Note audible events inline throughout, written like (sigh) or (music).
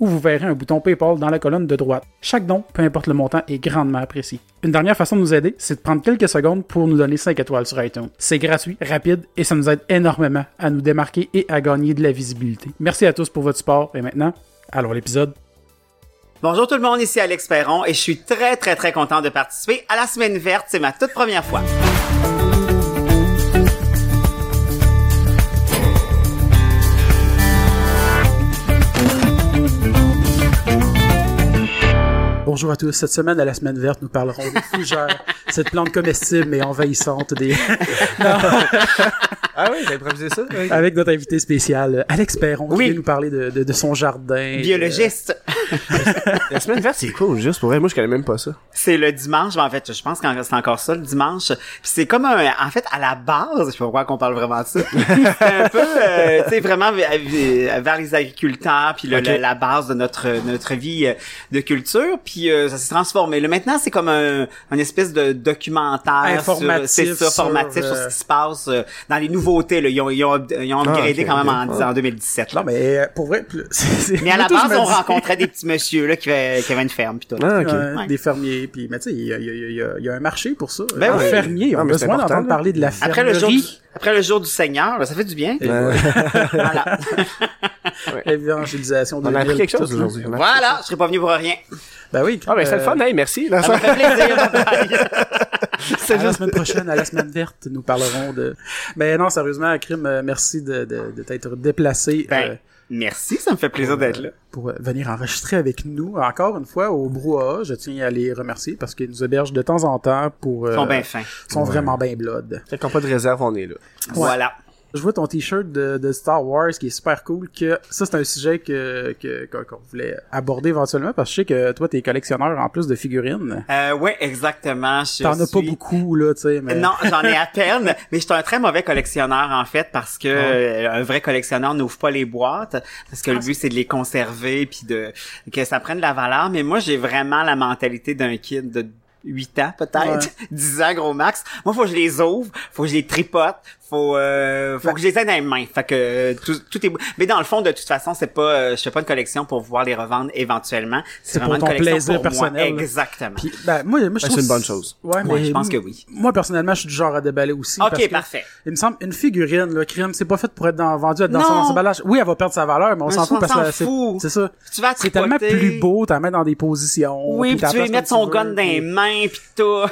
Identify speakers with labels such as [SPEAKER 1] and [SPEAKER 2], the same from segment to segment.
[SPEAKER 1] où vous verrez un bouton PayPal dans la colonne de droite. Chaque don, peu importe le montant, est grandement apprécié. Une dernière façon de nous aider, c'est de prendre quelques secondes pour nous donner 5 étoiles sur iTunes. C'est gratuit, rapide et ça nous aide énormément à nous démarquer et à gagner de la visibilité. Merci à tous pour votre support et maintenant, alors l'épisode.
[SPEAKER 2] Bonjour tout le monde, ici Alex Perron et je suis très très très content de participer à la semaine verte, c'est ma toute première fois.
[SPEAKER 1] Bonjour à tous. Cette semaine, à la semaine verte, nous parlerons des fougères, cette plante comestible et envahissante des... (laughs)
[SPEAKER 3] Ah oui, j'ai improvisé ça. oui.
[SPEAKER 1] Avec notre invité spécial, Alex Perron, qui
[SPEAKER 2] Oui.
[SPEAKER 1] vient nous parler de, de- de son jardin.
[SPEAKER 2] Biologiste.
[SPEAKER 3] La semaine verte, c'est cool, juste pour vrai. Moi, je connais même pas ça.
[SPEAKER 2] C'est le dimanche, mais en fait, je pense que c'est encore ça le dimanche. Puis c'est comme un, en fait, à la base, je sais pas pourquoi qu'on parle vraiment de ça. (laughs) c'est un peu, euh, tu sais, vraiment vers, vers les agriculteurs, puis le- la, la base de notre notre vie euh, de culture. Puis euh, ça s'est transformé. Là, maintenant, c'est comme un, une espèce de documentaire,
[SPEAKER 1] Informatif
[SPEAKER 2] sur- c'est ça,
[SPEAKER 1] sur,
[SPEAKER 2] formatif sur
[SPEAKER 1] euh,
[SPEAKER 2] ce qui se passe euh, dans les nouveautés. Là. Ils ont ils ont ils ont upgradé
[SPEAKER 3] ok,
[SPEAKER 2] quand même en,
[SPEAKER 3] ok.
[SPEAKER 2] en 2017. Là.
[SPEAKER 1] Non, mais euh, pour vrai, plus- c'est- (laughs) c'est-
[SPEAKER 2] Mais à la base, on
[SPEAKER 1] dis-
[SPEAKER 2] rencontrait des (laughs) petits messieurs là qui avaient, qui avaient une ferme puis tout.
[SPEAKER 3] Ah.
[SPEAKER 1] Ouais,
[SPEAKER 2] Ouais.
[SPEAKER 1] des fermiers, puis mais tu sais, il y a, il y a- il y a- il y a un marché pour ça.
[SPEAKER 2] Ben
[SPEAKER 1] les
[SPEAKER 2] oui.
[SPEAKER 3] Ah, mais c'est
[SPEAKER 1] besoin
[SPEAKER 3] important,
[SPEAKER 1] d'entendre parler de la
[SPEAKER 2] Après le jour du,
[SPEAKER 1] fermerie.
[SPEAKER 2] après le jour du Seigneur, là, ça fait du bien. (laughs) Voilà.
[SPEAKER 1] Évangélisation de
[SPEAKER 3] on a appris quelque chose aujourd'hui. On a-
[SPEAKER 2] voilà, je serais pas venu pour rien.
[SPEAKER 1] Ben oui.
[SPEAKER 3] Ah, ben c'est le
[SPEAKER 1] euh,
[SPEAKER 3] fun, hey, merci.
[SPEAKER 2] Ça me fait plaisir. (laughs) bye-bye.
[SPEAKER 1] À la semaine prochaine, à la semaine verte, nous parlerons de. Mais non, sérieusement, Crime, euh, merci de, de, de t'être déplacé
[SPEAKER 2] Ben,
[SPEAKER 1] euh,
[SPEAKER 2] merci, ça me fait plaisir d'être là.
[SPEAKER 1] pour venir enregistrer avec nous. Encore une fois, au Brouhaha, je tiens à les remercier parce qu'ils nous hébergent de temps en temps pour. euh,
[SPEAKER 2] Ils sont bien fins.
[SPEAKER 1] sont vraiment bien blood.
[SPEAKER 3] Quand on n'a pas de réserve, on est là.
[SPEAKER 2] Voilà.
[SPEAKER 1] Je vois ton t-shirt de, de Star Wars qui est super cool. Que ça, c'est un sujet que qu'on voulait aborder éventuellement parce que je sais que toi, t'es collectionneur en plus de figurines.
[SPEAKER 2] Euh, ouais, exactement.
[SPEAKER 1] T'en as pas
[SPEAKER 2] suis-
[SPEAKER 1] beaucoup là, tu sais. Mais...
[SPEAKER 2] Non, j'en ai à peine, (laughs) mais je suis un très mauvais collectionneur en fait parce que euh, un vrai collectionneur n'ouvre pas les boîtes parce que le but c'est de les conserver puis de que ça prenne de la valeur, mais moi j'ai vraiment la mentalité d'un kid de 8 ans peut-être,
[SPEAKER 1] Ouais. (laughs)
[SPEAKER 2] 10 ans gros max. Moi faut que je les ouvre, faut que je les tripote, faut euh, faut que je les ai dans les mains. Fait que euh, tout, tout est mais dans le fond de toute façon, c'est pas euh, je fais pas une collection pour pouvoir les revendre éventuellement,
[SPEAKER 1] C'est
[SPEAKER 2] vraiment
[SPEAKER 1] pour ton
[SPEAKER 2] une collection
[SPEAKER 1] plaisir
[SPEAKER 2] pour
[SPEAKER 1] personnel,
[SPEAKER 2] Moi. Exactement.
[SPEAKER 1] Puis, ben, moi, moi, je
[SPEAKER 3] Ben,
[SPEAKER 1] trouve
[SPEAKER 3] c'est une bonne chose.
[SPEAKER 1] Ouais, mais
[SPEAKER 2] Ouais, je pense que oui.
[SPEAKER 1] Moi, personnellement, je suis du genre à déballer aussi. parce
[SPEAKER 2] OK,
[SPEAKER 1] que
[SPEAKER 2] parfait.
[SPEAKER 1] Il me semble, une figurine, le crime, c'est pas fait pour être dans, vendu être dans
[SPEAKER 2] Non.
[SPEAKER 1] son emballage. Oui, elle va perdre sa valeur, mais on s'en fout parce que c'est,
[SPEAKER 2] fout.
[SPEAKER 1] c'est ça.
[SPEAKER 2] Tu vas
[SPEAKER 1] C'est tellement plus beau, t'en mets dans des positions.
[SPEAKER 2] Oui, tu
[SPEAKER 1] place
[SPEAKER 2] mettre son gun dans les
[SPEAKER 1] puis-
[SPEAKER 2] mains pis tout.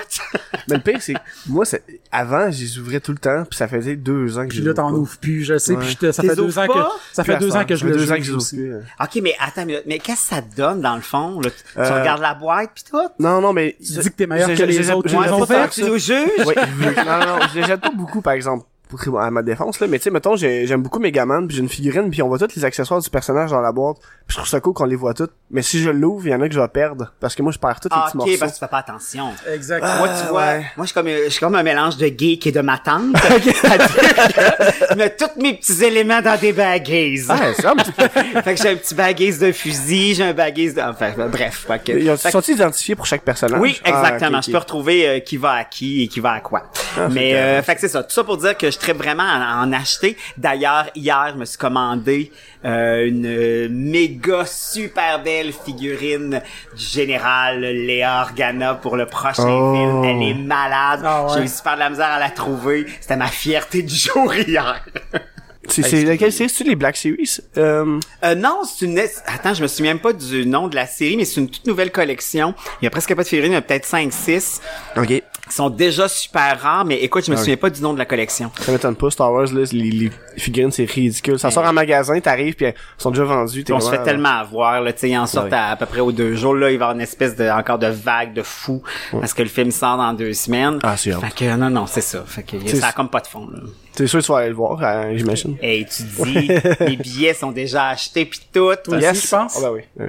[SPEAKER 2] (laughs)
[SPEAKER 3] Mais le pire, c'est que moi, c'est- avant, je les ouvrais tout le temps, puis ça faisait deux ans que
[SPEAKER 1] Puis
[SPEAKER 3] je
[SPEAKER 1] là, t'en
[SPEAKER 3] ouvre
[SPEAKER 1] ouvres plus, je sais,
[SPEAKER 3] Ouais.
[SPEAKER 1] puis je ça fait deux ans que, ça fait deux
[SPEAKER 3] ça.
[SPEAKER 1] ans que je le
[SPEAKER 3] deux ans que je
[SPEAKER 1] aussi.
[SPEAKER 2] OK, mais attends. Mais qu'est-ce que ça te donne dans le fond? Là? Tu
[SPEAKER 3] Euh,
[SPEAKER 2] regardes la boîte pis tout?
[SPEAKER 3] Non, non, mais...
[SPEAKER 1] Tu dis que t'es meilleur
[SPEAKER 3] je-
[SPEAKER 1] que
[SPEAKER 3] je-
[SPEAKER 1] les
[SPEAKER 3] je-
[SPEAKER 1] autres, tu les ont
[SPEAKER 3] je-
[SPEAKER 1] fait?
[SPEAKER 2] Tu nous juges?
[SPEAKER 3] Oui, vu- non, non, je les jette pas beaucoup, par exemple, pour, à ma défense, là, mais tu sais, mettons, j'ai- j'aime beaucoup Megaman, puis j'ai une figurine, puis on voit tous les accessoires du personnage dans la boîte, puis je trouve ça cool qu'on les voit toutes, mais si je l'ouvre, il y en a que je vais perdre, parce que moi, je perds tous les
[SPEAKER 2] Ah,
[SPEAKER 3] petits
[SPEAKER 2] OK,
[SPEAKER 3] morceaux.
[SPEAKER 2] parce que tu fais pas attention.
[SPEAKER 1] Exact.
[SPEAKER 2] moi, tu vois,
[SPEAKER 3] ouais.
[SPEAKER 2] moi, je suis comme, je suis comme un mélange de geek et de ma tante. (laughs) Que je mets tous mes petits éléments dans des baguises.
[SPEAKER 3] Ah, ça, mais (laughs)
[SPEAKER 2] fait que j'ai un petit baguise de fusil, j'ai un baguise de... Enfin, bref. Fait que...
[SPEAKER 3] ils ont-
[SPEAKER 2] fait que-
[SPEAKER 3] sont-ils identifiés pour chaque personnage?
[SPEAKER 2] Oui,
[SPEAKER 3] Ah,
[SPEAKER 2] exactement.
[SPEAKER 3] ok,
[SPEAKER 2] Je peux retrouver euh, qui va à qui et qui va à quoi. Mais
[SPEAKER 3] c'est
[SPEAKER 2] euh, fait que c'est ça. Tout ça pour dire que je vraiment à en acheter. D'ailleurs, hier, je me suis commandé euh, une méga super belle figurine du général Léa Organa pour le prochain
[SPEAKER 3] Oh.
[SPEAKER 2] film. Elle est malade.
[SPEAKER 1] Ah ouais.
[SPEAKER 2] J'ai eu super de la misère à la trouver. C'était ma fierté du jour hier. (laughs)
[SPEAKER 3] C'est, c'est lequel c'est? C'est-tu les Black Series? Euh,
[SPEAKER 2] Euh, non, c'est une... Attends, je me souviens même pas du nom de la série, mais c'est une toute nouvelle collection. Il y a presque pas de figurines, il y a peut-être 5-6.
[SPEAKER 3] ok.
[SPEAKER 2] Ils sont déjà super rares, mais écoute, je me
[SPEAKER 3] Ah
[SPEAKER 2] souviens pas du nom de la collection.
[SPEAKER 3] Ça m'étonne pas, Star Wars, là, les, les figurines, c'est ridicule. Ça sort en magasin, t'arrives, puis elles sont déjà vendues. t'es
[SPEAKER 2] on se fait
[SPEAKER 3] vraiment-
[SPEAKER 2] tellement avoir, là, tu sais, ils en sortent
[SPEAKER 3] oui.
[SPEAKER 2] à, à peu près aux deux jours, là, il va y avoir une espèce de, encore de vague de fou, parce que le film sort dans deux semaines.
[SPEAKER 3] Ah, c'est.
[SPEAKER 2] Fait que, non, non, c'est ça. Fait que, ça a comme pas de fond, là.
[SPEAKER 3] C'est sûr que tu vas aller le voir, euh, j'imagine?
[SPEAKER 2] Et tu dis, les (laughs) billets sont déjà achetés pis tout.
[SPEAKER 1] Toi aussi, je pense?
[SPEAKER 3] Ah, bah oui. oui.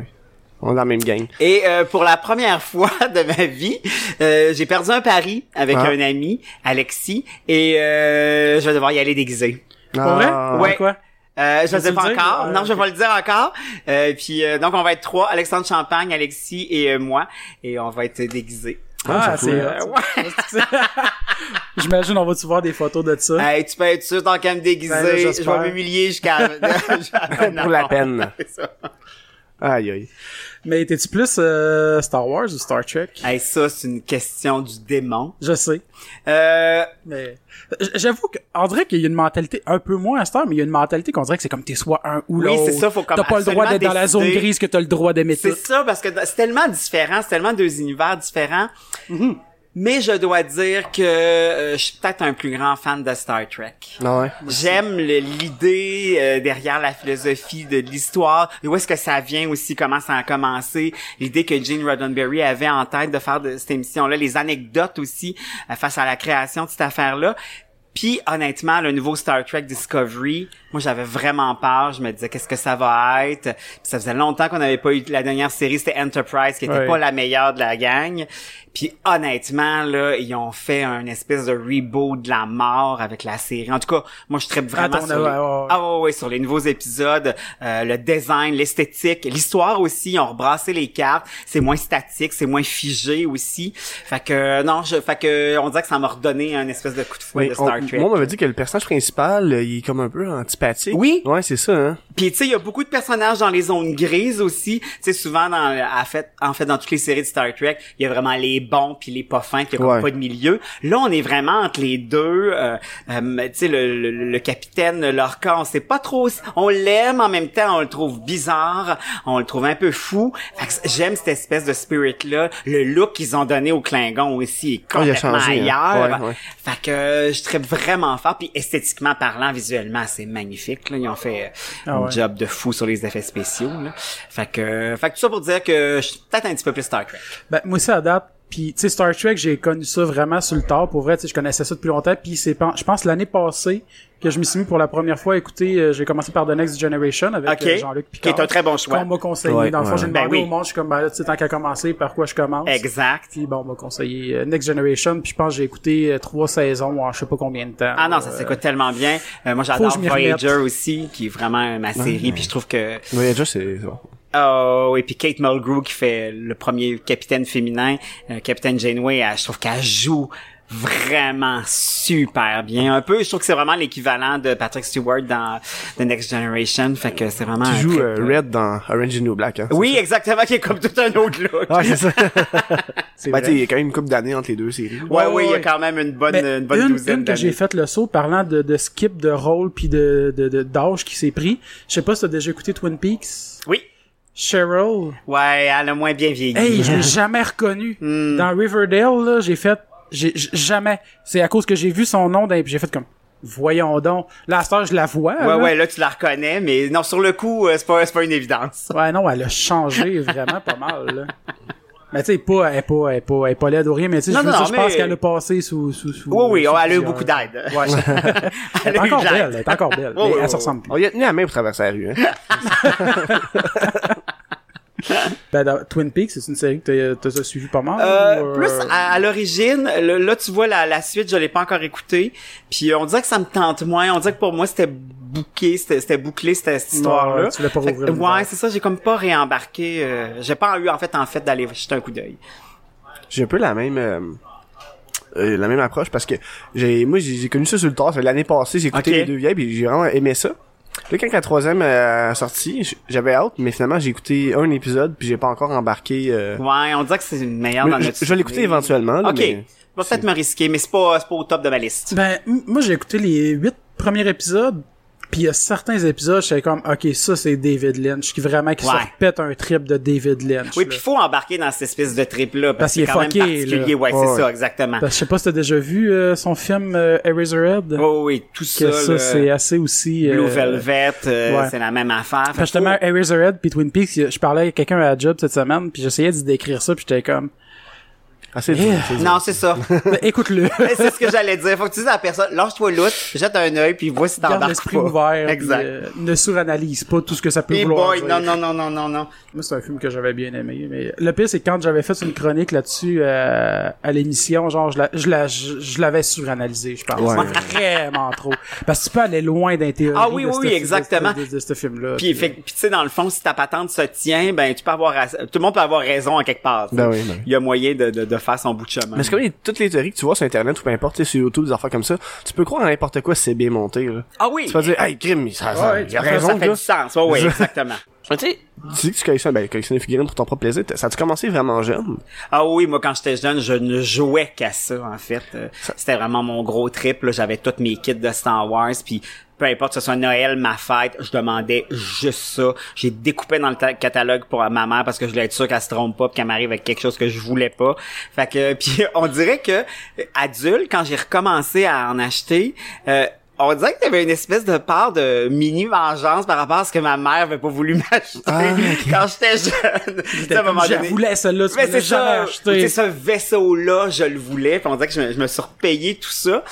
[SPEAKER 3] On est dans la même gang.
[SPEAKER 2] Et euh, pour la première (laughs) fois de ma vie, euh, j'ai perdu un pari avec
[SPEAKER 3] Ah.
[SPEAKER 2] un ami, Alexis, et euh, je vais devoir y aller déguisé.
[SPEAKER 1] Pour vrai?
[SPEAKER 3] Ah.
[SPEAKER 2] Ouais.
[SPEAKER 1] Quoi?
[SPEAKER 2] Euh, je ne sais pas
[SPEAKER 1] le dire?
[SPEAKER 2] encore. Non, je vais pas le dire encore. Euh, puis euh, donc on va être trois, Alexandre Champagne, Alexis et euh, moi, et on va être déguisés.
[SPEAKER 1] Ah,
[SPEAKER 3] c'est
[SPEAKER 1] c'est (laughs)
[SPEAKER 2] Euh,
[SPEAKER 1] ça. J'imagine, on va-tu voir des photos de ça?
[SPEAKER 2] Hey, tu peux être sûr, tant qu'à me déguiser,
[SPEAKER 1] Ben là,
[SPEAKER 2] je vais m'humilier jusqu'à... (laughs) (laughs) jusqu'à-
[SPEAKER 3] Pour la peine. Aïe, aïe.
[SPEAKER 1] Mais t'es-tu plus euh, Star Wars ou Star Trek?
[SPEAKER 2] Hey, ça, c'est une question du démon.
[SPEAKER 1] Je sais.
[SPEAKER 2] Euh,
[SPEAKER 1] Mais j'avoue qu'on dirait qu'il y a une mentalité un peu moins à Star, mais il y a une mentalité qu'on dirait que c'est comme t'es soit un ou
[SPEAKER 2] Oui,
[SPEAKER 1] l'autre.
[SPEAKER 2] c'est ça, faut comme
[SPEAKER 1] T'as pas le droit d'être dans la zone grise que t'as le droit d'aimer
[SPEAKER 2] C'est ça, parce que c'est tellement différent, c'est tellement deux univers différents.
[SPEAKER 1] Mm-hmm.
[SPEAKER 2] Mais je dois dire que euh, je suis peut-être un plus grand fan de Star Trek.
[SPEAKER 3] Non, ouais.
[SPEAKER 2] J'aime l'idée euh, derrière la philosophie de l'histoire, où est-ce que ça vient aussi, comment ça a commencé, l'idée que Gene Roddenberry avait en tête de faire de cette émission-là, les anecdotes aussi euh, face à la création de cette affaire-là. Puis honnêtement, le nouveau Star Trek Discovery, moi j'avais vraiment peur. Je me disais qu'est-ce que ça va être? Puis ça faisait longtemps qu'on n'avait pas eu la dernière série, c'était Enterprise, qui était
[SPEAKER 1] Ouais.
[SPEAKER 2] pas la meilleure de la gang. Puis honnêtement là, ils ont fait un espèce de reboot de la mort avec la série. En tout cas, moi je traite vraiment
[SPEAKER 1] Attends,
[SPEAKER 2] sur
[SPEAKER 1] ouais,
[SPEAKER 2] les...
[SPEAKER 1] ouais.
[SPEAKER 2] Ah ouais, sur les nouveaux épisodes, euh, le design, l'esthétique, l'histoire aussi, ils ont rebrassé les cartes, c'est moins statique, c'est moins figé aussi. Fait que non, je fait que on dirait que ça m'a redonné un espèce de coup de fouet de
[SPEAKER 3] on-
[SPEAKER 2] Star Trek.
[SPEAKER 3] moi, on m'avait dit que le personnage principal, euh, il est comme un peu antipathique.
[SPEAKER 2] Oui.
[SPEAKER 3] Ouais, c'est ça, hein.
[SPEAKER 2] Puis tu sais, il y a beaucoup de personnages dans les zones grises aussi. Tu sais, souvent dans en fait, en fait dans toutes les séries de Star Trek, il y a vraiment les bons puis les pas fins, qui a comme
[SPEAKER 3] Ouais.
[SPEAKER 2] pas de milieu. Là, on est vraiment entre les deux. Euh, euh, tu sais, le, le, le capitaine Lorca, on sait pas trop. si- On l'aime en même temps, on le trouve bizarre, on le trouve un peu fou. Fait que j'aime cette espèce de spirit là. Le look qu'ils ont donné au Klingon aussi est
[SPEAKER 3] Oh, il a
[SPEAKER 2] complètement
[SPEAKER 3] changé, hein.
[SPEAKER 2] ailleurs.
[SPEAKER 3] Ouais, ouais.
[SPEAKER 2] Fait que euh, je traite vraiment fort. Puis esthétiquement parlant, visuellement, c'est magnifique. Là. Ils ont fait euh,
[SPEAKER 1] Ah
[SPEAKER 2] un
[SPEAKER 1] ouais.
[SPEAKER 2] job de fou sur les effets spéciaux. Là. Fait que, euh, fait que tout ça pour dire que je suis peut-être un petit peu plus Star Trek.
[SPEAKER 1] Ben, moi aussi, à date, puis tu sais, Star Trek, j'ai connu ça vraiment sur le tard. Pour vrai, tu sais, je connaissais ça depuis longtemps. Puis c'est, je pense, l'année passée que je me suis mis pour la première fois à écouter, euh, j'ai commencé par The Next Generation avec euh, Jean-Luc
[SPEAKER 2] Qui
[SPEAKER 1] Picard.
[SPEAKER 2] est un très bon choix.
[SPEAKER 1] Qu'on m'a conseillé.
[SPEAKER 3] Ouais,
[SPEAKER 1] Dans le fond,
[SPEAKER 3] ouais.
[SPEAKER 1] j'ai
[SPEAKER 2] Ben
[SPEAKER 1] demandé
[SPEAKER 2] oui.
[SPEAKER 1] au monde, je suis comme, ben là, tu sais, tant qu'à commencer, par quoi je commence?
[SPEAKER 2] Exact.
[SPEAKER 1] Puis bon, on m'a conseillé euh, Next Generation, puis je pense que j'ai écouté euh, trois saisons en je sais pas combien de temps.
[SPEAKER 2] Ah non, ça
[SPEAKER 1] Euh,
[SPEAKER 2] s'écoute tellement bien. Euh, moi, j'adore Voyager aussi, qui est vraiment ma série. Puis je trouve que
[SPEAKER 3] Voyager, c'est.
[SPEAKER 2] Oh, et puis Kate Mulgrew qui fait le premier capitaine féminin, euh, capitaine Janeway, elle, je trouve qu'elle joue vraiment super bien. Un peu, je trouve que c'est vraiment l'équivalent de Patrick Stewart dans The Next Generation, fait que c'est vraiment
[SPEAKER 3] Qui
[SPEAKER 2] un
[SPEAKER 3] joue
[SPEAKER 2] trip,
[SPEAKER 3] euh,
[SPEAKER 2] là.
[SPEAKER 3] Red dans Orange is the New Black, hein.
[SPEAKER 2] Oui, exactement, qui est comme tout un autre look.
[SPEAKER 3] Ah, c'est ça. (laughs)
[SPEAKER 1] c'est
[SPEAKER 3] ben, tu il y a quand même une couple d'années entre les deux séries.
[SPEAKER 2] Ouais,
[SPEAKER 1] Ouais,
[SPEAKER 2] oui, il y a quand même une bonne,
[SPEAKER 1] Mais
[SPEAKER 2] une bonne
[SPEAKER 1] une,
[SPEAKER 2] douzaine
[SPEAKER 1] une que j'ai fait le saut parlant de, de skip de rôle puis de de de- d'âge qui s'est pris. Je sais pas si t'as déjà écouté Twin Peaks?
[SPEAKER 2] Oui.
[SPEAKER 1] Cheryl.
[SPEAKER 2] Ouais, elle a moins bien vieilli.
[SPEAKER 1] Hey, je l'ai (laughs) jamais reconnu.
[SPEAKER 2] Hmm.
[SPEAKER 1] Dans Riverdale, là, j'ai fait, j'ai jamais. C'est à cause que j'ai vu son nom, j'ai fait comme, voyons donc. Là, à cette heure, je la vois.
[SPEAKER 2] Ouais,
[SPEAKER 1] là.
[SPEAKER 2] ouais, là, tu la reconnais, mais non, sur le coup, euh, c'est pas, c'est pas une évidence.
[SPEAKER 1] Ouais, non, elle a changé (laughs) vraiment pas mal. Là. Mais tu sais, pas, elle est pas, elle est pas, elle est pas laide ou rien, mais tu sais, je pense qu'elle a passé sous, sous, sous.
[SPEAKER 2] Oui, oui,
[SPEAKER 1] sous
[SPEAKER 2] elle a eu beaucoup d'aide.
[SPEAKER 1] Ouais. (laughs)
[SPEAKER 2] Elle
[SPEAKER 1] elle est encore belle, elle est encore belle. Mais elle se ressemble plus.
[SPEAKER 3] On y a tenu la main pour traverser la rue, hein. (laughs)
[SPEAKER 1] Ben, dans Twin Peaks, c'est une série que t'as, t'as suivi pas mal.
[SPEAKER 2] Euh,
[SPEAKER 1] ou, euh,
[SPEAKER 2] plus à, à l'origine, là tu vois la, la suite, je l'ai pas encore écouté. Puis on dirait que ça me tente moins. On dirait que pour moi c'était bouqué, c'était, c'était bouclé cette, cette histoire-là.
[SPEAKER 1] ouais, tu voulais pas rouvrir
[SPEAKER 2] ouais, c'est ça. J'ai comme pas réembarqué. euh, j'ai pas eu en fait en fait d'aller jeter un coup d'œil.
[SPEAKER 3] J'ai un peu la même euh, euh, la même approche parce que j'ai moi j'ai j'ai connu ça sur le tard, c'est l'année passée, j'ai écouté les deux vieilles puis j'ai vraiment aimé ça. Là quand la troisième euh, a sorti, j'avais hâte mais finalement j'ai écouté un épisode puis j'ai pas encore embarqué euh,
[SPEAKER 2] Ouais, on dirait que c'est une meilleure dans notre.
[SPEAKER 3] je, vais l'écouter éventuellement là,
[SPEAKER 2] Ok.
[SPEAKER 3] mais
[SPEAKER 2] Je vais peut-être me risquer, mais c'est pas, c'est pas au top de ma liste.
[SPEAKER 1] Ben, moi, j'ai écouté les huit premiers épisodes, puis il y a certains épisodes, j'étais comme, ok, ça, c'est David Lynch, qui vraiment, qui
[SPEAKER 2] Ouais.
[SPEAKER 1] se repète un trip de David Lynch.
[SPEAKER 2] Oui,
[SPEAKER 1] là.
[SPEAKER 2] puis faut embarquer dans cette espèce de trip-là. Parce,
[SPEAKER 1] Parce qu'il est
[SPEAKER 2] quand même
[SPEAKER 1] fucké,
[SPEAKER 2] particulier.
[SPEAKER 1] là.
[SPEAKER 2] Ouais, c'est ça, exactement.
[SPEAKER 1] Parce que je sais pas si t'as déjà vu euh, son film euh, Eraserhead.
[SPEAKER 2] Oh, oui, tout ça,
[SPEAKER 1] que ça,
[SPEAKER 2] là,
[SPEAKER 1] c'est assez aussi... euh,
[SPEAKER 2] Blue Velvet, euh,
[SPEAKER 1] ouais.
[SPEAKER 2] c'est la même affaire. Fait
[SPEAKER 1] justement,
[SPEAKER 2] que
[SPEAKER 1] Eraserhead puis Twin Peaks, je parlais avec quelqu'un à la job cette semaine, puis j'essayais d'y décrire ça, puis j'étais comme...
[SPEAKER 3] Ah, c'est dur, c'est dur.
[SPEAKER 2] Non, c'est ça. (laughs)
[SPEAKER 1] Ben, Écoute-le. (laughs)
[SPEAKER 2] C'est ce que j'allais dire. Faut que tu dises à la personne, lâche-toi l'autre, jette un œil, puis vois si
[SPEAKER 1] Garde
[SPEAKER 2] t'embarques
[SPEAKER 1] l'esprit
[SPEAKER 2] pas.
[SPEAKER 1] ouvert. (laughs)
[SPEAKER 2] Exact.
[SPEAKER 1] puis, euh, ne suranalyse pas tout ce que ça peut
[SPEAKER 2] Hey
[SPEAKER 1] vouloir
[SPEAKER 2] boy,
[SPEAKER 1] dire.
[SPEAKER 2] non, non, non, non, non, non.
[SPEAKER 1] Moi, c'est un film que j'avais bien aimé. Mais le pire, c'est que quand j'avais fait une chronique là-dessus euh, à l'émission, genre, je la- je la- je- je l'avais suranalysé, je pense.
[SPEAKER 3] Ouais.
[SPEAKER 1] Vraiment trop. Parce que tu peux aller loin d'un théorie
[SPEAKER 2] Ah oui,
[SPEAKER 1] de
[SPEAKER 2] oui,
[SPEAKER 1] ce-
[SPEAKER 2] oui,
[SPEAKER 1] de-
[SPEAKER 2] exactement.
[SPEAKER 1] De, de- de ce film-là.
[SPEAKER 2] Puis, fait, puis tu sais, dans le fond, si ta patente se tient, ben, tu peux avoir, tout le monde peut avoir raison en quelque part. tu sais.
[SPEAKER 3] Ben oui, ben oui.
[SPEAKER 2] Il y a moyen de, de, de faire son bout de chemin.
[SPEAKER 3] Mais c'est comme les- toutes les théories que tu vois sur Internet ou peu importe, tu sais, sur YouTube, des affaires comme ça, tu peux croire à n'importe quoi si c'est bien monté, là.
[SPEAKER 2] Ah oui.
[SPEAKER 3] Tu vas dire, hey, crime, ça, ça,
[SPEAKER 1] Ouais,
[SPEAKER 3] il a
[SPEAKER 1] ça-
[SPEAKER 3] raison,
[SPEAKER 2] ça fait du sens. Ouais, oui, (laughs) exactement.
[SPEAKER 3] Mais tu sais, tu dis que tu collectionnes, ben, collectionnes des figurines pour ton propre plaisir. Ça a-tu commencé vraiment jeune?
[SPEAKER 2] Ah oui, moi quand j'étais jeune, je ne jouais qu'à ça en fait. Euh, C'était vraiment mon gros trip. là. J'avais tous mes kits de Star Wars, puis peu importe que ce soit Noël, ma fête, je demandais juste ça. J'ai découpé dans le ta- catalogue pour ma mère parce que je voulais être sûr qu'elle se trompe pas, puis qu'elle m'arrive avec quelque chose que je voulais pas. Fait que (laughs) puis on dirait que adulte, quand j'ai recommencé à en acheter. euh, on dirait qu'il y avait une espèce de part de mini vengeance par rapport à ce que ma mère avait pas voulu (laughs) m'acheter
[SPEAKER 3] Ah,
[SPEAKER 2] quand j'étais jeune. Tu sais, à un moment
[SPEAKER 1] Je
[SPEAKER 2] donné-
[SPEAKER 1] voulais celle-là, tu
[SPEAKER 2] mais ça,
[SPEAKER 1] acheté.
[SPEAKER 2] c'est ce vaisseau-là, je le voulais. Puis on dirait que je me, je me suis repayé tout ça.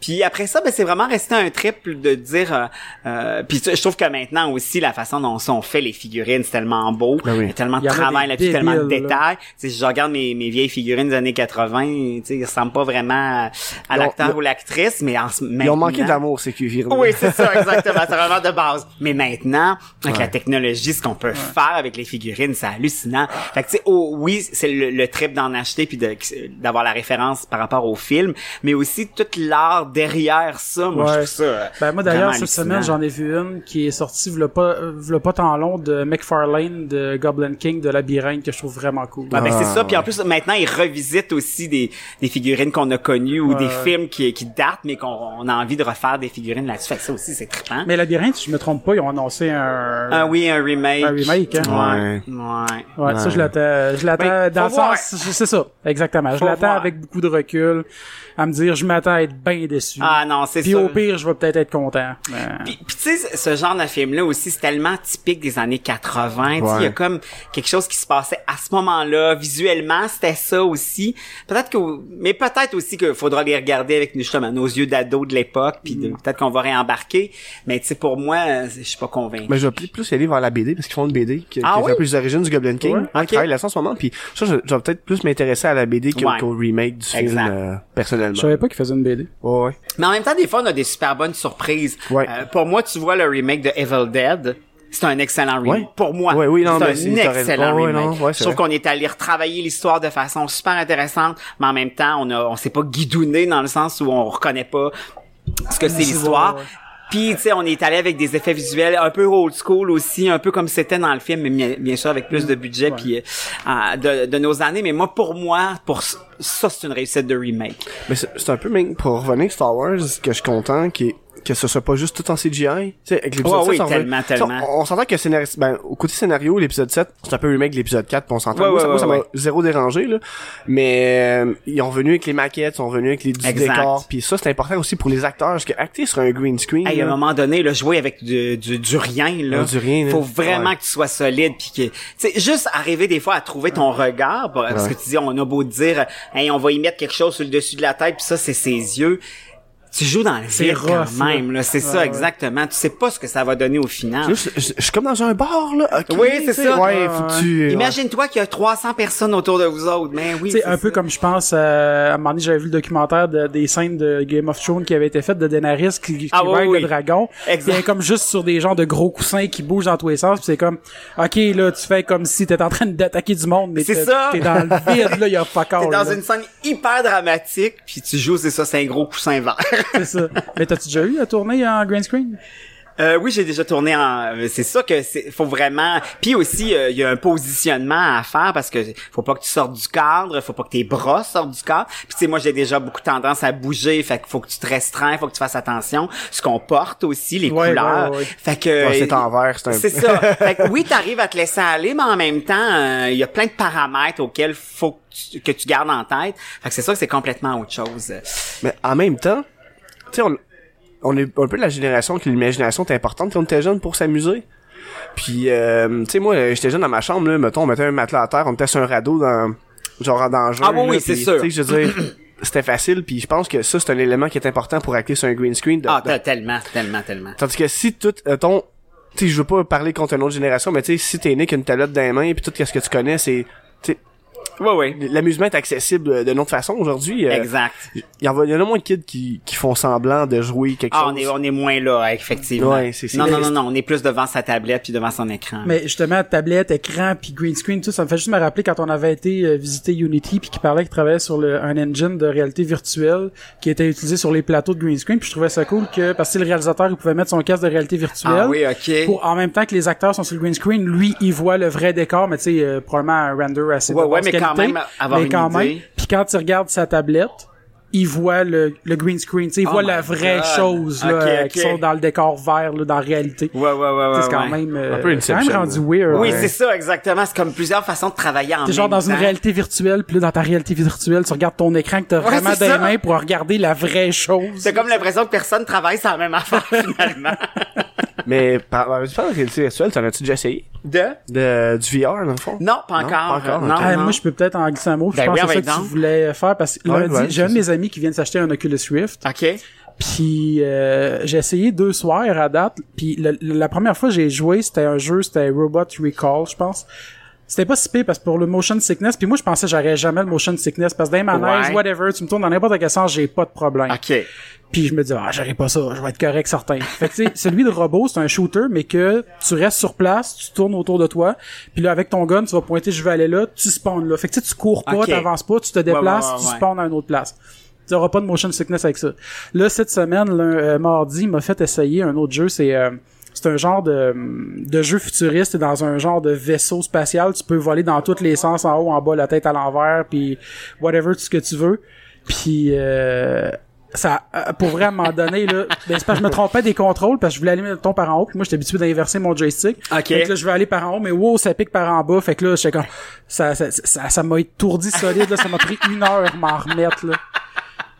[SPEAKER 2] Puis après ça, ben c'est vraiment resté un trip de dire. Euh, euh, puis je trouve que maintenant aussi la façon dont sont fait les figurines, c'est tellement beau,
[SPEAKER 3] Ben oui.
[SPEAKER 2] il y a tellement de travail
[SPEAKER 1] des
[SPEAKER 2] là-dessus, tellement de détails. Tu sais, je regarde mes, mes vieilles figurines des années 80, tu sais, ils ressemblent pas vraiment à, l'acteur ou l'actrice, mais en ce
[SPEAKER 3] Ils ont manqué
[SPEAKER 2] maintenant-
[SPEAKER 3] d'amour, ces cuivres.
[SPEAKER 2] oui, c'est ça, (laughs) exactement. C'est vraiment de base. Mais maintenant, avec
[SPEAKER 3] Ouais.
[SPEAKER 2] la technologie, ce qu'on peut faire avec les figurines, c'est hallucinant. Fait que, tu sais, oh, oui, c'est le, le trip d'en acheter puis d'avoir la référence par rapport au film, mais aussi tout l'art derrière ça. Moi, je trouve ça. euh,
[SPEAKER 1] Ben moi d'ailleurs cette semaine j'en ai vu une qui est sortie v'là pas v'là pas tant long de McFarlane de Goblin King de Labyrinthe que je trouve vraiment cool.
[SPEAKER 2] Ouais, ben c'est
[SPEAKER 3] Ah,
[SPEAKER 2] ça. Puis en plus, maintenant, ils revisitent aussi des, des figurines qu'on a connues ou
[SPEAKER 1] Ouais,
[SPEAKER 2] des films qui, qui datent, mais qu'on on a envie de refaire des figurines là-dessus. Fait que ça aussi, c'est trippant.
[SPEAKER 1] Mais Labyrinthe, si je me trompe pas, ils ont annoncé un
[SPEAKER 2] Ah oui, un remake.
[SPEAKER 1] Un remake, hein?
[SPEAKER 2] Ouais. Ouais.
[SPEAKER 1] Ouais, ça
[SPEAKER 3] Ouais.
[SPEAKER 1] je l'attends, je l'attends
[SPEAKER 2] Ben,
[SPEAKER 1] dans le
[SPEAKER 2] faut voir.
[SPEAKER 1] sens, c'est ça, exactement. Je l'attends avec beaucoup de recul, à me dire, je m'attends à être bien déçu.
[SPEAKER 2] Ah non, c'est
[SPEAKER 1] Puis
[SPEAKER 2] ça.
[SPEAKER 1] au pire, je vais peut-être être content.
[SPEAKER 2] Puis, puis tu sais, ce genre de film-là aussi, c'est tellement typique des années 80. Tu sais, Il y a comme quelque chose qui se passait à ce moment-là. Visuellement, c'était ça aussi. Peut-être que, mais peut-être aussi qu'il faudra les regarder avec justement nos yeux d'ado de l'époque. Puis
[SPEAKER 1] Mm.
[SPEAKER 2] Peut-être qu'on va réembarquer. Mais tu sais, pour moi, je suis pas convaincu.
[SPEAKER 3] Mais je vais plus- plus y aller vers la BD parce qu'ils font une BD qui,
[SPEAKER 2] Ah
[SPEAKER 3] qui est un peu les origines du Goblin King.
[SPEAKER 1] Ouais.
[SPEAKER 3] Ils
[SPEAKER 2] Ok.
[SPEAKER 3] travaillent là-dessus en ce moment. Puis ça, je, je vais peut-être plus m'intéresser à la BD qu'au
[SPEAKER 2] Ouais.
[SPEAKER 3] remake du film euh, personnellement.
[SPEAKER 1] Je savais pas qu'ils faisaient une BD.
[SPEAKER 3] Ouais, ouais.
[SPEAKER 2] Mais en même temps, des fois, on a des super bonnes surprises.
[SPEAKER 3] Ouais.
[SPEAKER 2] Euh, pour moi, tu vois le remake de Evil Dead. C'est un excellent remake.
[SPEAKER 3] Ouais.
[SPEAKER 2] Pour moi,
[SPEAKER 3] Ouais, oui, non, mais
[SPEAKER 2] c'est
[SPEAKER 3] c'est-
[SPEAKER 2] un excellent
[SPEAKER 3] Ouais, ouais,
[SPEAKER 2] remake.
[SPEAKER 3] non, ouais, vrai.
[SPEAKER 2] qu'on est allé retravailler l'histoire de façon super intéressante, mais en même temps, on a, on s'est pas guidouné dans le sens où on reconnaît pas ce que c'est l'histoire. Puis, tu sais, on est allé avec des effets visuels un peu old school aussi, un peu comme c'était dans le film, mais bien, bien sûr avec plus de budget puis euh, euh, de, de nos années. Mais moi, pour moi, pour ça, c'est une réussite de remake.
[SPEAKER 3] Mais c'est un peu même pour revenir Star Wars que je suis content qui que ce soit pas juste tout en CGI. Tu sais, avec l'épisode
[SPEAKER 2] Ouais,
[SPEAKER 3] 7,
[SPEAKER 2] oui,
[SPEAKER 3] on
[SPEAKER 2] tellement, tellement.
[SPEAKER 3] On, on s'entend que scénario, ben, au côté scénario, l'épisode 7, c'est un peu remake de l'épisode 4, puis on s'entend.
[SPEAKER 2] Ouais,
[SPEAKER 3] moi,
[SPEAKER 2] ouais,
[SPEAKER 3] ça, m'a zéro dérangé, là. Mais, euh, ils ont venu avec les maquettes, ils sont venus avec les du décor, puis ça, c'est important aussi pour les acteurs, parce que acter sur un green screen,
[SPEAKER 2] Hey, à un moment donné, là, jouer avec du, du, du rien, là.
[SPEAKER 3] Du rien, là.
[SPEAKER 2] Faut vraiment que tu sois solide puis que, tu sais, juste arriver des fois à trouver ton regard, parce que tu dis, on a beau dire, hey, on va y mettre quelque chose sur le dessus de la tête puis ça, c'est ses yeux. Tu joues dans le vide quand
[SPEAKER 1] rough,
[SPEAKER 2] même, là. C'est
[SPEAKER 1] Ouais,
[SPEAKER 2] ça,
[SPEAKER 1] ouais.
[SPEAKER 2] exactement. Tu sais pas ce que ça va donner au final.
[SPEAKER 3] Je, je- je suis comme dans un bar, là.
[SPEAKER 2] Oui, c'est ça.
[SPEAKER 3] Ouais,
[SPEAKER 1] Ouais,
[SPEAKER 3] faut que
[SPEAKER 1] ouais.
[SPEAKER 3] tu...
[SPEAKER 2] Imagine-toi qu'il y a 300 personnes autour de vous autres. Mais oui,
[SPEAKER 1] Tu sais,
[SPEAKER 2] c'est
[SPEAKER 1] un peu comme je pense, euh, à un moment donné, j'avais vu le documentaire de- des scènes de Game of Thrones qui avait été faites de Daenerys qui, qui
[SPEAKER 2] Ah oui, oui.
[SPEAKER 1] le dragon.
[SPEAKER 2] Exact.
[SPEAKER 1] Comme juste sur des genres de gros coussins qui bougent dans tous les sens. C'est comme, ok, là, tu fais comme si t'étais en train d'attaquer du monde, mais
[SPEAKER 2] C'est
[SPEAKER 1] t'es
[SPEAKER 2] ça.
[SPEAKER 1] t'es dans le vide, là, il y a (laughs) fuck all.
[SPEAKER 2] T'es dans
[SPEAKER 1] là.
[SPEAKER 2] une scène hyper dramatique, puis tu joues, c'est ça, c'est un gros coussin vert.
[SPEAKER 1] C'est ça. Mais t'as-tu déjà eu à tourner en green screen?
[SPEAKER 2] Euh, oui, j'ai déjà tourné en. C'est ça que c'est. Faut vraiment. Puis aussi, euh, il y a un positionnement à faire parce que faut pas que tu sortes du cadre, faut pas que tes bras sortent du cadre. Puis tu sais, moi j'ai déjà beaucoup tendance à bouger, fait qu'il faut que tu te restreins, faut que tu fasses attention. Ce qu'on porte aussi, les
[SPEAKER 1] Ouais,
[SPEAKER 2] couleurs.
[SPEAKER 1] ouais, ouais.
[SPEAKER 2] Fait que.
[SPEAKER 3] C'est envers, c'est un
[SPEAKER 2] C'est ça. (laughs) fait que oui, t'arrives à te laisser aller, mais en même temps, euh, il y a plein de paramètres auxquels faut que tu, que tu gardes en tête. Fait que c'est ça que c'est complètement autre chose.
[SPEAKER 3] Mais en même temps, sais, on, on est un peu de la génération que l'imagination est importante quand on était jeune pour s'amuser. Puis, euh, tu sais, moi, j'étais jeune dans ma chambre, là, mettons, on mettait un matelas à terre, on était sur un radeau dans, genre en danger.
[SPEAKER 2] Ah oui, oui, c'est sûr.
[SPEAKER 3] Tu sais, je veux dire, (coughs) c'était facile, puis je pense que ça, c'est un élément qui est important pour acter sur un green screen. de-
[SPEAKER 2] Ah,
[SPEAKER 3] de-
[SPEAKER 2] tellement, tellement, tellement.
[SPEAKER 3] Tandis que si tout, euh, ton, tu sais, je veux pas parler contre une autre génération, mais tu sais, si t'es né qu'une tablette dans les mains, puis tout ce que tu connais, c'est, tu
[SPEAKER 2] Oui, oui.
[SPEAKER 3] l'amusement est accessible de notre façon aujourd'hui. euh,
[SPEAKER 2] Exact.
[SPEAKER 3] Il y, en a moins de kids qui, qui font semblant de jouer quelque
[SPEAKER 2] Ah,
[SPEAKER 3] chose.
[SPEAKER 2] on est, on est moins là, effectivement.
[SPEAKER 3] Ouais, c'est-
[SPEAKER 2] non, non, non, non, on est plus devant sa tablette puis devant son écran.
[SPEAKER 1] Mais justement, tablette, écran, puis green screen, tout ça me fait juste me rappeler quand on avait été euh, visiter Unity, puis qui parlait qu'il travaillait sur le, un engine de réalité virtuelle qui était utilisé sur les plateaux de green screen. Puis je trouvais ça cool que parce que le réalisateur il pouvait mettre son casque de réalité virtuelle.
[SPEAKER 2] ah oui, ok.
[SPEAKER 1] Pour, en même temps que les acteurs sont sur le green screen, lui, il voit le vrai décor, mais tu sais, euh, probablement un render assez
[SPEAKER 2] Ouais, ouais, mais quand même avoir
[SPEAKER 1] mais
[SPEAKER 2] une
[SPEAKER 1] quand
[SPEAKER 2] idée.
[SPEAKER 1] même. Puis quand tu regardes sa tablette, il voit le, le green screen, il
[SPEAKER 2] Oh
[SPEAKER 1] voit la vraie
[SPEAKER 2] God.
[SPEAKER 1] chose là, euh, qui sont dans le décor vert, là, dans la réalité.
[SPEAKER 2] Ouais, ouais, ouais,
[SPEAKER 1] c'est quand
[SPEAKER 2] ouais.
[SPEAKER 1] même, euh,
[SPEAKER 3] Un peu
[SPEAKER 1] c'est quand même rendu weird.
[SPEAKER 2] Oui,
[SPEAKER 1] Ouais.
[SPEAKER 2] c'est ça, exactement. C'est comme plusieurs façons de travailler en
[SPEAKER 1] T'es genre dans une réalité virtuelle, puis là, dans ta réalité virtuelle, tu regardes ton écran que t'as
[SPEAKER 2] Ouais,
[SPEAKER 1] vraiment des
[SPEAKER 2] ça.
[SPEAKER 1] mains pour regarder la vraie chose.
[SPEAKER 2] C'est comme l'impression que personne travaille sur la même affaire, (laughs) finalement.
[SPEAKER 3] Mais, par, de réalité virtuelle, t'en as-tu déjà essayé?
[SPEAKER 2] De?
[SPEAKER 3] De, du VR, dans le fond?
[SPEAKER 2] Non, pas
[SPEAKER 3] Non,
[SPEAKER 2] encore.
[SPEAKER 3] pas encore,
[SPEAKER 2] Non.
[SPEAKER 1] Ah,
[SPEAKER 2] non.
[SPEAKER 1] moi, je peux peut-être en glisser un mot. Je
[SPEAKER 2] Ben
[SPEAKER 1] pense
[SPEAKER 2] oui,
[SPEAKER 1] que c'est ça que tu voulais faire parce que
[SPEAKER 3] Ouais,
[SPEAKER 1] lundi,
[SPEAKER 3] ouais,
[SPEAKER 1] j'ai un de mes amis qui vient de s'acheter un Oculus Rift.
[SPEAKER 2] OK.
[SPEAKER 1] Puis euh, j'ai essayé deux soirs à date. Puis le- le- la première fois j'ai joué, c'était un jeu, c'était Robot Recall, je pense. C'était pas si pire parce que pour le motion sickness, puis moi je pensais que j'aurais jamais le motion sickness parce que dans les manèges,
[SPEAKER 2] Ouais.
[SPEAKER 1] whatever, tu me tournes dans n'importe quel sens, j'ai pas de problème.
[SPEAKER 2] OK.
[SPEAKER 1] Puis je me dis ah j'aurais pas ça, je vais être correct certain. (laughs) fait que tu sais, celui de robot, c'est un shooter mais que tu restes sur place, tu tournes autour de toi, puis là avec ton gun, tu vas pointer je vais aller là, tu spawns là. Fait que tu cours pas,
[SPEAKER 2] Ok.
[SPEAKER 1] t'avances pas, tu te déplaces,
[SPEAKER 2] ouais, ouais,
[SPEAKER 1] tu spawns à une autre place. Tu auras pas de motion sickness avec ça. Là cette semaine, le euh, mardi, il m'a fait essayer un autre jeu, c'est euh, c'est un genre de, de jeu futuriste dans un genre de vaisseau spatial. Tu peux voler dans tous les sens, en haut, en bas, la tête à l'envers, puis whatever, tout ce que tu veux. Puis euh, ça, euh, pour vrai, à un moment donné, là, ben, c'est parce que je me trompais des contrôles, parce que je voulais aller mettons, par en haut, puis moi, j'étais habitué d'inverser mon joystick.
[SPEAKER 2] Ok.
[SPEAKER 1] Là, je vais aller par en haut, mais wow, ça pique par en bas. Fait que là, j'étais comme, ça, ça, ça, ça m'a étourdi solide, là. Ça m'a pris une heure à m'en remettre, là.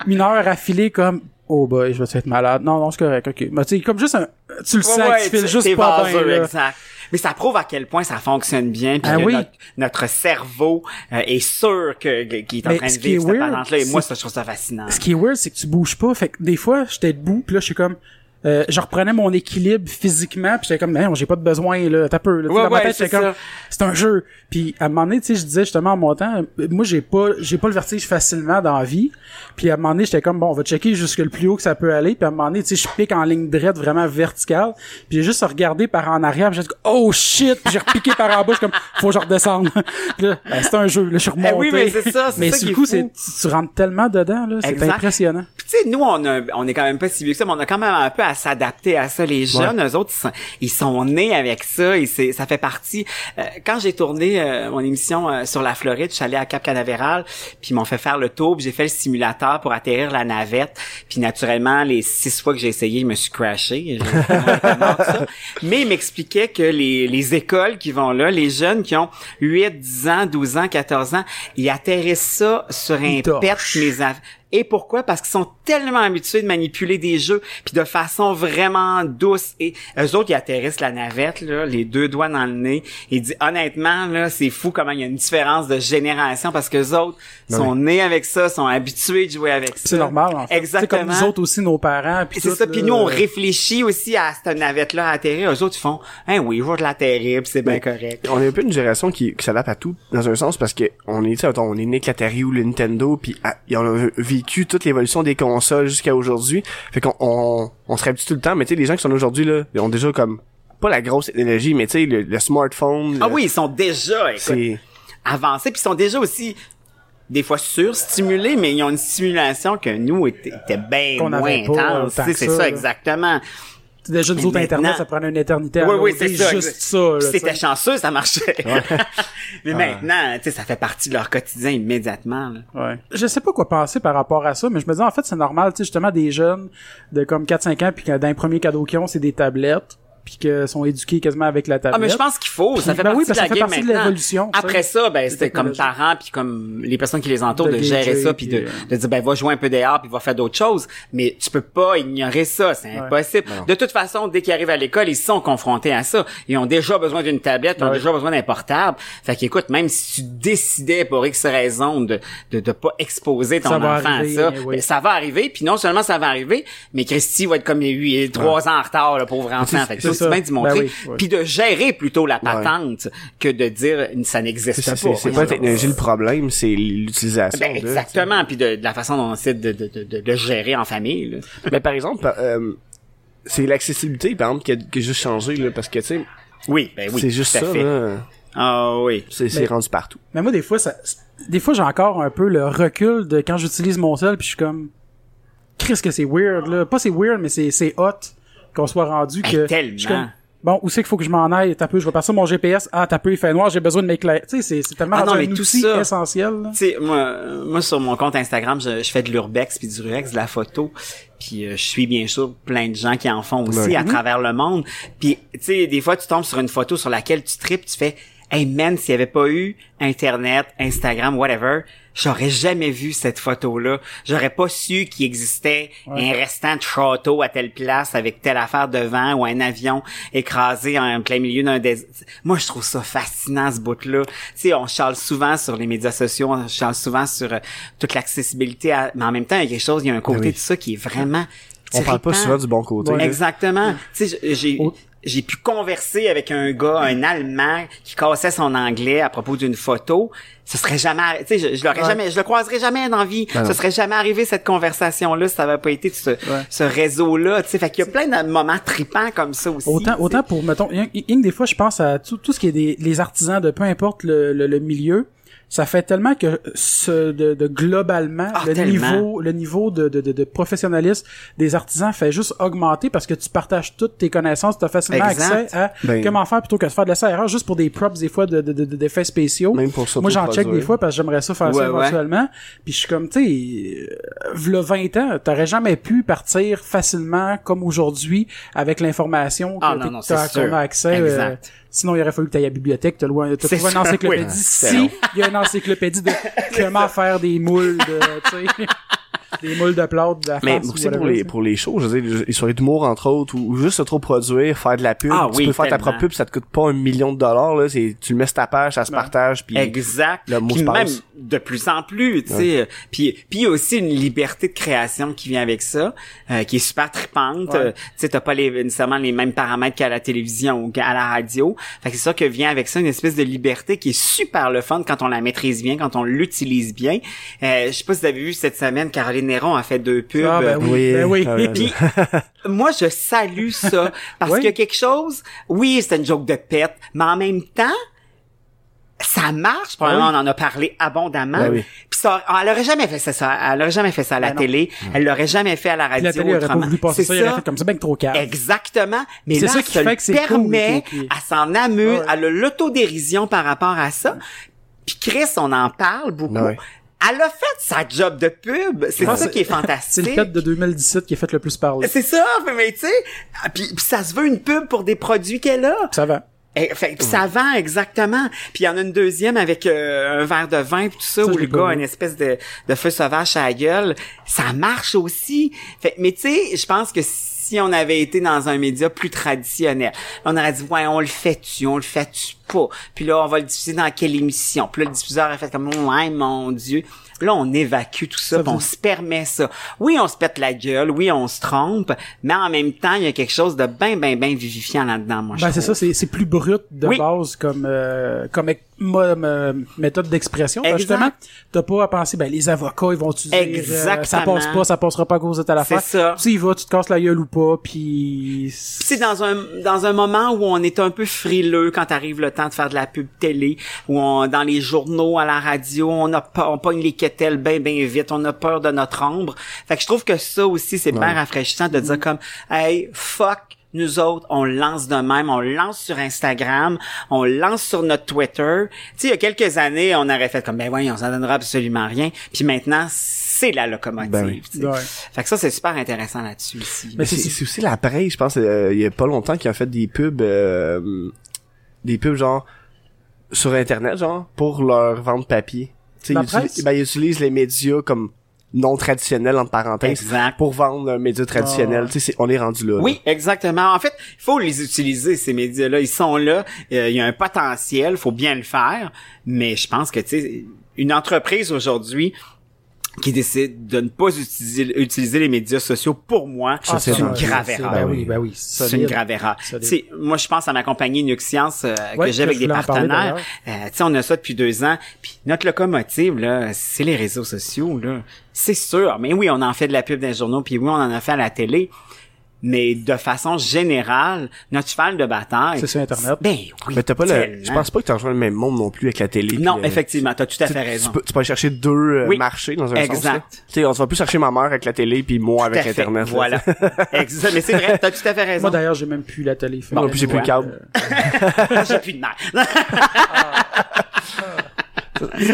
[SPEAKER 1] Une heure à filer comme, oh boy, je vais être malade. Non, non, c'est correct, ok. Mais tu sais, comme juste un, tu le sens
[SPEAKER 2] Ouais,
[SPEAKER 1] tu files juste pas bien,
[SPEAKER 2] vaseux,
[SPEAKER 1] là.
[SPEAKER 2] exact. Mais ça prouve à quel point ça fonctionne bien, puis
[SPEAKER 1] Ah
[SPEAKER 2] que
[SPEAKER 1] oui.
[SPEAKER 2] notre, notre cerveau euh, est sûr que qu'il est en
[SPEAKER 1] Mais
[SPEAKER 2] train de
[SPEAKER 1] ce
[SPEAKER 2] vivre cette
[SPEAKER 1] weird,
[SPEAKER 2] patente-là. Et moi, ça, je trouve ça fascinant.
[SPEAKER 1] Ce qui est weird, c'est que tu bouges pas. Fait que des fois, j'étais debout, puis là, je suis comme, euh, je reprenais mon équilibre physiquement, puis j'étais comme, non, j'ai pas de besoin, là, t'as peu, là.
[SPEAKER 2] Ouais,
[SPEAKER 1] dans ma
[SPEAKER 2] ouais,
[SPEAKER 1] tête,
[SPEAKER 2] c'est
[SPEAKER 1] j'étais comme, c'est un jeu. Puis à un moment donné, tu sais, je disais justement en montant, euh, moi, j'ai pas, j'ai pas le vertige facilement dans la vie. Puis à un moment donné, j'étais comme, bon, on va checker jusque le plus haut que ça peut aller. Puis à un moment donné, tu sais, je pique en ligne droite vraiment verticale. Puis j'ai juste regardé par en arrière, puis j'ai dit, oh shit! Puis j'ai repiqué par en bas, comme, faut que je redescende. (laughs) ben, c'est un jeu, là, je suis remonté.
[SPEAKER 2] Eh oui, mais c'est ça,
[SPEAKER 1] Mais
[SPEAKER 2] ça
[SPEAKER 1] le coup, c'est, tu, tu rentres tellement dedans, là, c'est impressionnant.
[SPEAKER 2] Tu sais, nous, on a, on est quand même pas si vieux que ça, mais on a quand même un peu à s'adapter à ça. Les jeunes, eux autres, ils sont, ils sont nés avec ça et c'est, ça fait partie. euh, quand j'ai tourné euh, mon émission euh, sur la Floride, je suis allé à Cap Canaveral, puis ils m'ont fait faire le tour, puis j'ai fait le simulateur pour atterrir la navette. Puis naturellement, les six fois que j'ai essayé, je me suis crashé. Mais il m'expliquait que les, les écoles qui vont là, les jeunes qui ont 8, 10 ans, 12 ans, 14 ans, ils atterrissent ça sur un
[SPEAKER 1] Ils
[SPEAKER 2] pet mes et pourquoi? Parce qu'ils sont tellement habitués de manipuler des jeux, puis de façon vraiment douce. Et eux autres, ils atterrissent la navette, là, les deux doigts dans le nez. Et dit honnêtement, là, c'est fou comment il y a une différence de génération, parce que les autres sont nés avec ça, sont habitués de jouer avec ça.
[SPEAKER 1] C'est normal, en fait.
[SPEAKER 2] Exactement.
[SPEAKER 1] C'est comme nous autres aussi, nos parents. Puis
[SPEAKER 2] c'est ça. Puis nous, on réfléchit aussi à cette navette-là à atterrir. Eux autres, ils font, hein, oui, je vais de l'atterrir, puis c'est bien
[SPEAKER 3] Mais-
[SPEAKER 2] correct.
[SPEAKER 3] On est un peu une génération qui, qui s'adapte à tout dans un sens parce que on est, on est né avec l'Atari ou le Nintendo puis on a vécu toute l'évolution des consoles jusqu'à aujourd'hui. Fait qu'on on, on se réhabitue tout le temps, mais tu sais, les gens qui sont aujourd'hui là, ils ont déjà comme pas la grosse technologie, mais tu sais, le, le smartphone.
[SPEAKER 2] Ah
[SPEAKER 3] le-
[SPEAKER 2] oui, ils sont déjà, écoute,
[SPEAKER 3] c'est
[SPEAKER 2] avancés, puis ils sont déjà aussi des fois surstimulés, mais ils ont une stimulation que nous était, était bien moins intense. C'est
[SPEAKER 1] ça,
[SPEAKER 2] ça,
[SPEAKER 1] là.
[SPEAKER 2] exactement.
[SPEAKER 1] Déjà nous autres, Internet, ça prenait une éternité à
[SPEAKER 2] Oui, oui, c'est ça.
[SPEAKER 1] juste
[SPEAKER 2] exact.
[SPEAKER 1] ça.
[SPEAKER 2] C'était chanceux, ça marchait. (laughs) mais maintenant, tu sais, ça fait partie de leur quotidien immédiatement. là.
[SPEAKER 1] Ouais. Je sais pas quoi penser par rapport à ça, mais je me dis en fait c'est normal, tu sais justement des jeunes de comme 4 5 ans puis que d'un premier cadeau qu'ils ont, c'est des tablettes. Puis que sont éduqués quasiment avec la tablette.
[SPEAKER 2] Ah, mais je pense qu'il faut. Ça fait
[SPEAKER 1] Ben oui,
[SPEAKER 2] partie de la
[SPEAKER 1] que ça fait
[SPEAKER 2] game
[SPEAKER 1] partie de l'évolution.
[SPEAKER 2] Après ça, ben, c'était comme parents puis comme les personnes qui les entourent
[SPEAKER 1] De
[SPEAKER 2] de, gérer ça puis de, de dire, ben, va jouer un peu dehors puis va faire d'autres choses. Mais tu peux pas ignorer ça. C'est impossible. De toute façon, dès qu'ils arrivent à l'école, ils sont confrontés à ça. Ils ont déjà besoin d'une tablette, ils ont
[SPEAKER 1] Ouais.
[SPEAKER 2] déjà besoin d'un portable. Fait qu'écoute, même si tu décidais pour X raison de, de, de pas exposer ton
[SPEAKER 1] Ça
[SPEAKER 2] enfant
[SPEAKER 1] arriver,
[SPEAKER 2] à ça,
[SPEAKER 1] oui.
[SPEAKER 2] ben, ça va arriver. Puis non seulement ça va arriver, mais Christy va être comme lui, trois ans en retard, le pauvre enfant. Fait que
[SPEAKER 1] c'est
[SPEAKER 2] c'est aussi
[SPEAKER 1] ça.
[SPEAKER 2] bien d'y montrer.
[SPEAKER 1] Ben oui, oui.
[SPEAKER 2] Puis de gérer plutôt la patente que de dire ça n'existe pas.
[SPEAKER 3] c'est- pas la technologie le problème, c'est l'utilisation.
[SPEAKER 2] Ben, exactement, puis de, de la façon dont on essaie de, de, de, gérer en famille. Là. (laughs)
[SPEAKER 3] Mais par exemple, euh, c'est l'accessibilité, par exemple, qui a, qui a juste changé, là, parce que, tu sais,
[SPEAKER 2] Oui, ben oui.
[SPEAKER 3] c'est juste ça,
[SPEAKER 2] fait.
[SPEAKER 3] là.
[SPEAKER 2] Ah oui.
[SPEAKER 3] C'est rendu partout.
[SPEAKER 1] Mais moi, des fois, ça, des fois, j'ai encore un peu le recul de quand j'utilise mon sel, puis je suis comme, Chris, que c'est weird, là. Pas c'est weird, mais c'est, c'est hot qu'on soit rendu que.
[SPEAKER 2] tellement.
[SPEAKER 1] je suis comme, bon, où c'est qu'il faut que je m'en aille? T'as peu, je vais passer mon GPS. Ah, t'as peu, il fait noir, j'ai besoin de m'éclairer. Tu sais, c'est, c'est tellement
[SPEAKER 2] Ah non, mais
[SPEAKER 1] un
[SPEAKER 2] tout
[SPEAKER 1] outil
[SPEAKER 2] ça-
[SPEAKER 1] essentiel, là.
[SPEAKER 2] Tu sais, moi, moi, sur mon compte Instagram, je, je fais de l'urbex puis du rurex, de la photo. Puis euh, je suis bien sûr plein de gens qui en font aussi
[SPEAKER 3] Ouais.
[SPEAKER 2] à travers le monde. Puis, tu sais, des fois, tu tombes sur une photo sur laquelle tu tripes, tu fais « Hey man, s'il y avait pas eu Internet, Instagram, whatever, j'aurais jamais vu cette photo-là. J'aurais pas su qu'il existait un restant de château à telle place avec telle affaire devant ou un avion écrasé en plein milieu d'un désert. Moi, je trouve ça fascinant, ce bout-là. Tu sais, on charle souvent sur les médias sociaux, on charle souvent sur euh, toute l'accessibilité, à- mais en même temps, il y a quelque chose, il y a un côté
[SPEAKER 3] oui.
[SPEAKER 2] de ça qui est vraiment
[SPEAKER 3] On parle pas souvent du bon côté.
[SPEAKER 2] Exactement. Tu sais, j'ai. J'ai pu converser avec un gars, un Allemand, qui cassait son anglais à propos d'une photo. Ce serait jamais, tu sais, je, je l'aurais jamais, je le croiserais jamais dans vie.
[SPEAKER 3] Non.
[SPEAKER 2] Ce serait jamais arrivé cette conversation-là si ça avait pas été ce, ce réseau-là. Tu sais, fait qu'il y a plein de moments tripants comme ça aussi.
[SPEAKER 1] Autant, autant pour, mettons, rien rien que des fois, je pense à tout, tout ce qui est des, les artisans de peu importe le, le, le milieu. Ça fait tellement que ce, de, de globalement,
[SPEAKER 2] Ah,
[SPEAKER 1] le
[SPEAKER 2] tellement.
[SPEAKER 1] niveau, le niveau de, de, de, de professionnalisme des artisans fait juste augmenter parce que tu partages toutes tes connaissances, tu as facilement
[SPEAKER 2] Exact.
[SPEAKER 1] accès à
[SPEAKER 3] Ben-
[SPEAKER 1] comment faire plutôt que de faire de la erreur juste pour des props des fois de, de, de, de- d'effets spéciaux.
[SPEAKER 3] Même pour
[SPEAKER 1] Moi, j'en check des fois parce que j'aimerais ça faire ça
[SPEAKER 2] Ouais, ouais.
[SPEAKER 1] éventuellement. Puis je suis comme, tu sais, v'là 20 ans, t'aurais jamais pu partir facilement comme aujourd'hui avec l'information que
[SPEAKER 2] Ah, non,
[SPEAKER 1] t'es-
[SPEAKER 2] non,
[SPEAKER 1] t'as-
[SPEAKER 2] c'est
[SPEAKER 1] qu'on
[SPEAKER 2] sûr.
[SPEAKER 1] a accès. euh,
[SPEAKER 2] Exact.
[SPEAKER 1] Sinon, il aurait fallu que t'ailles à la bibliothèque, t'as
[SPEAKER 2] C'est
[SPEAKER 1] trouvé une encyclopédie.
[SPEAKER 2] oui.
[SPEAKER 1] Si, il y a une encyclopédie de (laughs) comment faire des moules de, tu sais, des moules de plâtre de la
[SPEAKER 3] Mais tu sais, pour les, pour les shows, je veux dire, les soirées d'humour, entre autres, ou, juste se trop produire, faire de la pub,
[SPEAKER 2] Ah
[SPEAKER 3] tu
[SPEAKER 2] oui,
[SPEAKER 3] peux faire ta propre pub, ça te coûte pas un million de dollars, là, c'est, tu le mets sur ta page, ça se partage, puis
[SPEAKER 2] Exact.
[SPEAKER 3] le mot
[SPEAKER 2] Puis
[SPEAKER 3] se
[SPEAKER 2] même
[SPEAKER 3] passe.
[SPEAKER 2] de plus en plus, tu sais. euh, Puis puis il y a aussi une liberté de création qui vient avec ça, euh, qui est super trippante.
[SPEAKER 1] Ouais.
[SPEAKER 2] Euh, tu sais, t'as pas les, nécessairement les mêmes paramètres qu'à la télévision ou qu'à la radio. Fait que c'est ça que vient avec ça une espèce de liberté qui est super le fun quand on la maîtrise bien, quand on l'utilise bien. Euh, je sais pas si vous avez vu cette semaine, Caroline Néron a fait deux pubs.
[SPEAKER 1] Ah, ben oui,
[SPEAKER 3] Oui,
[SPEAKER 1] ben oui.
[SPEAKER 3] ah,
[SPEAKER 2] Puis moi je salue ça parce
[SPEAKER 1] Oui.
[SPEAKER 2] qu'il y a quelque chose. Oui, c'est une joke de pète, mais en même temps ça marche. Probablement,
[SPEAKER 1] Ah oui.
[SPEAKER 2] on en a parlé abondamment.
[SPEAKER 3] Ben oui.
[SPEAKER 2] Puis ça, elle aurait jamais fait ça. Elle aurait jamais fait ça à la
[SPEAKER 1] Ben non.
[SPEAKER 2] télé. Elle l'aurait jamais fait à la radio.
[SPEAKER 1] la télé aurait pas
[SPEAKER 2] autrement.
[SPEAKER 1] voulu passer
[SPEAKER 2] C'est
[SPEAKER 1] ça, il aurait fait comme ça, ben trop calme.
[SPEAKER 2] Exactement. Mais
[SPEAKER 1] C'est
[SPEAKER 2] là,
[SPEAKER 1] ça qui
[SPEAKER 2] ça
[SPEAKER 1] fait que c'est cool,
[SPEAKER 2] permet,
[SPEAKER 1] qui-
[SPEAKER 2] à s'en amuse,
[SPEAKER 1] Ouais.
[SPEAKER 2] à le- l'autodérision par rapport à ça. Puis Chris, on en parle beaucoup.
[SPEAKER 3] Ouais.
[SPEAKER 2] Elle a fait sa job de pub. C'est
[SPEAKER 1] pense
[SPEAKER 2] ça qui est
[SPEAKER 1] C'est
[SPEAKER 2] fantastique.
[SPEAKER 1] le fait de 2017 qui a fait le plus parler.
[SPEAKER 2] C'est ça, mais tu sais, ah, puis, puis ça se veut une pub pour des produits qu'elle a.
[SPEAKER 1] Ça va.
[SPEAKER 2] Fait, puis ça vend exactement. Puis il y en a une deuxième avec euh, un verre de vin puis tout ça,
[SPEAKER 1] Ça,
[SPEAKER 2] où le gars a une espèce de, de feu sauvage à la gueule. Ça marche aussi. Fait, mais tu sais, je pense que si on avait été dans un média plus traditionnel, on aurait dit ouais, on le fait-tu, on le fait-tu pas? Puis là, on va le diffuser dans quelle émission? Puis là, le diffuseur a fait comme ouais, mon Dieu. Là, on évacue tout ça, on se permet ça. Oui, on se pète la gueule, oui, on se trompe, mais en même temps, il y a quelque chose de bien, bien, bien vivifiant là-dedans, moi, je
[SPEAKER 1] Ben c'est ça, c'est c'est plus brut de
[SPEAKER 2] Oui.
[SPEAKER 1] base comme euh, comme mo- euh, méthode d'expression.
[SPEAKER 2] Exact.
[SPEAKER 1] Justement, t'as pas à penser ben les avocats ils vont te dire euh, ça passe pas, ça passera pas à cause de telle affaire.
[SPEAKER 2] C'est ça.
[SPEAKER 1] Tu y vas, tu te casses la gueule ou pas, puis
[SPEAKER 2] c'est dans un dans un moment où on est un peu frileux quand arrive le temps de faire de la pub télé où on dans les journaux à la radio on a pas on pogne les quételles bien bien vite on a peur de notre ombre fait que je trouve que ça aussi c'est bien rafraîchissant de dire comme hey fuck nous autres, on lance de même, on lance sur Instagram, on lance sur notre Twitter. Tu sais, il y a quelques années, on aurait fait comme, ben voyons, ça donnera absolument rien. Puis maintenant, c'est la locomotive.
[SPEAKER 3] Ben oui.
[SPEAKER 1] Ouais.
[SPEAKER 2] Fait que ça, c'est super intéressant là-dessus aussi.
[SPEAKER 3] Mais c'est c'est aussi la presse, je pense, euh, il y a pas longtemps qu'ils ont fait des pubs, euh, des pubs genre sur internet, genre pour leur vendre papier. Tu sais,
[SPEAKER 1] La
[SPEAKER 3] ils, utilisent- ben, ils utilisent les médias comme non traditionnels entre parenthèses
[SPEAKER 2] Exact.
[SPEAKER 3] pour vendre un média traditionnel.
[SPEAKER 1] Ah.
[SPEAKER 3] Tu sais, c'est- on est rendu là. là.
[SPEAKER 2] Oui, exactement. En fait, il faut les utiliser ces médias-là. Ils sont là. Euh, Il y a un potentiel. faut bien le faire. Mais je pense que tu sais, une entreprise aujourd'hui qui décide de ne pas utiliser, utiliser les médias sociaux, pour moi,
[SPEAKER 3] Ah,
[SPEAKER 2] c'est une grave erreur.
[SPEAKER 1] Ben
[SPEAKER 3] oui.
[SPEAKER 1] ben oui.
[SPEAKER 2] C'est une grave erreur. Moi, je pense à ma compagnie Nuxiance euh,
[SPEAKER 1] Ouais,
[SPEAKER 2] que j'ai avec des partenaires. Euh, on a ça depuis deux ans. Puis notre locomotive, là, c'est les réseaux sociaux. là. C'est sûr. Mais oui, on en fait de la pub dans les journaux. Puis oui, on en a fait à la télé. Mais de façon générale, notre cheval de bataille...
[SPEAKER 1] C'est sur Internet.
[SPEAKER 2] Ben oui,
[SPEAKER 3] Mais t'as pas le, je pense pas que t'as rejoint le même monde non plus avec la télé.
[SPEAKER 2] Non,
[SPEAKER 3] puis,
[SPEAKER 2] effectivement, t'as tout à
[SPEAKER 3] tu-
[SPEAKER 2] fait
[SPEAKER 3] tu,
[SPEAKER 2] raison.
[SPEAKER 3] peux, tu peux aller chercher deux euh,
[SPEAKER 2] Oui.
[SPEAKER 3] marchés dans un
[SPEAKER 2] Exact.
[SPEAKER 3] sens. Tu sais, on va plus chercher ma mère avec la télé puis moi
[SPEAKER 2] Tout
[SPEAKER 3] avec
[SPEAKER 2] à.
[SPEAKER 3] Internet. là,
[SPEAKER 2] Voilà. (laughs) exact. Mais c'est vrai, t'as tout à fait raison.
[SPEAKER 1] Moi d'ailleurs, j'ai même plus la télé. Fait
[SPEAKER 3] Bon, puis j'ai plus le câble. (laughs)
[SPEAKER 2] J'ai plus de mère. (laughs)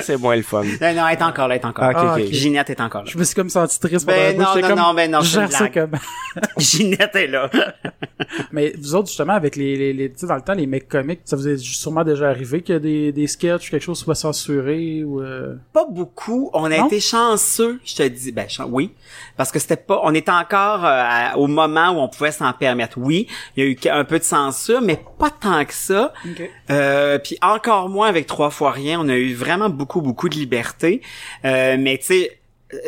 [SPEAKER 3] C'est moins le fun.
[SPEAKER 2] non, non, elle est encore là, elle est encore là.
[SPEAKER 3] Ah, ok,
[SPEAKER 1] Ah,
[SPEAKER 3] ok.
[SPEAKER 1] ok.
[SPEAKER 2] Ginette est encore là.
[SPEAKER 1] Je me suis comme senti triste.
[SPEAKER 2] Ben non, non,
[SPEAKER 1] comme,
[SPEAKER 2] non, ben non,
[SPEAKER 1] Gère ça comme. (laughs)
[SPEAKER 2] Ginette est là. (laughs)
[SPEAKER 1] Mais vous autres, justement, avec les, les, les tu sais, dans le temps, les mecs comiques, ça vous est sûrement déjà arrivé qu'il y a des, des sketchs, quelque chose soit censuré ou, euh...
[SPEAKER 2] pas beaucoup. On a
[SPEAKER 1] Non?
[SPEAKER 2] été chanceux, je te dis. Ben chan- oui, parce que c'était pas. On était encore euh, à- au moment où on pouvait s'en permettre. Oui, il y a eu un peu de censure, mais pas tant que ça. Euh, puis encore moins avec trois fois rien. On a eu vraiment beaucoup beaucoup de liberté. Euh, mais tu sais. euh,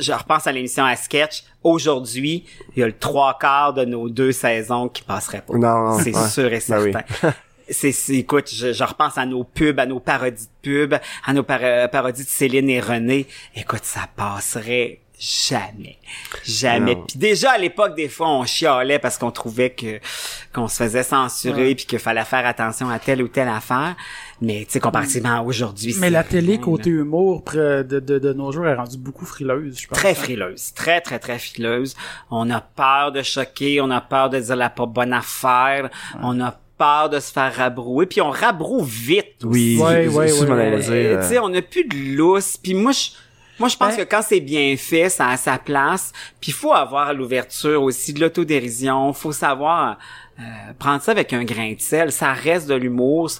[SPEAKER 2] je repense à l'émission à sketch. Aujourd'hui, il y a le trois quarts de nos deux saisons qui passeraient pas.
[SPEAKER 3] Non, non,
[SPEAKER 2] C'est
[SPEAKER 3] ouais.
[SPEAKER 2] sûr et
[SPEAKER 3] Ben oui.
[SPEAKER 2] certain. (laughs) C'est, c'est- écoute, je, je repense à nos pubs, à nos parodies de pubs, à nos para- parodies de Céline et René. Écoute, ça passerait jamais. Jamais. Puis déjà, à l'époque, des fois, on chialait parce qu'on trouvait que, qu'on se faisait censurer puis qu'il fallait faire attention à telle ou telle affaire. Mais, tu sais, comparativement à aujourd'hui,
[SPEAKER 1] Mais la télé, côté humour, près de, de, de nos jours, est rendue beaucoup frileuse, je pense.
[SPEAKER 2] Très frileuse, très très très frileuse. On a peur de choquer, on a peur de dire la pas bonne affaire, on a peur de se faire rabrouer, puis on rabroue vite.
[SPEAKER 3] Oui,
[SPEAKER 2] aussi.
[SPEAKER 3] dire,
[SPEAKER 2] Euh,
[SPEAKER 3] euh,
[SPEAKER 2] Tu sais, on n'a plus de lousse. Puis moi, je, moi, je pense
[SPEAKER 1] Ben-
[SPEAKER 2] que quand c'est bien fait, ça a sa place. Puis il faut avoir l'ouverture aussi, de l'autodérision. faut savoir euh, prendre ça avec un grain de sel. Ça reste de l'humour.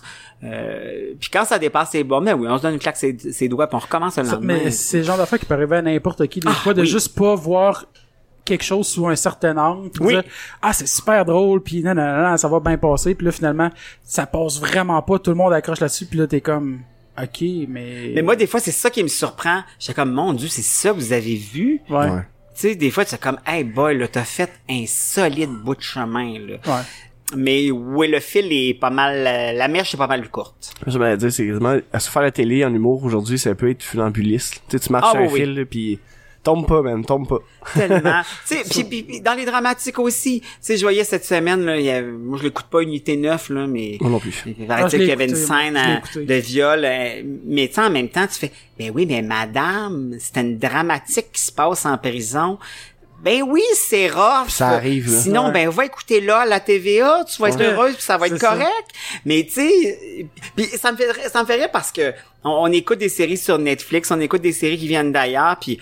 [SPEAKER 2] Euh, puis quand ça dépasse les bornes, ben oui, on se donne une claque ses, ses doigts, puis on recommence le lendemain.
[SPEAKER 1] mais c'est le genre d'affaire qui peut arriver à n'importe qui, des
[SPEAKER 2] Ah,
[SPEAKER 1] fois, de
[SPEAKER 2] oui.
[SPEAKER 1] juste pas voir quelque chose sous un certain angle, puis
[SPEAKER 2] Oui.
[SPEAKER 1] dire ah c'est super drôle, puis non, non, non, ça va bien passer, puis là finalement ça passe vraiment pas, tout le monde accroche là-dessus, puis là t'es comme ok, mais
[SPEAKER 2] Mais moi, des fois, c'est ça qui me surprend. J'étais comme, mon Dieu, c'est ça que vous avez vu?
[SPEAKER 1] ouais,
[SPEAKER 3] Ouais.
[SPEAKER 2] Tu sais, des fois, tu es comme, hey boy, là, t'as fait un solide bout de chemin, là.
[SPEAKER 1] ouais.
[SPEAKER 2] Mais oui, le fil est pas mal, euh, la mèche est pas mal courte.
[SPEAKER 3] Je m'allais dire, c'est quasiment, à se faire la télé en humour aujourd'hui, ça peut être funambuliste. Tu sais, tu marches
[SPEAKER 2] Ah,
[SPEAKER 3] sur un
[SPEAKER 2] oui,
[SPEAKER 3] fil, là, puis tombe pas, man, tombe pas.
[SPEAKER 2] Tellement. (laughs) tu sais, puis- dans les dramatiques aussi. Tu sais, je voyais cette semaine, là, il y a, moi, je l'écoute pas Unité 9, là, mais...
[SPEAKER 3] Moi non plus.
[SPEAKER 2] Il
[SPEAKER 1] Ah,
[SPEAKER 2] qu'il y avait une scène de viol, euh, mais tu sais, en même temps, tu fais, ben oui, mais madame, c'était une dramatique qui se passe en prison. Ben oui, c'est rough.
[SPEAKER 3] Ça arrive, là.
[SPEAKER 2] Sinon,
[SPEAKER 1] Ouais.
[SPEAKER 2] ben va écouter là à la TVA, tu vas être
[SPEAKER 1] Ouais.
[SPEAKER 2] heureuse puis ça va être
[SPEAKER 1] ça.
[SPEAKER 2] correct. Mais tu sais, puis ça me fait ça me fait rire parce que on, on écoute des séries sur Netflix, on écoute des séries qui viennent d'ailleurs, puis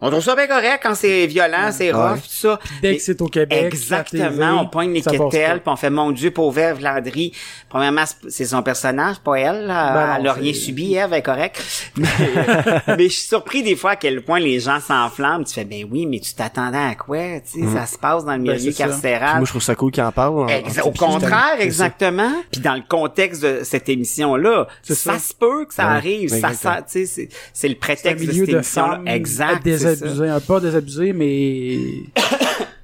[SPEAKER 2] on trouve ça bien correct quand c'est violent, c'est rough,
[SPEAKER 3] Ouais.
[SPEAKER 2] tout ça.
[SPEAKER 1] Dès que c'est au Québec,
[SPEAKER 2] Exactement, on pogne les
[SPEAKER 1] pas.
[SPEAKER 2] puis on fait mon Dieu, pauvre Ève Landry. Premièrement, c'est- son personnage, pas elle.
[SPEAKER 1] Ben non,
[SPEAKER 2] elle a rien subi, Ève elle est correcte. (laughs) Mais, mais je suis surpris des fois à quel point les gens s'enflamment. Tu fais ben oui, mais tu t'attendais à quoi? Tu sais, ça se passe dans le
[SPEAKER 1] Ben,
[SPEAKER 2] milieu carcéral.
[SPEAKER 3] moi, je trouve ça cool qu'il en parle. en- en-
[SPEAKER 2] au contraire, exactement. Puis dans le contexte de cette émission-là, ça,
[SPEAKER 1] ça.
[SPEAKER 2] se peut que ça
[SPEAKER 3] Ouais,
[SPEAKER 2] arrive. Ça, c'est, le prétexte de
[SPEAKER 1] milieu
[SPEAKER 2] cette
[SPEAKER 1] de
[SPEAKER 2] émission-là. Exact.
[SPEAKER 1] Désabusé, un pas désabusé, mais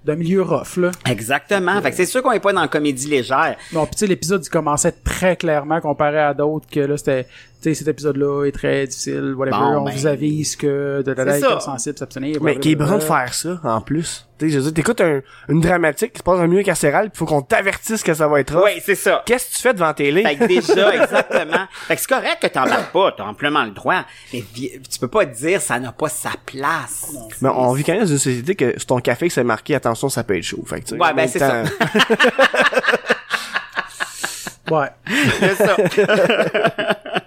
[SPEAKER 1] d'un milieu rough là.
[SPEAKER 2] Exactement. Fait que c'est sûr qu'on est pas dans la comédie légère.
[SPEAKER 1] Non, puis tu sais, l'épisode il commençait très clairement comparé à d'autres que là c'était, tu sais, cet épisode-là est très difficile, whatever.
[SPEAKER 2] Bon,
[SPEAKER 1] on
[SPEAKER 2] ben,
[SPEAKER 1] vous avise que de la
[SPEAKER 2] c'est ça.
[SPEAKER 1] être sensible, s'abstenir.
[SPEAKER 3] Mais qui est bon de faire ça, en plus. Tu sais, je veux dire, t'écoutes un, une dramatique qui se passe dans un milieu carcéral, pis faut qu'on t'avertisse que ça va être.
[SPEAKER 2] Oui, c'est ça.
[SPEAKER 3] Qu'est-ce que tu fais devant télé?
[SPEAKER 2] Fait que déjà, (laughs) exactement. Fait que c'est correct que t'embarques pas, t'as amplement le droit. Mais tu peux pas dire ça n'a pas sa place.
[SPEAKER 3] Mais on vit quand même dans une société que sur ton café, c'est marqué attention, ça peut être chaud. Fait que, tu sais,
[SPEAKER 2] Ouais,
[SPEAKER 3] en
[SPEAKER 2] ben, c'est
[SPEAKER 3] temps- (laughs)
[SPEAKER 1] Ouais.
[SPEAKER 2] C'est ça. (laughs)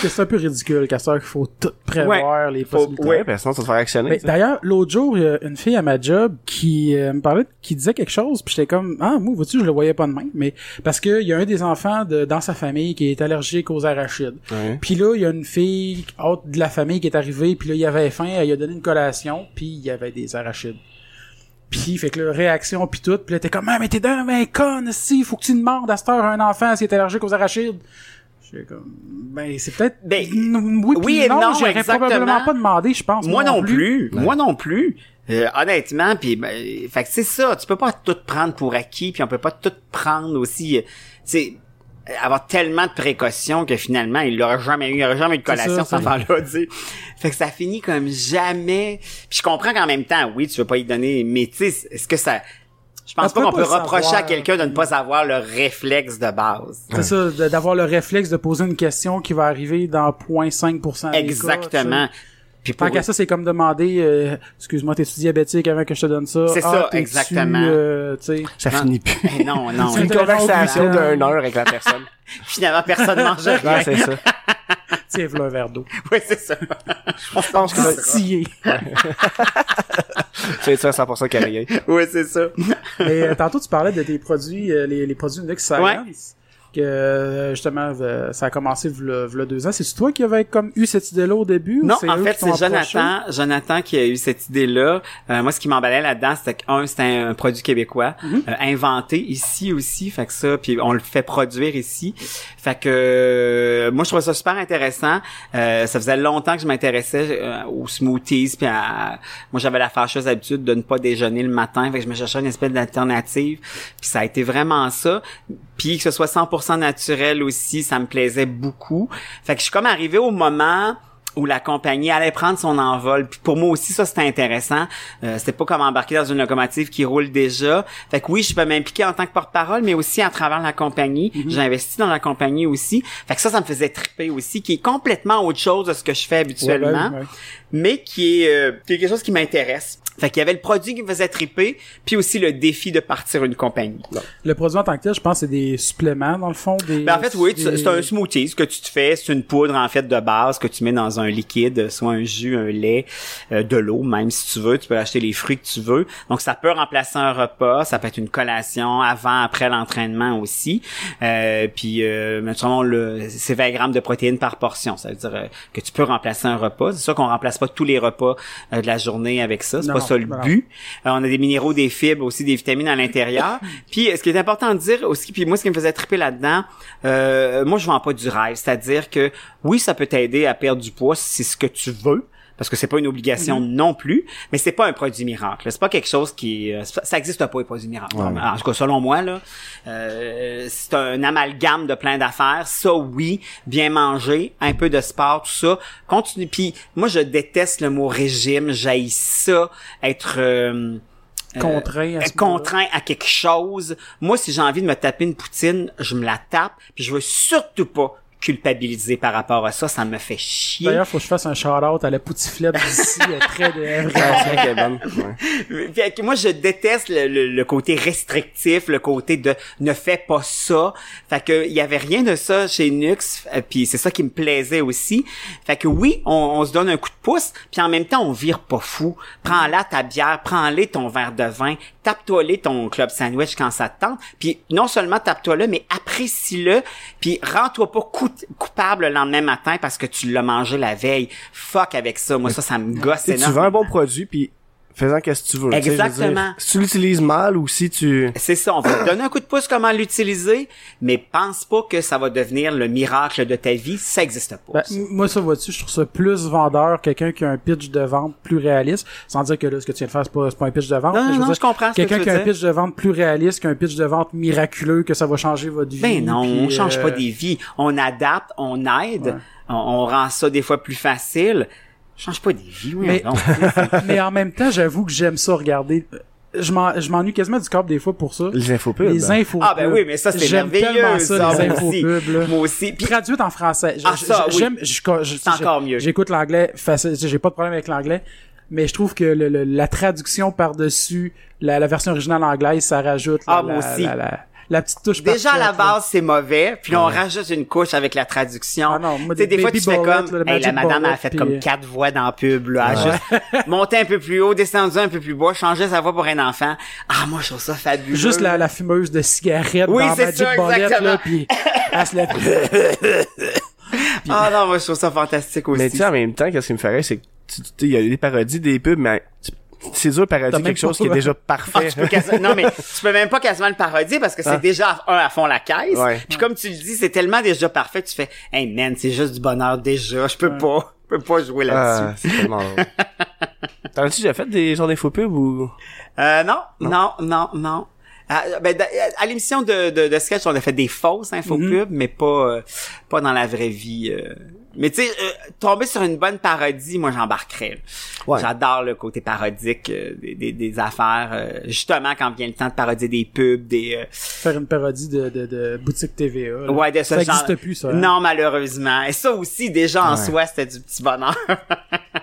[SPEAKER 1] que c'est un peu ridicule, qu'à ça qu'il faut tout prévoir les
[SPEAKER 2] Faut-
[SPEAKER 1] possibilités.
[SPEAKER 2] ouais.
[SPEAKER 3] Ouais, ben sinon, ça va te faire actionner.
[SPEAKER 1] Mais
[SPEAKER 3] sais.
[SPEAKER 1] d'ailleurs, l'autre jour, il y a une fille à ma job qui euh, me parlait, qui disait quelque chose, puis j'étais comme ah moi, vois-tu, je le voyais pas de même, mais parce que il y a un des enfants de, dans sa famille qui est allergique aux arachides.
[SPEAKER 3] Ouais.
[SPEAKER 1] Puis là, il y a une fille autre de la famille qui est arrivée, puis là il avait faim, elle lui a donné une collation, puis il y avait des arachides. Puis fait que là, réaction puis tout, puis là t'es comme ah mais t'es d'un ben con, si faut que tu demandes à cette heure à un enfant s'il est allergique aux arachides. J'étais comme ben c'est peut-être
[SPEAKER 2] Ben,
[SPEAKER 1] oui,
[SPEAKER 2] et non,
[SPEAKER 1] j'aurais
[SPEAKER 2] exactement.
[SPEAKER 1] probablement pas demandé, je pense.
[SPEAKER 2] Moi non plus. Moi non plus. Euh, honnêtement, puis ben, fait que c'est ça. Tu peux pas tout prendre pour acquis, puis on peut pas tout prendre aussi. euh, Tu sais, avoir tellement de précautions que finalement il l'aurait jamais eu, il aurait jamais eu de
[SPEAKER 1] C'est
[SPEAKER 2] collation
[SPEAKER 1] ça,
[SPEAKER 2] cet enfant-là. tu sais. Fait que ça finit comme jamais. Puis je comprends qu'en même temps, oui, tu veux pas y donner, mais tu sais, est-ce que ça je pense pas qu'on peut reprocher
[SPEAKER 1] savoir.
[SPEAKER 2] à quelqu'un de ne pas avoir le réflexe de base.
[SPEAKER 1] C'est ça, d'avoir le réflexe de poser une question qui va arriver dans 0.5% des cas,
[SPEAKER 2] Exactement. Puis.
[SPEAKER 1] Tant
[SPEAKER 2] pour
[SPEAKER 1] qu'à ça, c'est comme demander, euh, excuse-moi, t'es-tu diabétique avant que je te donne ça?
[SPEAKER 2] C'est
[SPEAKER 1] Ah,
[SPEAKER 2] ça, exactement.
[SPEAKER 1] euh, tu sais?
[SPEAKER 3] Ça finit plus.
[SPEAKER 2] Eh non, non.
[SPEAKER 1] C'est
[SPEAKER 3] Une
[SPEAKER 1] une
[SPEAKER 3] conversation d'une heure avec la personne. (laughs)
[SPEAKER 2] Finalement, personne mange rien.
[SPEAKER 3] Ouais, c'est ça. (laughs)
[SPEAKER 1] Tiens, un verre d'eau.
[SPEAKER 2] Oui, c'est ça.
[SPEAKER 3] Je pense que. (laughs) c'est ça 100% carrière.
[SPEAKER 2] oui, c'est ça.
[SPEAKER 1] Mais euh, tantôt, tu parlais de tes produits, euh, les, les produits Nux Science. Que euh, justement, euh, ça a commencé v'là, v'là deux ans. C'est toi qui avais comme eu cette idée-là au début? ou
[SPEAKER 2] Non, en fait, c'est? Jonathan, Jonathan qui a eu cette idée-là. Euh, moi, ce qui m'emballait là-dedans, c'était qu'un, c'était un produit québécois,
[SPEAKER 1] Mhm.
[SPEAKER 2] euh, inventé ici aussi, fait que ça, puis on le fait produire ici. Fait que euh, moi, je trouvais ça super intéressant. Euh, ça faisait longtemps que je m'intéressais aux smoothies, puis à- moi, j'avais la fâcheuse habitude de ne pas déjeuner le matin, fait que je me cherchais une espèce d'alternative. Puis ça a été vraiment ça. Puis que ce soit 100% naturel aussi, ça me plaisait beaucoup. Fait que je suis comme arrivé au moment où la compagnie allait prendre son envol. Puis pour moi aussi, ça, c'était intéressant. Euh, c'était pas comme embarquer dans une locomotive qui roule déjà. Fait que oui, je peux m'impliquer en tant que porte-parole, mais aussi à travers la compagnie. J'ai investi dans la compagnie aussi. Fait que ça, ça me faisait triper aussi, qui est complètement autre chose de ce que je fais habituellement
[SPEAKER 1] Ouais, ben, ouais.
[SPEAKER 2] mais qui est, euh, qui est quelque chose qui m'intéresse. Fait qu'il y avait le produit qui me faisait triper, puis aussi le défi de partir une compagnie.
[SPEAKER 1] Le produit en tant que tel, je pense, c'est des suppléments, dans le fond. Des,
[SPEAKER 2] Ben en fait, oui,
[SPEAKER 1] des-
[SPEAKER 2] c'est un smoothie. Ce que tu te fais, c'est une poudre en fait de base que tu mets dans un liquide, soit un jus, un lait, euh, de l'eau, même si tu veux. Tu peux acheter les fruits que tu veux. Donc ça peut remplacer un repas. Ça peut être une collation avant, après l'entraînement aussi. Euh, puis euh, naturellement, c'est 20 grammes de protéines par portion. Ça veut dire euh, que tu peux remplacer un repas. C'est sûr qu'on remplace pas tous les repas euh, de la journée avec ça. C'est pas ça le
[SPEAKER 1] non.
[SPEAKER 2] but. Euh, on a des minéraux, des fibres, aussi des vitamines à l'intérieur. (laughs) puis, ce qui est important de dire aussi, puis moi, ce qui me faisait triper là-dedans, euh, moi, je vends pas du rêve. C'est-à-dire que, oui, ça peut t'aider à perdre du poids si c'est ce que tu veux. Parce que c'est pas une obligation non plus, mais c'est pas un produit miracle. C'est pas quelque chose qui, euh, pas- ça existe pas un produit miracle. En tout cas, selon moi là, euh, c'est un amalgame de plein d'affaires. Ça, oui, bien manger, un peu de sport, tout ça. Continue. Puis moi, je déteste le mot régime. J'haïs ça, être euh,
[SPEAKER 1] Contraint à
[SPEAKER 2] euh,
[SPEAKER 1] ce moment-là.
[SPEAKER 2] contraint à quelque chose. Moi, si j'ai envie de me taper une poutine, je me la tape, puis je veux surtout pas culpabiliser par rapport à ça, ça me fait chier.
[SPEAKER 1] D'ailleurs, faut que je fasse un shout-out à la poutiflette d'ici, euh, près de. (laughs)
[SPEAKER 2] Fait que moi, je déteste le, le- le côté restrictif, le côté de ne fais pas ça. Fait que il y avait rien de ça chez Nux, euh, puis c'est ça qui me plaisait aussi. Fait que oui, on, on se donne un coup de pouce, puis en même temps, on vire pas fou. Prends-la ta bière, prends-les ton verre de vin, tape-toi-les ton club sandwich quand ça te tente, puis non seulement tape-toi-le, mais apprécie-le, puis rends-toi pas coup- coupable le lendemain matin parce que tu l'as mangé la veille. Fuck avec ça. Moi, ça, ça me gosse
[SPEAKER 3] sais, tu
[SPEAKER 2] énormément.
[SPEAKER 3] vends un bon produit, puis fais-en qu'est-ce que tu veux. je dire,
[SPEAKER 2] Exactement.
[SPEAKER 3] Si tu l'utilises mal ou si tu...
[SPEAKER 2] C'est ça, on va te donner un coup de pouce comment l'utiliser, mais pense pas que ça va devenir le miracle de ta vie, ça existe pas.
[SPEAKER 1] Ben, moi, ça, vois-tu, je trouve ça plus vendeur, quelqu'un qui a un pitch de vente plus réaliste, sans dire que là, ce que tu viens de faire, c'est pas, un pitch de vente.
[SPEAKER 2] Non,
[SPEAKER 1] mais
[SPEAKER 2] non,
[SPEAKER 1] veux
[SPEAKER 2] non,
[SPEAKER 1] dire,
[SPEAKER 2] je comprends ce que
[SPEAKER 1] Quelqu'un
[SPEAKER 2] tu veux
[SPEAKER 1] qui a un pitch de vente plus réaliste qu'un pitch de vente miraculeux, que ça va changer votre vie.
[SPEAKER 2] ben non, on
[SPEAKER 1] puis,
[SPEAKER 2] change
[SPEAKER 1] euh,
[SPEAKER 2] pas des vies, on adapte, on aide,
[SPEAKER 1] Ouais.
[SPEAKER 2] on, on rend ça des fois plus facile. Change pas des vies, oui.
[SPEAKER 1] Mais-
[SPEAKER 2] non. (laughs)
[SPEAKER 1] mais en même temps, j'avoue que j'aime ça regarder. Je m'en- je m'ennuie quasiment du corps des fois pour ça.
[SPEAKER 3] Les infopubs.
[SPEAKER 1] Les infos.
[SPEAKER 2] Ah ben oui, mais ça c'est
[SPEAKER 1] J'aime
[SPEAKER 2] merveilleux.
[SPEAKER 1] tellement ça,
[SPEAKER 2] ça,
[SPEAKER 1] les
[SPEAKER 2] moi
[SPEAKER 1] infos
[SPEAKER 2] aussi.
[SPEAKER 1] pubs, là.
[SPEAKER 2] Moi aussi. Puis
[SPEAKER 1] Traduite en français. Je-
[SPEAKER 2] Ah,
[SPEAKER 1] je-
[SPEAKER 2] ça, oui.
[SPEAKER 1] J'aime, je- je- je-
[SPEAKER 2] C'est encore mieux.
[SPEAKER 1] J'écoute l'anglais facile, j'ai pas de problème avec l'anglais, mais je trouve que le- le- la traduction par-dessus la, la version originale anglaise, ça rajoute la,
[SPEAKER 2] Ah, moi
[SPEAKER 1] la-
[SPEAKER 2] aussi.
[SPEAKER 1] la- la- petite touche
[SPEAKER 2] Déjà à la base c'est mauvais, puis là, on rajoute une couche avec la traduction.
[SPEAKER 1] Ah non, moi,
[SPEAKER 2] Tu sais,
[SPEAKER 1] des
[SPEAKER 2] des fois tu fais
[SPEAKER 1] Bullet,
[SPEAKER 2] comme,
[SPEAKER 1] là, le
[SPEAKER 2] hey, la madame
[SPEAKER 1] Bullet,
[SPEAKER 2] a fait
[SPEAKER 1] puis,
[SPEAKER 2] comme
[SPEAKER 1] euh,
[SPEAKER 2] quatre voix dans la pub, là, juste (laughs) monté un peu plus haut, descendu un peu plus bas, changé sa voix pour un enfant. Ah moi je trouve ça fabuleux.
[SPEAKER 1] Juste la, la fumeuse de cigarettes
[SPEAKER 2] Oui,
[SPEAKER 1] dans
[SPEAKER 2] c'est
[SPEAKER 1] Magic
[SPEAKER 2] ça,
[SPEAKER 1] Bullet,
[SPEAKER 2] exactement.
[SPEAKER 1] là, puis elle se lève. (laughs)
[SPEAKER 2] Ah non, moi je trouve ça fantastique aussi.
[SPEAKER 3] Mais tu sais, en même temps, qu'est-ce qui me ferait, c'est que, tu tu sais, il y a des parodies, des pubs, mais tu- c'est dur de parodier quelque chose
[SPEAKER 1] pas-
[SPEAKER 3] qui est déjà
[SPEAKER 2] Ah,
[SPEAKER 3] parfait.
[SPEAKER 2] tu peux quasiment- non mais tu peux même pas quasiment le parodier parce que c'est
[SPEAKER 3] Ah.
[SPEAKER 2] déjà un à fond la caisse.
[SPEAKER 3] Ouais.
[SPEAKER 2] Puis comme tu le dis, c'est tellement déjà parfait que tu fais "Hey man, c'est juste du bonheur déjà, je peux pas, je peux pas jouer là-dessus."
[SPEAKER 3] Ah, c'est tellement. (laughs) T'en as-tu déjà fait des genre d'infos pubs ou?
[SPEAKER 2] Euh, non, non, non, non. À, ben, à l'émission de, de, de sketch, on a fait des fausses infopubs, mais pas euh, pas dans la vraie vie. euh. Mais tu sais, euh, tomber sur une bonne parodie, moi j'embarquerais.
[SPEAKER 3] Ouais.
[SPEAKER 2] J'adore le côté parodique euh, des, des, des affaires. euh, justement, quand vient le temps de parodier des pubs, des... euh,
[SPEAKER 1] Faire une parodie de, de, de boutique TVA. là.
[SPEAKER 2] ouais, de ce
[SPEAKER 1] ça
[SPEAKER 2] genre.
[SPEAKER 1] existe plus, ça. hein?
[SPEAKER 2] Non, malheureusement. Et ça aussi, déjà en
[SPEAKER 3] Ouais.
[SPEAKER 2] soi, c'était du petit bonheur.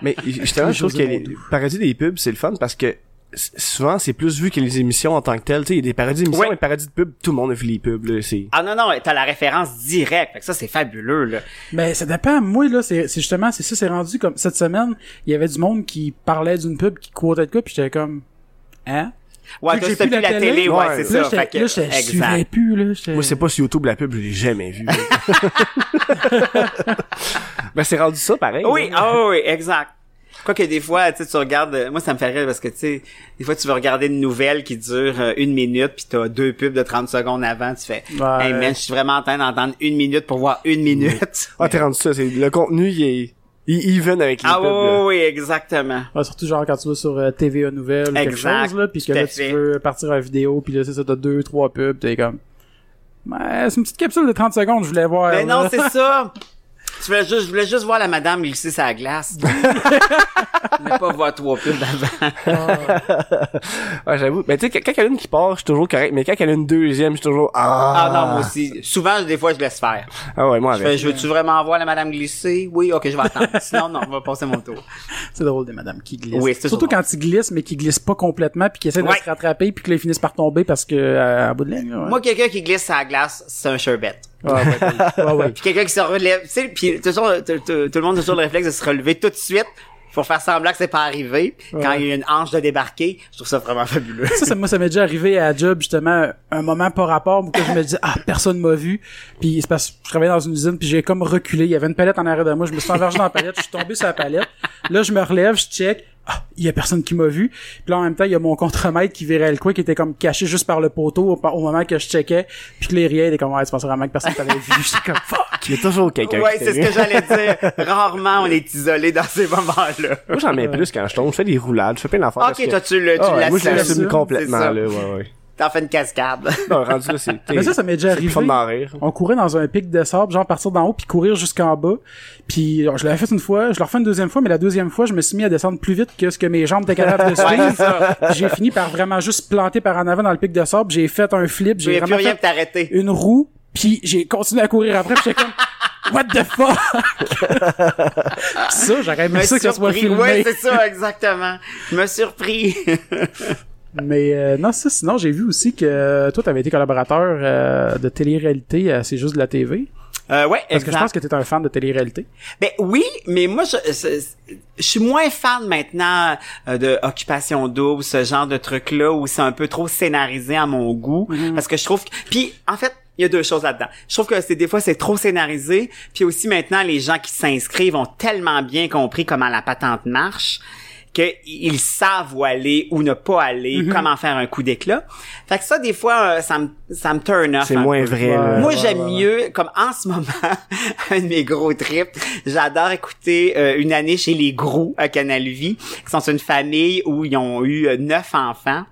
[SPEAKER 3] Mais justement, (laughs) je trouve que les parodies des pubs, c'est le fun parce que souvent, c'est plus vu que les émissions en tant que telles. Tu sais, il y a des parodies d'émissions,
[SPEAKER 2] Ouais.
[SPEAKER 3] mais parodies de pubs, tout le monde a vu les pubs, là. C'est...
[SPEAKER 2] ah non, non, t'as la référence directe. Fait que ça, c'est fabuleux, là.
[SPEAKER 1] Mais ça dépend. Moi, là, c'est c'est justement, c'est ça, c'est rendu comme cette semaine, il y avait du monde qui parlait d'une pub, qui quotait de quoi, puis j'étais comme, hein?
[SPEAKER 2] Ouais,
[SPEAKER 1] j'ai plus la
[SPEAKER 2] la
[SPEAKER 1] télé,
[SPEAKER 2] télé, ouais,
[SPEAKER 3] ouais.
[SPEAKER 2] c'est
[SPEAKER 1] Là,
[SPEAKER 2] ça. Fait que,
[SPEAKER 1] là, j'étais- je suivais
[SPEAKER 2] exact.
[SPEAKER 1] plus, là. j'étais-
[SPEAKER 3] Moi, c'est pas sur YouTube la pub, je l'ai jamais vu. (laughs) (laughs) ben, c'est rendu ça, pareil.
[SPEAKER 2] Oui, ah oui, exact. Quoique des fois, tu sais, tu regardes, euh, moi ça me fait rire parce que tu sais, des fois tu veux regarder une nouvelle qui dure euh, une minute puis t'as deux pubs de 30 secondes avant, tu fais,
[SPEAKER 1] Ouais.
[SPEAKER 2] hey man, je suis vraiment en train d'entendre une minute pour voir une minute. (laughs)
[SPEAKER 3] Ah, t'es rendu ça. C'est, le contenu, il est, il even avec les
[SPEAKER 2] ah
[SPEAKER 3] pubs,
[SPEAKER 2] oui, oui, oui, exactement.
[SPEAKER 1] Ouais, surtout genre quand tu vas sur euh, TVA Nouvelles ou quelque chose, là, puis que là,
[SPEAKER 2] fait.
[SPEAKER 1] tu veux partir en vidéo, puis là, c'est ça, t'as deux, trois pubs, t'es comme... Ouais, c'est une petite capsule de 30 secondes, je voulais voir.
[SPEAKER 2] Mais
[SPEAKER 1] là.
[SPEAKER 2] non, c'est (laughs) ça. Tu voulais juste, je voulais juste voir la madame glisser sa glace. (laughs) Mais pas voir trois pubs avant.
[SPEAKER 3] Ouais, j'avoue. Mais tu sais, quand il y en a une qui part, je suis toujours correct. Mais quand il y en a une deuxième, je suis toujours, ah.
[SPEAKER 2] Ah non, moi aussi. Souvent, des fois, je laisse faire.
[SPEAKER 3] Ah ouais, moi
[SPEAKER 2] Je
[SPEAKER 3] avec.
[SPEAKER 2] fais, je veux-tu vraiment voir la madame glisser? Oui, ok, je vais attendre. (laughs) Sinon, non, on va passer mon tour.
[SPEAKER 1] C'est drôle des madames qui glissent.
[SPEAKER 2] Oui,
[SPEAKER 1] Surtout quand ils glissent, mais qui glissent pas complètement, puis qui essaient de
[SPEAKER 2] Ouais.
[SPEAKER 1] se rattraper, puis que là, ils finissent par tomber parce que, euh, à bout de ligne, là, ouais.
[SPEAKER 2] Moi, quelqu'un qui glisse sa glace, c'est un sherbet.
[SPEAKER 1] Ouais, (laughs) ouais, ouais.
[SPEAKER 2] Puis quelqu'un qui se relève, tu sais, puis tout, le monde a toujours le réflexe de se relever tout de suite pour faire semblant que c'est pas arrivé. Quand il y a une hanche de débarquer, je trouve ça vraiment fabuleux.
[SPEAKER 1] Ça, ça, moi, ça m'est déjà arrivé à job, justement, un moment par rapport où que je me disais, ah, personne m'a vu. Puis c'est parce que je travaillais dans une usine, puis j'ai comme reculé. Il y avait une palette en arrière de moi. Je me suis envergé dans la palette, je suis tombé sur la palette. Là, je me relève, je check. Ah, il y a personne qui m'a vu. Puis là, en même temps, il y a mon contremaître qui virait le coin, qui était comme caché juste par le poteau au, au moment que je checkais. Puis que les riens étaient comme, ouais, tu penses vraiment que personne t'avait vu. (laughs) J'étais comme, fuck.
[SPEAKER 3] Il y a toujours quelqu'un
[SPEAKER 2] ouais,
[SPEAKER 3] qui
[SPEAKER 2] c'est ce que j'allais dire. Rarement on est isolé dans ces moments-là.
[SPEAKER 3] Moi, j'en mets plus quand je tombe. Je fais des roulades. Je fais plein d'affaires.
[SPEAKER 2] Ok, toi, tu le, tu
[SPEAKER 3] Ah ouais, moi, je l'assume complètement, là. Ouais, ouais.
[SPEAKER 2] T'en fais une cascade.
[SPEAKER 3] Non, rendu là, c'est. (laughs)
[SPEAKER 1] Mais ça, ça m'est déjà
[SPEAKER 3] fun
[SPEAKER 1] arrivé.
[SPEAKER 3] d'en rire.
[SPEAKER 1] On courait dans un pic de sable, genre partir d'en haut puis courir jusqu'en bas. Puis je l'avais fait une fois, je l'ai refait une deuxième fois, mais la deuxième fois, je me suis mis à descendre plus vite que ce que mes jambes étaient capables de (laughs) suivre. j'ai fini par vraiment juste planter par en avant dans le pic de sable. J'ai fait un flip, j'ai vraiment
[SPEAKER 2] rien
[SPEAKER 1] fait une roue, puis j'ai continué à courir après. Puis j'étais comme (laughs) What the fuck? Ça, j'aurais aimé
[SPEAKER 2] Me
[SPEAKER 1] ça que ça soit filmé.
[SPEAKER 2] Ouais, c'est ça, exactement. Je me surpris.
[SPEAKER 1] Mais euh, non, ça, sinon, j'ai vu aussi que euh, toi, t'avais été collaborateur euh, de télé-réalité à C'est juste de la TV.
[SPEAKER 2] euh, ouais,
[SPEAKER 1] Parce que je pense que t'es un fan de télé-réalité.
[SPEAKER 2] Ben oui, mais moi je, je, je suis moins fan maintenant euh, de Occupation Double, ce genre de truc là où c'est un peu trop scénarisé à mon goût parce que je trouve que puis en fait il y a deux choses là-dedans. Je trouve que c'est des fois c'est trop scénarisé, puis aussi maintenant les gens qui s'inscrivent ont tellement bien compris comment la patente marche qu'ils savent où aller ou ne pas aller, comment faire un coup d'éclat. Fait que ça des fois euh, ça me ça me turn off.
[SPEAKER 3] C'est moins
[SPEAKER 2] peu.
[SPEAKER 3] vrai, là.
[SPEAKER 2] Moi,
[SPEAKER 1] ouais,
[SPEAKER 2] j'aime
[SPEAKER 1] ouais.
[SPEAKER 2] mieux, comme en ce moment, (laughs) un de mes gros trips, j'adore écouter euh, une année chez les Gros à Canal Vie, qui sont une famille où ils ont eu euh, neuf enfants.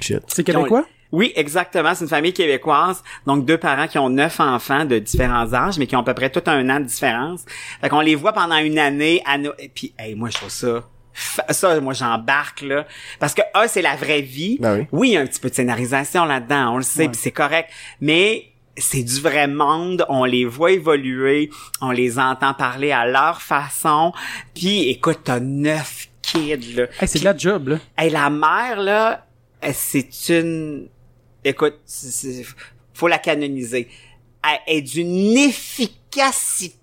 [SPEAKER 3] Shit.
[SPEAKER 1] C'est québécois?
[SPEAKER 2] Oui, exactement. C'est une famille québécoise. Donc, deux parents qui ont neuf enfants de différents âges, mais qui ont à peu près tout un an de différence. Fait qu'on les voit pendant une année à no- Et puis, hey, moi, je trouve ça... Ça, moi, j'embarque, là. Parce que, un, c'est la vraie vie.
[SPEAKER 3] Ben oui.
[SPEAKER 2] il y a un petit peu de scénarisation là-dedans, on le sait, puis c'est correct. Mais c'est du vrai monde, on les voit évoluer, on les entend parler à leur façon. Puis, écoute, t'as neuf kids, là.
[SPEAKER 1] Hey, c'est de la job, là.
[SPEAKER 2] Hey, la mère, là, euh, c'est une... Écoute, faut la canoniser. Elle est d'une efficacité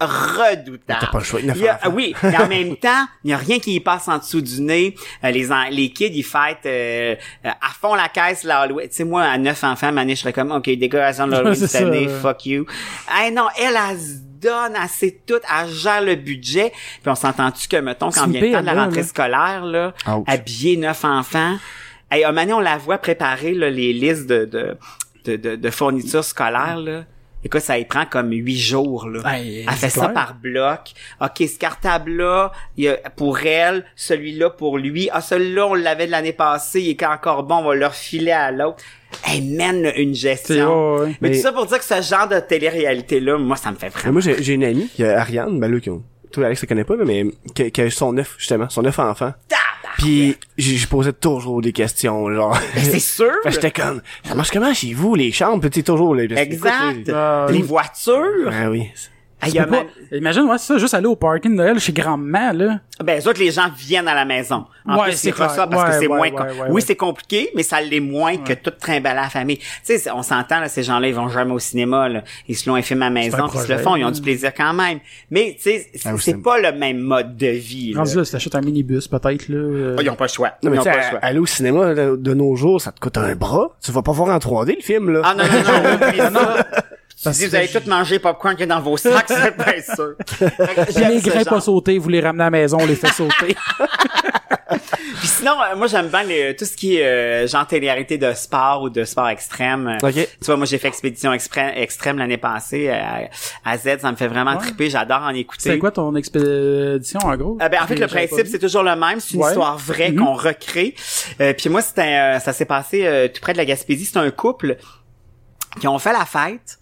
[SPEAKER 2] redoutable.
[SPEAKER 3] T'as pas le choix, il y a
[SPEAKER 2] a- oui, mais en même temps, il y a rien qui y passe en dessous du nez. Euh, les en- les kids, ils fêtent euh, euh, à fond la caisse l'Halloween. Tu sais, moi, à neuf enfants, mané, je serais comme, OK, décoration de (laughs) l'Halloween cette année,
[SPEAKER 1] ouais.
[SPEAKER 2] fuck you. Ah non, elle, se donne, sait tout, elle gère le budget. Puis on s'entend-tu que, mettons, quand vient le temps de la rentrée
[SPEAKER 1] là.
[SPEAKER 2] scolaire, là,
[SPEAKER 3] Ouch.
[SPEAKER 2] habiller neuf enfants. Hey, un moment donné, on la voit préparer là, les listes de, de, de, de, de fournitures scolaires, là. Écoute, ça y prend comme huit jours, là.
[SPEAKER 1] Hey,
[SPEAKER 2] elle fait ça par bloc. OK, ce cartable-là, il y a pour elle, celui-là pour lui. Ah, celui-là, on l'avait de l'année passée, il est encore bon, on va le refiler à l'autre. Elle mène une gestion.
[SPEAKER 1] ouais, ouais.
[SPEAKER 2] Mais,
[SPEAKER 3] Mais-
[SPEAKER 2] tout ça pour dire que ce genre de télé-réalité-là, moi, ça me fait
[SPEAKER 3] Mais
[SPEAKER 2] vraiment...
[SPEAKER 3] moi, j'ai une amie, qui a Ariane, ben là, qui toi, Alex, tu connais pas, mais qui, qui a son neuf, justement, son neuf enfant. Puis, j'ai posé toujours des questions, genre.
[SPEAKER 2] Mais c'est (laughs) sûr!
[SPEAKER 3] J'étais comme, ça marche comment chez vous, les chambres? Sais, toujours, les,
[SPEAKER 2] Exact.
[SPEAKER 3] Écoute, les-
[SPEAKER 2] Les voitures!
[SPEAKER 3] Ah oui.
[SPEAKER 2] Ah, il
[SPEAKER 1] Tu
[SPEAKER 2] y a
[SPEAKER 1] peux pas-
[SPEAKER 2] même-
[SPEAKER 1] Imagine, ouais, c'est ça, juste aller au parking de Noël chez grand-maman, là.
[SPEAKER 2] Ben, eux autres, les gens viennent à la maison. En
[SPEAKER 1] Ouais,
[SPEAKER 2] plus,
[SPEAKER 1] c'est clair.
[SPEAKER 2] parce que c'est
[SPEAKER 1] ouais,
[SPEAKER 2] moins...
[SPEAKER 1] ouais,
[SPEAKER 2] com-
[SPEAKER 1] ouais,
[SPEAKER 2] oui,
[SPEAKER 1] ouais.
[SPEAKER 2] c'est compliqué, mais ça l'est moins que tout trimballer à la famille. Tu sais, on s'entend, là, ces gens-là, ils vont jamais au cinéma, là. Ils se l'ont un film à la maison, puis ils se le font, ils ont du plaisir quand même. Mais, tu sais, c'est
[SPEAKER 3] Ah
[SPEAKER 2] c'est pas le même mode de vie, là.
[SPEAKER 1] Rendu là, si t'achètes un minibus, peut-être, là. euh,
[SPEAKER 2] Ah, Ils ont pas le choix.
[SPEAKER 3] Non, mais
[SPEAKER 2] ils ont pas le choix.
[SPEAKER 3] aller au cinéma de, de nos jours, ça te coûte un bras. Tu vas pas voir en 3D, le film, là.
[SPEAKER 2] Ah non, non, non, (laughs) dis, vous
[SPEAKER 1] que
[SPEAKER 2] allez
[SPEAKER 1] je-
[SPEAKER 2] tout manger popcorn qui est dans vos sacs, c'est (laughs) bien sûr.
[SPEAKER 1] Les grains pas sautés, vous les ramenez à la maison, on les fait sauter. (laughs) (laughs)
[SPEAKER 2] Puis sinon, euh, moi j'aime bien les- tout ce qui est euh, genre télé-réalité de sport ou de sport extrême. Euh,
[SPEAKER 3] Ok.
[SPEAKER 2] Tu vois, moi j'ai fait expédition expré- extrême l'année passée euh, à, à Z, ça me fait vraiment
[SPEAKER 1] Ouais.
[SPEAKER 2] triper, j'adore en écouter.
[SPEAKER 1] C'est quoi ton expédition, en gros?
[SPEAKER 2] Euh, ben, en fait, le principe, c'est toujours le même. C'est une
[SPEAKER 1] Ouais.
[SPEAKER 2] histoire vraie
[SPEAKER 1] Mhm.
[SPEAKER 2] qu'on recrée. Euh, puis moi, c'était, euh, ça s'est passé euh, tout près de la Gaspésie. C'est un couple qui ont fait la fête.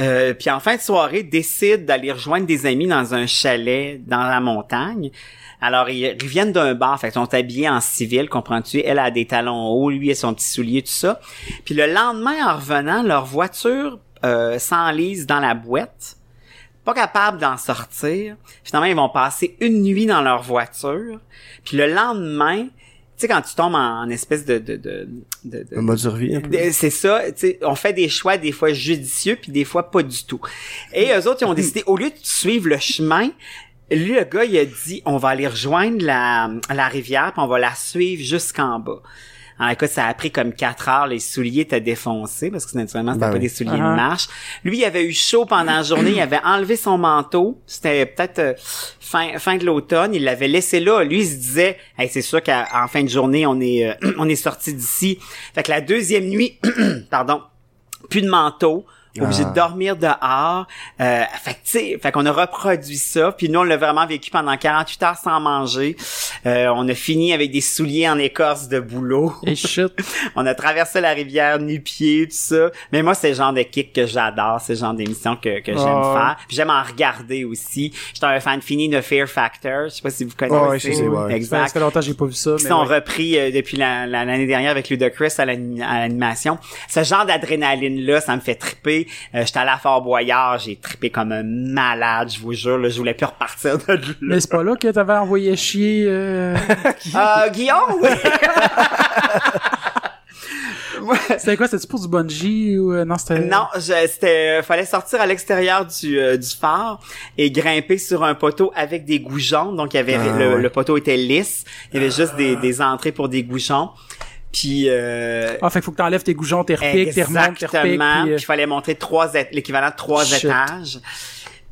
[SPEAKER 2] Euh, puis en fin de soirée, décident d'aller rejoindre des amis dans un chalet dans la montagne. Alors, ils, ils viennent d'un bar, fait qu'ils sont habillés en civil, comprends-tu? Elle a des talons hauts, lui a son petit soulier, tout ça. Puis le lendemain, en revenant, leur voiture euh, s'enlise dans la boîte pas capable d'en sortir. Finalement, ils vont passer une nuit dans leur voiture. Puis le lendemain, sais, quand tu tombes en, en espèce de... de, de, de- de-
[SPEAKER 3] mode survie, un peu.
[SPEAKER 2] de- c'est ça, tu sais, on fait des choix des fois judicieux puis des fois pas du tout. Et eux autres, ils ont décidé, au lieu de suivre le chemin, lui, le gars, il a dit, on va aller rejoindre la, la rivière puis on va la suivre jusqu'en bas. Alors, écoute, ça a pris comme quatre heures, les souliers étaient défoncés parce que naturellement, c'était
[SPEAKER 3] Ben
[SPEAKER 2] pas
[SPEAKER 3] oui.
[SPEAKER 2] des souliers
[SPEAKER 1] Uh-huh.
[SPEAKER 2] de marche. Lui, il avait eu chaud pendant la journée, il avait enlevé son manteau, c'était peut-être euh, fin, fin de l'automne, il l'avait laissé là. Lui, il se disait, hey, c'est sûr qu'en fin de journée, on est, euh, (clears throat) on est sorti d'ici. Fait que la deuxième nuit, (clears throat) pardon, plus de manteau, obligé
[SPEAKER 3] Ah.
[SPEAKER 2] de dormir dehors. Euh, fait que, fait qu'on a reproduit ça, puis nous, on l'a vraiment vécu pendant 48 heures sans manger. Euh, on a fini avec des souliers en écorce de boulot.
[SPEAKER 1] Et shit. (laughs)
[SPEAKER 2] on a traversé la rivière nu-pied, tout ça. Mais moi, c'est le genre de kick que j'adore, c'est le genre d'émission que, que j'aime
[SPEAKER 1] Ah ouais.
[SPEAKER 2] faire. Puis j'aime en regarder aussi. J'étais un fan fini de Fear Factor. Je sais pas si vous connaissez.
[SPEAKER 3] Ouais, ouais, je sais, ouais.
[SPEAKER 1] Ça
[SPEAKER 2] Exact.
[SPEAKER 1] fait longtemps que j'ai pas vu ça,
[SPEAKER 2] Qui
[SPEAKER 1] mais
[SPEAKER 2] sont
[SPEAKER 1] ouais.
[SPEAKER 2] repris euh, depuis la- la- l'année dernière avec Ludacris à l'animation. Ce genre d'adrénaline-là, ça me fait triper. Euh, J'étais allé à Fort Boyard, j'ai trippé comme un malade, je vous jure. Là, je voulais plus repartir de là.
[SPEAKER 1] Mais c'est pas là que t'avais envoyé chier, euh... (laughs)
[SPEAKER 2] Euh, Guillaume, oui. (laughs)
[SPEAKER 1] C'était quoi? C'était pour du bungee ou... euh, Non, c'était...
[SPEAKER 2] Non, c'était, euh, fallait sortir à l'extérieur du, euh, du phare et grimper sur un poteau avec des goujons. Donc, il y avait
[SPEAKER 3] Ah,
[SPEAKER 2] le,
[SPEAKER 3] ouais.
[SPEAKER 2] le poteau était lisse. Il y avait juste des, des entrées pour des goujons. Puis, euh,
[SPEAKER 1] Ah, fait qu'il faut que t'enlèves tes goujons, tes repiques, tes remontes, tes repiques,
[SPEAKER 2] Exactement.
[SPEAKER 1] puis, euh,
[SPEAKER 2] il fallait montrer trois l'équivalent de trois
[SPEAKER 1] Shit.
[SPEAKER 2] étages.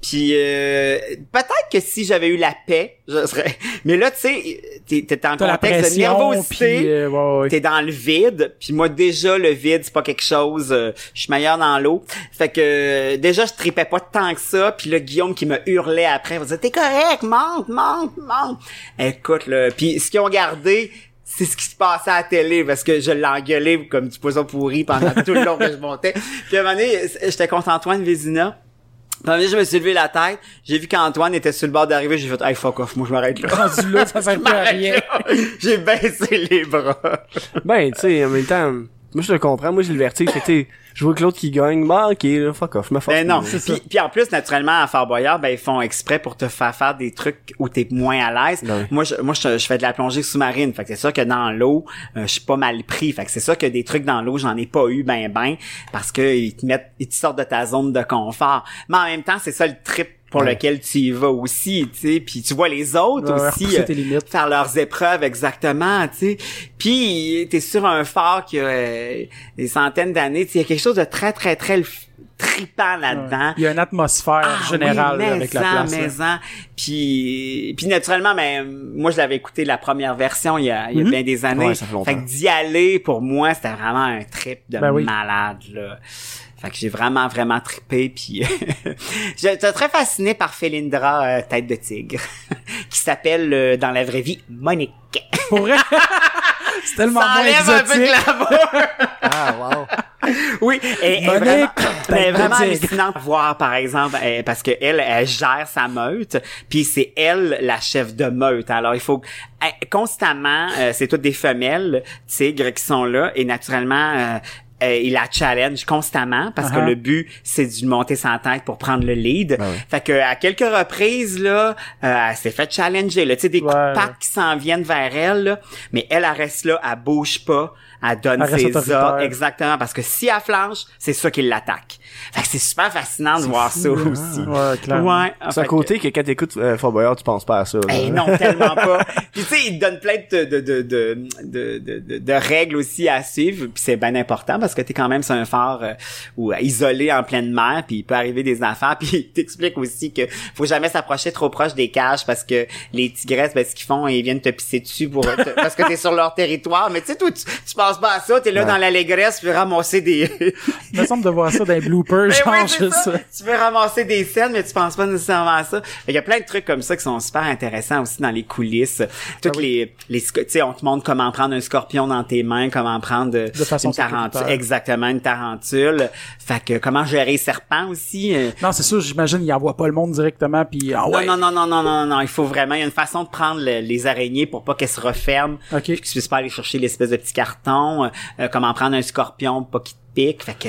[SPEAKER 2] Puis euh, peut-être que si j'avais eu la paix, je serais. (laughs) Mais là, tu sais, t'es t'es en contexte de
[SPEAKER 1] pression,
[SPEAKER 2] nervosité.
[SPEAKER 1] puis, euh, ouais, ouais.
[SPEAKER 2] T'es dans le vide, puis moi déjà le vide c'est pas quelque chose, euh, je suis meilleur dans l'eau. Fait que déjà je tripais pas tant que ça, puis là Guillaume qui me hurlait après, il me disait t'es correct, monte, monte, monte. Écoute là, puis ce qu'ils ont gardé c'est ce qui se passait à la télé parce que je l'engueulais comme du poisson pourri pendant tout le long que je montais. (laughs) Puis à un moment donné, j'étais contre Antoine Vézina. Puis à un moment donné, je me suis levé la tête, j'ai vu qu'Antoine était sur le bord d'arriver, j'ai fait hey fuck off, moi je m'arrête là.
[SPEAKER 1] Rendu là, ça sert (laughs) plus à rien.
[SPEAKER 2] J'ai baissé les bras.
[SPEAKER 3] Ben, tu sais, en même temps, Moi, je le comprends. Moi, j'ai le vertige. Fait je vois que l'autre qui gagne. Bah, ok, là, fuck off, je me force.
[SPEAKER 2] Ben non. Puis, puis en plus, naturellement, à Fort Boyard, ben ils font exprès pour te faire faire des trucs où t'es moins à l'aise.
[SPEAKER 3] Ben oui.
[SPEAKER 2] Moi, je, moi, je, je fais de la plongée sous-marine. Fait que c'est sûr que dans l'eau, euh, je suis pas mal pris. Fait que c'est sûr que des trucs dans l'eau, j'en ai pas eu ben ben parce que ils te mettent, ils te sortent de ta zone de confort. Mais en même temps, c'est ça le trip pour
[SPEAKER 3] Ouais.
[SPEAKER 2] lequel tu y vas aussi, tu sais. Puis tu vois les autres
[SPEAKER 1] Ouais,
[SPEAKER 2] aussi. euh, faire leurs épreuves exactement, tu sais. Puis t'es sur un phare qui a euh, des centaines d'années, tu sais, il y a quelque chose de très très très tripant là-dedans.
[SPEAKER 1] Il y a une atmosphère
[SPEAKER 2] Ah
[SPEAKER 1] générale
[SPEAKER 2] oui,
[SPEAKER 1] avec la
[SPEAKER 2] maison,
[SPEAKER 1] place.
[SPEAKER 2] maison. Puis, puis naturellement, mais moi je l'avais écouté la première version il y a, il y a
[SPEAKER 1] Mhm.
[SPEAKER 2] bien des années.
[SPEAKER 3] Ouais, ça fait longtemps.
[SPEAKER 2] que d'y aller pour moi c'était vraiment un trip de
[SPEAKER 1] Ben oui.
[SPEAKER 2] malade là. Fait que j'ai vraiment vraiment trippé puis (laughs) j'étais très fasciné par Felindra euh, tête de tigre (laughs) qui s'appelle euh, dans la vraie vie Monique.
[SPEAKER 1] Pour vrai, (laughs) c'est tellement
[SPEAKER 2] Ça
[SPEAKER 1] moins
[SPEAKER 2] enlève un peu de glamour.
[SPEAKER 3] Ah, wow.
[SPEAKER 2] Oui, et,
[SPEAKER 1] Monique,
[SPEAKER 2] vraiment, est
[SPEAKER 1] de
[SPEAKER 2] vraiment
[SPEAKER 1] tigre.
[SPEAKER 2] hallucinante de voir, par exemple, euh, parce que elle, elle gère sa meute, puis c'est elle la chef de meute. Alors il faut constamment, euh, c'est toutes des femelles tigres qui sont là, et naturellement. Euh, il la challenge constamment parce que
[SPEAKER 1] Uh-huh.
[SPEAKER 2] le but c'est de monter sa tête pour prendre le lead.
[SPEAKER 3] Ben oui.
[SPEAKER 2] Fait que à quelques reprises là, euh, elle s'est fait challenger là, tu sais des coups
[SPEAKER 1] Ouais.
[SPEAKER 2] de patte qui s'en viennent vers elle là, mais elle elle reste là, elle bouge pas, elle donne
[SPEAKER 1] Elle
[SPEAKER 2] ses ordres Exactement, parce que si elle flanche, c'est ça qui l'attaque. Fait que c'est super fascinant de voir ça
[SPEAKER 1] hein?
[SPEAKER 2] aussi.
[SPEAKER 1] Ouais, clairement.
[SPEAKER 2] Ouais.
[SPEAKER 3] C'est un côté que quand t'écoutes euh, Fort Boyard, tu penses pas à ça. là.
[SPEAKER 2] que- Eh non, tellement pas. (laughs) Puis tu sais, il te donne plein de de de de de, de, de- de règles aussi à suivre, puis c'est bien important parce que t'es quand même sur un phare euh, ou isolé en pleine mer, puis il peut arriver des affaires, (laughs) puis il t'explique aussi que faut jamais s'approcher trop proche des cages parce que les tigresses, ben ce qu'ils font, ils viennent te pisser dessus pour te- (laughs) parce que t'es sur leur territoire. Mais tu sais, toi, tu, tu penses pas à ça, t'es là
[SPEAKER 3] Ouais.
[SPEAKER 2] dans l'allégresse, puis ramasser des
[SPEAKER 1] Il me semble de voir ça dans les bloopers,
[SPEAKER 2] Mais
[SPEAKER 1] genre
[SPEAKER 2] ouais, c'est
[SPEAKER 1] juste
[SPEAKER 2] ça. Tu veux ramasser des scènes, mais tu penses pas nécessairement à ça. Il y a plein de trucs comme ça qui sont super intéressants aussi dans les coulisses. Toutes
[SPEAKER 1] Ah
[SPEAKER 2] les, les, tu sais, on te montre comment prendre un scorpion dans tes mains, comment prendre
[SPEAKER 1] De façon
[SPEAKER 2] une tarentule, exactement une tarentule. Fait que comment gérer les serpents aussi. euh,
[SPEAKER 1] Non, c'est sûr, j'imagine, il envoie pas le monde directement, puis ah ouais.
[SPEAKER 2] Non, non, non, non, non, non, non, il faut vraiment, il y a une façon de prendre le- les araignées pour pas qu'elles se referment.
[SPEAKER 1] Ok.
[SPEAKER 2] Puis que tu puisses pas aller chercher l'espèce de petit carton, euh, euh, comment prendre un scorpion pour pas qu'il te pique. Fait que,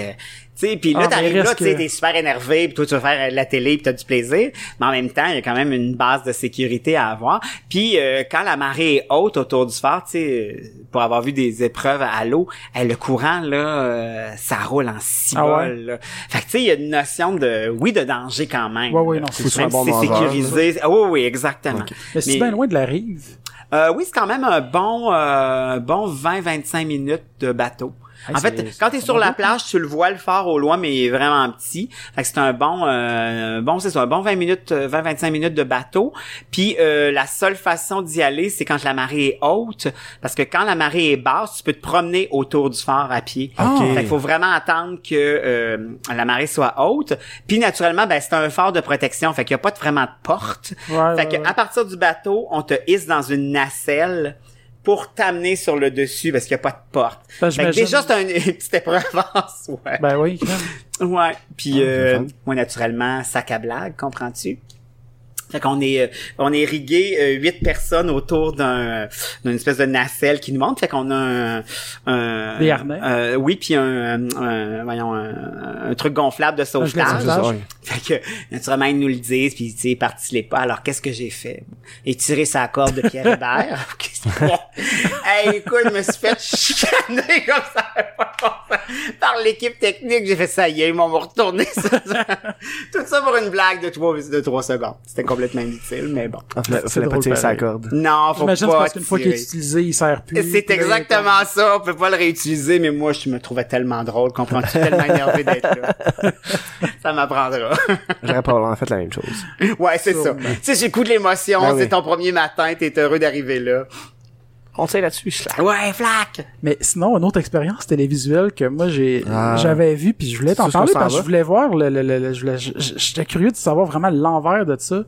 [SPEAKER 2] sais, puis là,
[SPEAKER 1] Ah,
[SPEAKER 2] t'arrives là, tu
[SPEAKER 1] que-
[SPEAKER 2] t'es super énervé, puis toi, tu vas faire euh, la télé, puis t'as du plaisir. Mais en même temps, il y a quand même une base de sécurité à avoir. Puis euh, quand la marée est haute autour du phare, tu sais, euh, pour avoir vu des épreuves à l'eau, euh, le courant, là, euh, ça roule en cibole.
[SPEAKER 1] Ah ouais?
[SPEAKER 2] là. Fait que, tu sais, il y a une notion de, oui, de danger quand même.
[SPEAKER 1] Ouais, ouais, non, c'est
[SPEAKER 2] si
[SPEAKER 3] bon
[SPEAKER 2] sécurisé. Ah oui, oui, exactement.
[SPEAKER 3] Ok.
[SPEAKER 1] Mais c'est bien loin de la rive.
[SPEAKER 2] Euh, oui, c'est quand même un bon, euh, bon 20-25 minutes de bateau.
[SPEAKER 1] Hey,
[SPEAKER 2] en fait, quand t'es sur la plage, tu le vois le phare au loin, mais il est vraiment petit. Fait que c'est un bon, euh, bon, c'est ça, un bon 20 minutes, euh, 20-25 minutes de bateau. Puis euh, la seule façon d'y aller, c'est quand la marée est haute, parce que quand la marée est basse, tu peux te promener autour du phare à pied.
[SPEAKER 1] Ah.
[SPEAKER 3] Ok.
[SPEAKER 2] Fait qu'il faut vraiment attendre que euh, la marée soit haute. Puis naturellement, ben c'est un phare de protection, fait qu'il y a pas de- vraiment de porte.
[SPEAKER 1] Ouais,
[SPEAKER 2] Fait
[SPEAKER 1] ouais,
[SPEAKER 2] que
[SPEAKER 1] ouais.
[SPEAKER 2] à partir du bateau, on te hisse dans une nacelle pour t'amener sur le dessus parce qu'il n'y a pas de porte.
[SPEAKER 1] Ben,
[SPEAKER 2] Fait que
[SPEAKER 1] j'imagine-
[SPEAKER 2] déjà, c'est un- (laughs) une petite épreuve en soi.
[SPEAKER 1] Ben oui.
[SPEAKER 2] Ouais. Puis
[SPEAKER 3] Ah,
[SPEAKER 2] euh, moi, naturellement, sac à blague, comprends-tu? Fait qu'on est, euh, on est rigué euh, huit personnes autour d'un, d'une espèce de nacelle qui nous monte. Fait qu'on a un, un-
[SPEAKER 1] Des harnais.
[SPEAKER 2] euh, oui, puis un, un- voyons, un, un truc gonflable de sauvetage. Fait que, naturellement, ils nous le disent, puis tu sais, participez pas. Alors, qu'est-ce que j'ai fait? Étirer sa corde de Pierre Hébert. (laughs) hey, écoute, je me suis fait chicaner comme ça, par l'équipe technique. J'ai fait ça, y est, ils m'ont retourné ça. (laughs) Tout ça pour une blague de trois, de trois secondes. C'était complètement inutile, mais bon.
[SPEAKER 3] Ah, fallait,
[SPEAKER 1] C'est
[SPEAKER 3] fallait pas tirer sa corde.
[SPEAKER 2] Non, faut pas
[SPEAKER 1] c'est parce qu'une fois qu'il est
[SPEAKER 2] tirer.
[SPEAKER 1] utilisé, il sert plus.
[SPEAKER 2] C'est exactement ça, on peut pas le réutiliser, mais moi, je me trouvais tellement drôle, comprends-tu, tellement énervé d'être là. (laughs) ça m'apprendra.
[SPEAKER 3] J'aurais probablement fait la même chose.
[SPEAKER 2] ouais, c'est ça. Tu sais, j'ai le coup de l'émotion,
[SPEAKER 3] Ben oui.
[SPEAKER 2] c'est ton premier matin, t'es heureux d'arriver là.
[SPEAKER 3] On tire là-dessus, je slack.
[SPEAKER 2] Ouais, flac!
[SPEAKER 1] Mais sinon, une autre expérience télévisuelle que moi j'ai
[SPEAKER 3] Ah.
[SPEAKER 1] j'avais vu puis je voulais t'en parler parce que je voulais voir le, le, le, le- j'étais curieux de savoir vraiment l'envers de ça.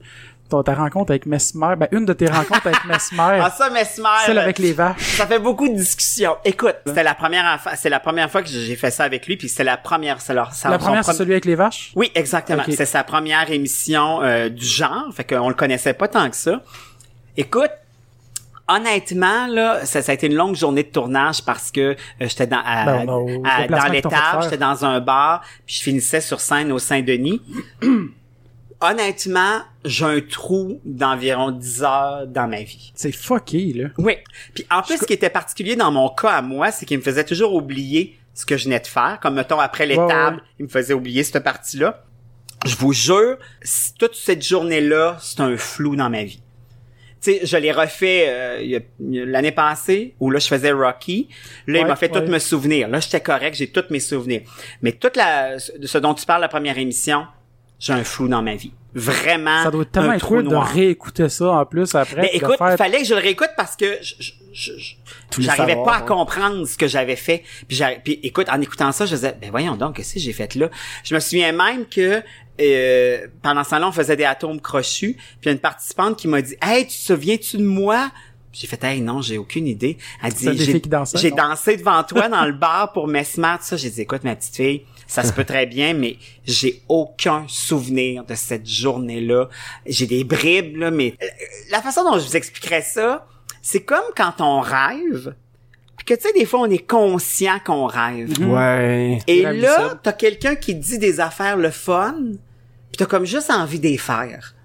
[SPEAKER 1] Ta, ta rencontre avec Mesmer, ben une de tes rencontres avec Mesmer, (laughs)
[SPEAKER 2] Ah, ça, Mesmer!
[SPEAKER 1] celle avec les vaches.
[SPEAKER 2] Ça fait beaucoup de discussions. Écoute, c'était la première c'est la première fois que j'ai fait ça avec lui, puis c'était la première, c'est leur,
[SPEAKER 1] La première c'est celui avec les vaches?
[SPEAKER 2] Oui, exactement. C'est sa première émission euh, du genre, fait qu'on le connaissait pas tant que ça. Écoute, Honnêtement, là, ça, ça a été une longue journée de tournage parce que euh, j'étais dans, à-
[SPEAKER 1] Ben,
[SPEAKER 2] à- dans l'étage,
[SPEAKER 1] faire.
[SPEAKER 2] j'étais dans un bar, puis je finissais sur scène au Saint-Denis. (clears throat) Honnêtement, j'ai un trou d'environ 10 heures dans ma vie.
[SPEAKER 1] C'est fucké, là.
[SPEAKER 2] Oui. Puis en plus, ce qui était particulier dans mon cas à moi, c'est qu'il me faisait toujours oublier ce que je venais de faire. Comme mettons après
[SPEAKER 1] Ouais, ouais.
[SPEAKER 2] il me faisait oublier cette partie-là. Je vous jure, toute cette journée-là, c'est un flou dans ma vie. Tu sais, je l'ai refait euh, il y a- il y a l'année passée où là je faisais Rocky. Là, il m'a fait
[SPEAKER 1] ouais.
[SPEAKER 2] tous me souvenirs. Là, j'étais correct, j'ai tous mes souvenirs. Mais toute la ce dont tu parles la première émission, j'ai un flou dans ma vie. Vraiment
[SPEAKER 1] Ça doit tellement
[SPEAKER 2] un
[SPEAKER 1] être weird de réécouter ça en plus après.
[SPEAKER 2] Mais écoute,
[SPEAKER 1] faire-
[SPEAKER 2] il fallait que je le réécoute parce que je, je- je- je-
[SPEAKER 3] voulais
[SPEAKER 2] j'arrivais pas à
[SPEAKER 3] ouais.
[SPEAKER 2] comprendre ce que j'avais fait. Puis, puis écoute, en écoutant ça, je disais, ben voyons donc, qu'est-ce que j'ai fait là? Je me souviens même que euh, pendant ce temps-là, on faisait des atomes crochus. Puis une participante qui m'a dit, hey, tu te souviens-tu de moi? J'ai fait, hey, non, j'ai aucune idée. Elle dit, j'ai
[SPEAKER 1] non?
[SPEAKER 2] dansé devant toi dans le bar pour Messmer, tout ça. J'ai dit, écoute, ma petite fille, ça se peut très bien, mais j'ai aucun souvenir de cette journée-là. J'ai des bribes, là, mais euh, la façon dont je vous expliquerais ça, c'est comme quand on rêve, puis que, tu sais, des fois, on est conscient qu'on rêve.
[SPEAKER 3] Ouais.
[SPEAKER 2] Et là, t'as quelqu'un qui dit des affaires le fun, puis t'as comme juste envie d'y faire.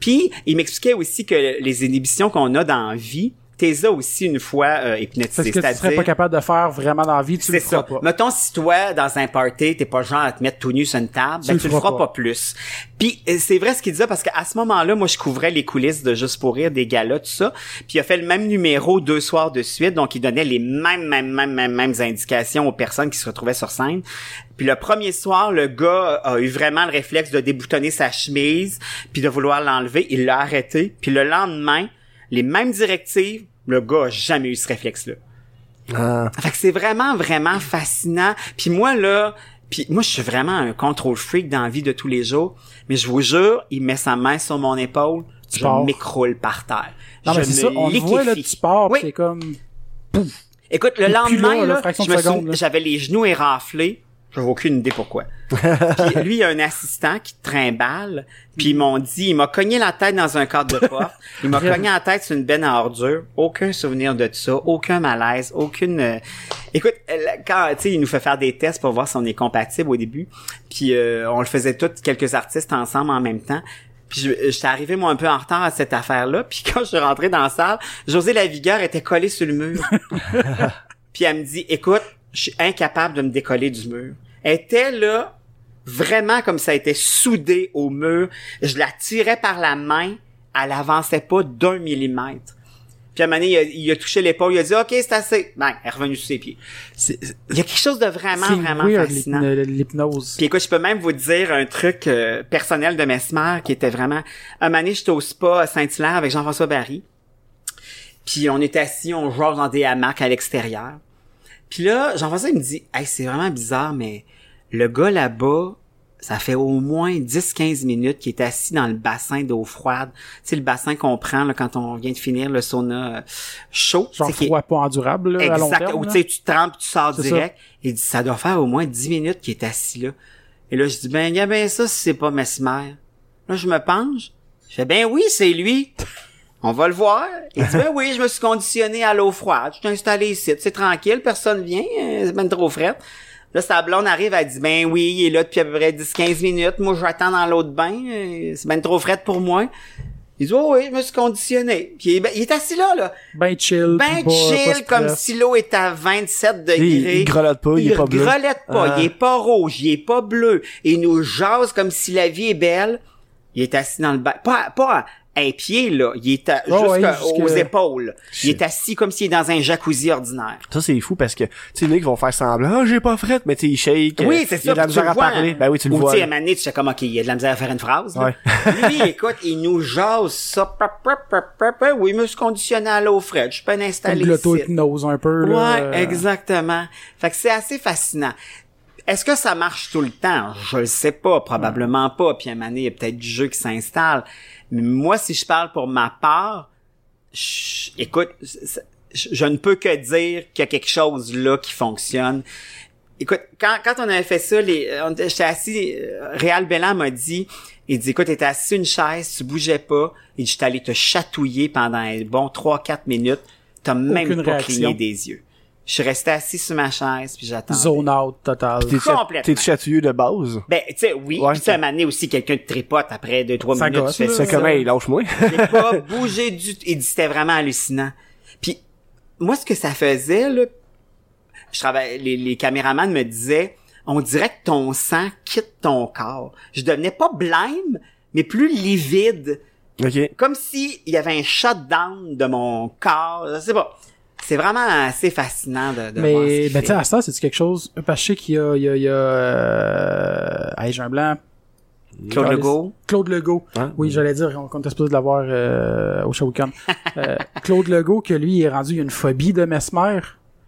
[SPEAKER 2] Puis, il m'expliquait aussi que les inhibitions qu'on a dans la vie, t'es là aussi une fois euh, hypnotisé.
[SPEAKER 1] Parce que tu serais pas capable de faire vraiment dans la vie, tu le feras
[SPEAKER 2] ça.
[SPEAKER 1] pas.
[SPEAKER 2] Mettons, si toi, dans un party, t'es pas genre à te mettre tout nu sur une table,
[SPEAKER 1] Tu
[SPEAKER 2] ben,
[SPEAKER 1] le
[SPEAKER 2] tu le
[SPEAKER 1] feras pas.
[SPEAKER 2] pas, plus. Puis euh, c'est vrai ce qu'il disait parce qu'à ce moment-là, moi, je couvrais les coulisses de Juste pour rire, des galas, tout ça. Puis il a fait le même numéro deux soirs de suite, donc il donnait les mêmes, mêmes, mêmes, mêmes, mêmes indications aux personnes qui se retrouvaient sur scène. Puis le premier soir, le gars a eu vraiment le réflexe de déboutonner sa chemise, puis de vouloir l'enlever. Il l'a arrêté. Puis le lendemain, les mêmes directives, le gars a jamais eu ce réflexe-là.
[SPEAKER 3] Ah.
[SPEAKER 2] Fait que c'est vraiment, vraiment fascinant. Puis moi, là, puis moi, je suis vraiment un contrôle freak dans la vie de tous les jours. Mais je vous jure, il met sa main sur mon épaule,
[SPEAKER 1] Tu
[SPEAKER 2] je m'écroule par terre.
[SPEAKER 1] Non,
[SPEAKER 2] je
[SPEAKER 1] mais c'est
[SPEAKER 2] me
[SPEAKER 1] ça, on voit, là,
[SPEAKER 2] liquéfie.
[SPEAKER 1] tu pars,
[SPEAKER 2] Oui.
[SPEAKER 1] c'est comme...
[SPEAKER 2] Écoute, le lendemain,
[SPEAKER 1] là, là,
[SPEAKER 2] là,
[SPEAKER 1] fraction
[SPEAKER 2] je me
[SPEAKER 1] seconde, là.
[SPEAKER 2] j'avais les genoux éraflés. J'avais aucune idée pourquoi. puis (laughs) lui, il a un assistant qui trimballe. Puis ils m'ont dit, il m'a cogné la tête dans un cadre de porte. Il m'a cogné la tête sur une benne à ordures. Aucun souvenir de ça. Aucun malaise. Aucune... euh, Écoute, euh, quand, tu sais, il nous fait faire des tests pour voir si on est compatible au début. Puis euh, on le faisait tous, quelques artistes ensemble en même temps. Puis je- j'étais arrivé moi un peu en retard à cette affaire-là. (laughs) Puis quand je suis rentré dans la salle, José Lavigueur était collé sur le mur. (laughs) Puis elle me dit, écoute, je suis incapable de me décoller du mur. Elle était là, vraiment comme ça était soudée au mur. Je la tirais par la main, elle avançait pas d'un millimètre. Puis à un moment donné, il a, il a touché l'épaule, il a dit, OK, c'est assez. Ben, elle est revenue sur ses pieds. Il y a quelque chose de vraiment, vraiment
[SPEAKER 1] weird,
[SPEAKER 2] fascinant.
[SPEAKER 1] l'hypno- l'hypnose.
[SPEAKER 2] Puis écoute, je peux même vous dire un truc euh, personnel de Mesmer qui était vraiment... Un moment donné, j'étais au spa à Saint-Hilaire avec Jean-François Barry. Puis on était assis, on jouait dans des hamacs à l'extérieur. Puis là, Jean-François il me dit « Hey, c'est vraiment bizarre, mais le gars là-bas, ça fait au moins 10-15 minutes qu'il est assis dans le bassin d'eau froide. Sais, le bassin qu'on prend là, quand on vient de finir le sauna euh, chaud.
[SPEAKER 1] Genre froid pas endurable, là, à long
[SPEAKER 2] Exact.
[SPEAKER 1] terme.
[SPEAKER 2] Ou
[SPEAKER 1] là.
[SPEAKER 2] tu sais, tu trempes, tu sors
[SPEAKER 1] C'est
[SPEAKER 2] direct. Il dit, ça doit faire au moins 10 minutes qu'il est assis là. Et là, je dis, ben, y a bien ça si c'est pas Mesmer. Là, je me penche. Je fais, ben oui, c'est lui. On va le voir. Il dit, ben oui, je me suis conditionné à l'eau froide. Je suis installé ici. C'est tranquille, personne vient. euh, C'est même trop frais. Là, sa blonde arrive, elle dit, ben oui, il est là depuis à peu près 10-15 minutes. Moi, j'attends dans l'eau de bain. euh, C'est même trop frais pour moi. Il dit, oh oui, je me suis conditionné. Puis il est, ben, il est assis là, là.
[SPEAKER 1] Ben chill.
[SPEAKER 2] Ben chill, comme si l'eau est à 27
[SPEAKER 3] Il,
[SPEAKER 2] degrés.
[SPEAKER 3] il grelotte pas, il, est pas bleu.
[SPEAKER 2] grelette pas,
[SPEAKER 3] Ah.
[SPEAKER 2] il est pas rouge, il est pas bleu. Il nous jase comme si la vie est belle. Il est assis dans le bas. Pas, pas un pied, là. Il est à-
[SPEAKER 1] Oh, ouais,
[SPEAKER 2] épaules. Il est assis comme s'il est dans un jacuzzi ordinaire.
[SPEAKER 3] Ça, c'est fou parce que, tu sais, il a qui vont faire semblant, ah, j'ai pas fret, mais tu sais, ils shake. euh,
[SPEAKER 2] Oui, c'est
[SPEAKER 3] Il y a
[SPEAKER 2] ça.
[SPEAKER 3] de la misère à
[SPEAKER 2] vois,
[SPEAKER 3] parler.
[SPEAKER 2] hein.
[SPEAKER 3] Ben oui, tu le
[SPEAKER 2] Ou
[SPEAKER 3] vois.
[SPEAKER 2] tu sais, à
[SPEAKER 3] là.
[SPEAKER 2] un moment donné, tu sais comme, OK, il y a de la misère à faire une phrase. là.
[SPEAKER 3] Ouais. (laughs)
[SPEAKER 2] Lui, écoute, il nous jase ça. Oui, je me suis conditionné à l'eau fraîche. Je installé
[SPEAKER 1] de
[SPEAKER 2] ici.
[SPEAKER 1] l'auto-hypnose un peu, là.
[SPEAKER 2] Ouais,
[SPEAKER 1] euh,
[SPEAKER 2] exactement. Fait que c'est assez fascinant. Est-ce que ça marche tout le temps? Je le sais pas, probablement pas. Puis à un moment donné, il y a peut-être du jeu qui s'installe. Mais moi, si je parle pour ma part, je- écoute, je, je ne peux que dire qu'il y a quelque chose là qui fonctionne. écoute, quand, quand on avait fait ça, les, j'étais assis, euh, Réal Bellan m'a dit, il dit, écoute, t'étais assis sur une chaise, tu bougeais pas, et j'étais allé te chatouiller pendant un bon 3-4 minutes, t'as même
[SPEAKER 1] Aucune
[SPEAKER 2] pas
[SPEAKER 1] réaction.
[SPEAKER 2] cligné des yeux. Je suis resté assis sur ma chaise, puis j'attendais.
[SPEAKER 1] Zone out total.
[SPEAKER 3] T'es
[SPEAKER 2] Complètement.
[SPEAKER 3] t'es chatouilleux de base?
[SPEAKER 2] Ben, tu sais, oui,
[SPEAKER 3] Ouais,
[SPEAKER 2] puis un moment donné aussi, quelqu'un te tripote après 2-3
[SPEAKER 1] Ça
[SPEAKER 2] minutes,
[SPEAKER 1] gosse,
[SPEAKER 2] tu fais ça.
[SPEAKER 3] Comment, il lâche moi. (laughs)
[SPEAKER 2] J'ai pas bougé du tout. Il dit c'était vraiment hallucinant. Puis moi ce que ça faisait là, je travaille les, les caméramans me disaient on dirait que ton sang quitte ton corps. Je devenais pas blême, mais plus livide,
[SPEAKER 3] ok.
[SPEAKER 2] comme si il y avait un shutdown de mon corps. Je sais pas. C'est vraiment assez fascinant de, de voir ce
[SPEAKER 1] Mais,
[SPEAKER 2] qu'il
[SPEAKER 1] ben, tu
[SPEAKER 2] fait.
[SPEAKER 1] sais, à ça, c'est quelque chose, parce que je sais qu'il y a, il y a, il y a, euh, hey, j'ai un blanc.
[SPEAKER 2] Claude Legault.
[SPEAKER 1] Claude Legault.
[SPEAKER 3] Hein?
[SPEAKER 1] Oui, j'allais dire, on, on était supposé de l'avoir, euh, au Shawcon. (laughs) euh, Claude Legault, que lui, il est rendu, il a une phobie de Mesmer.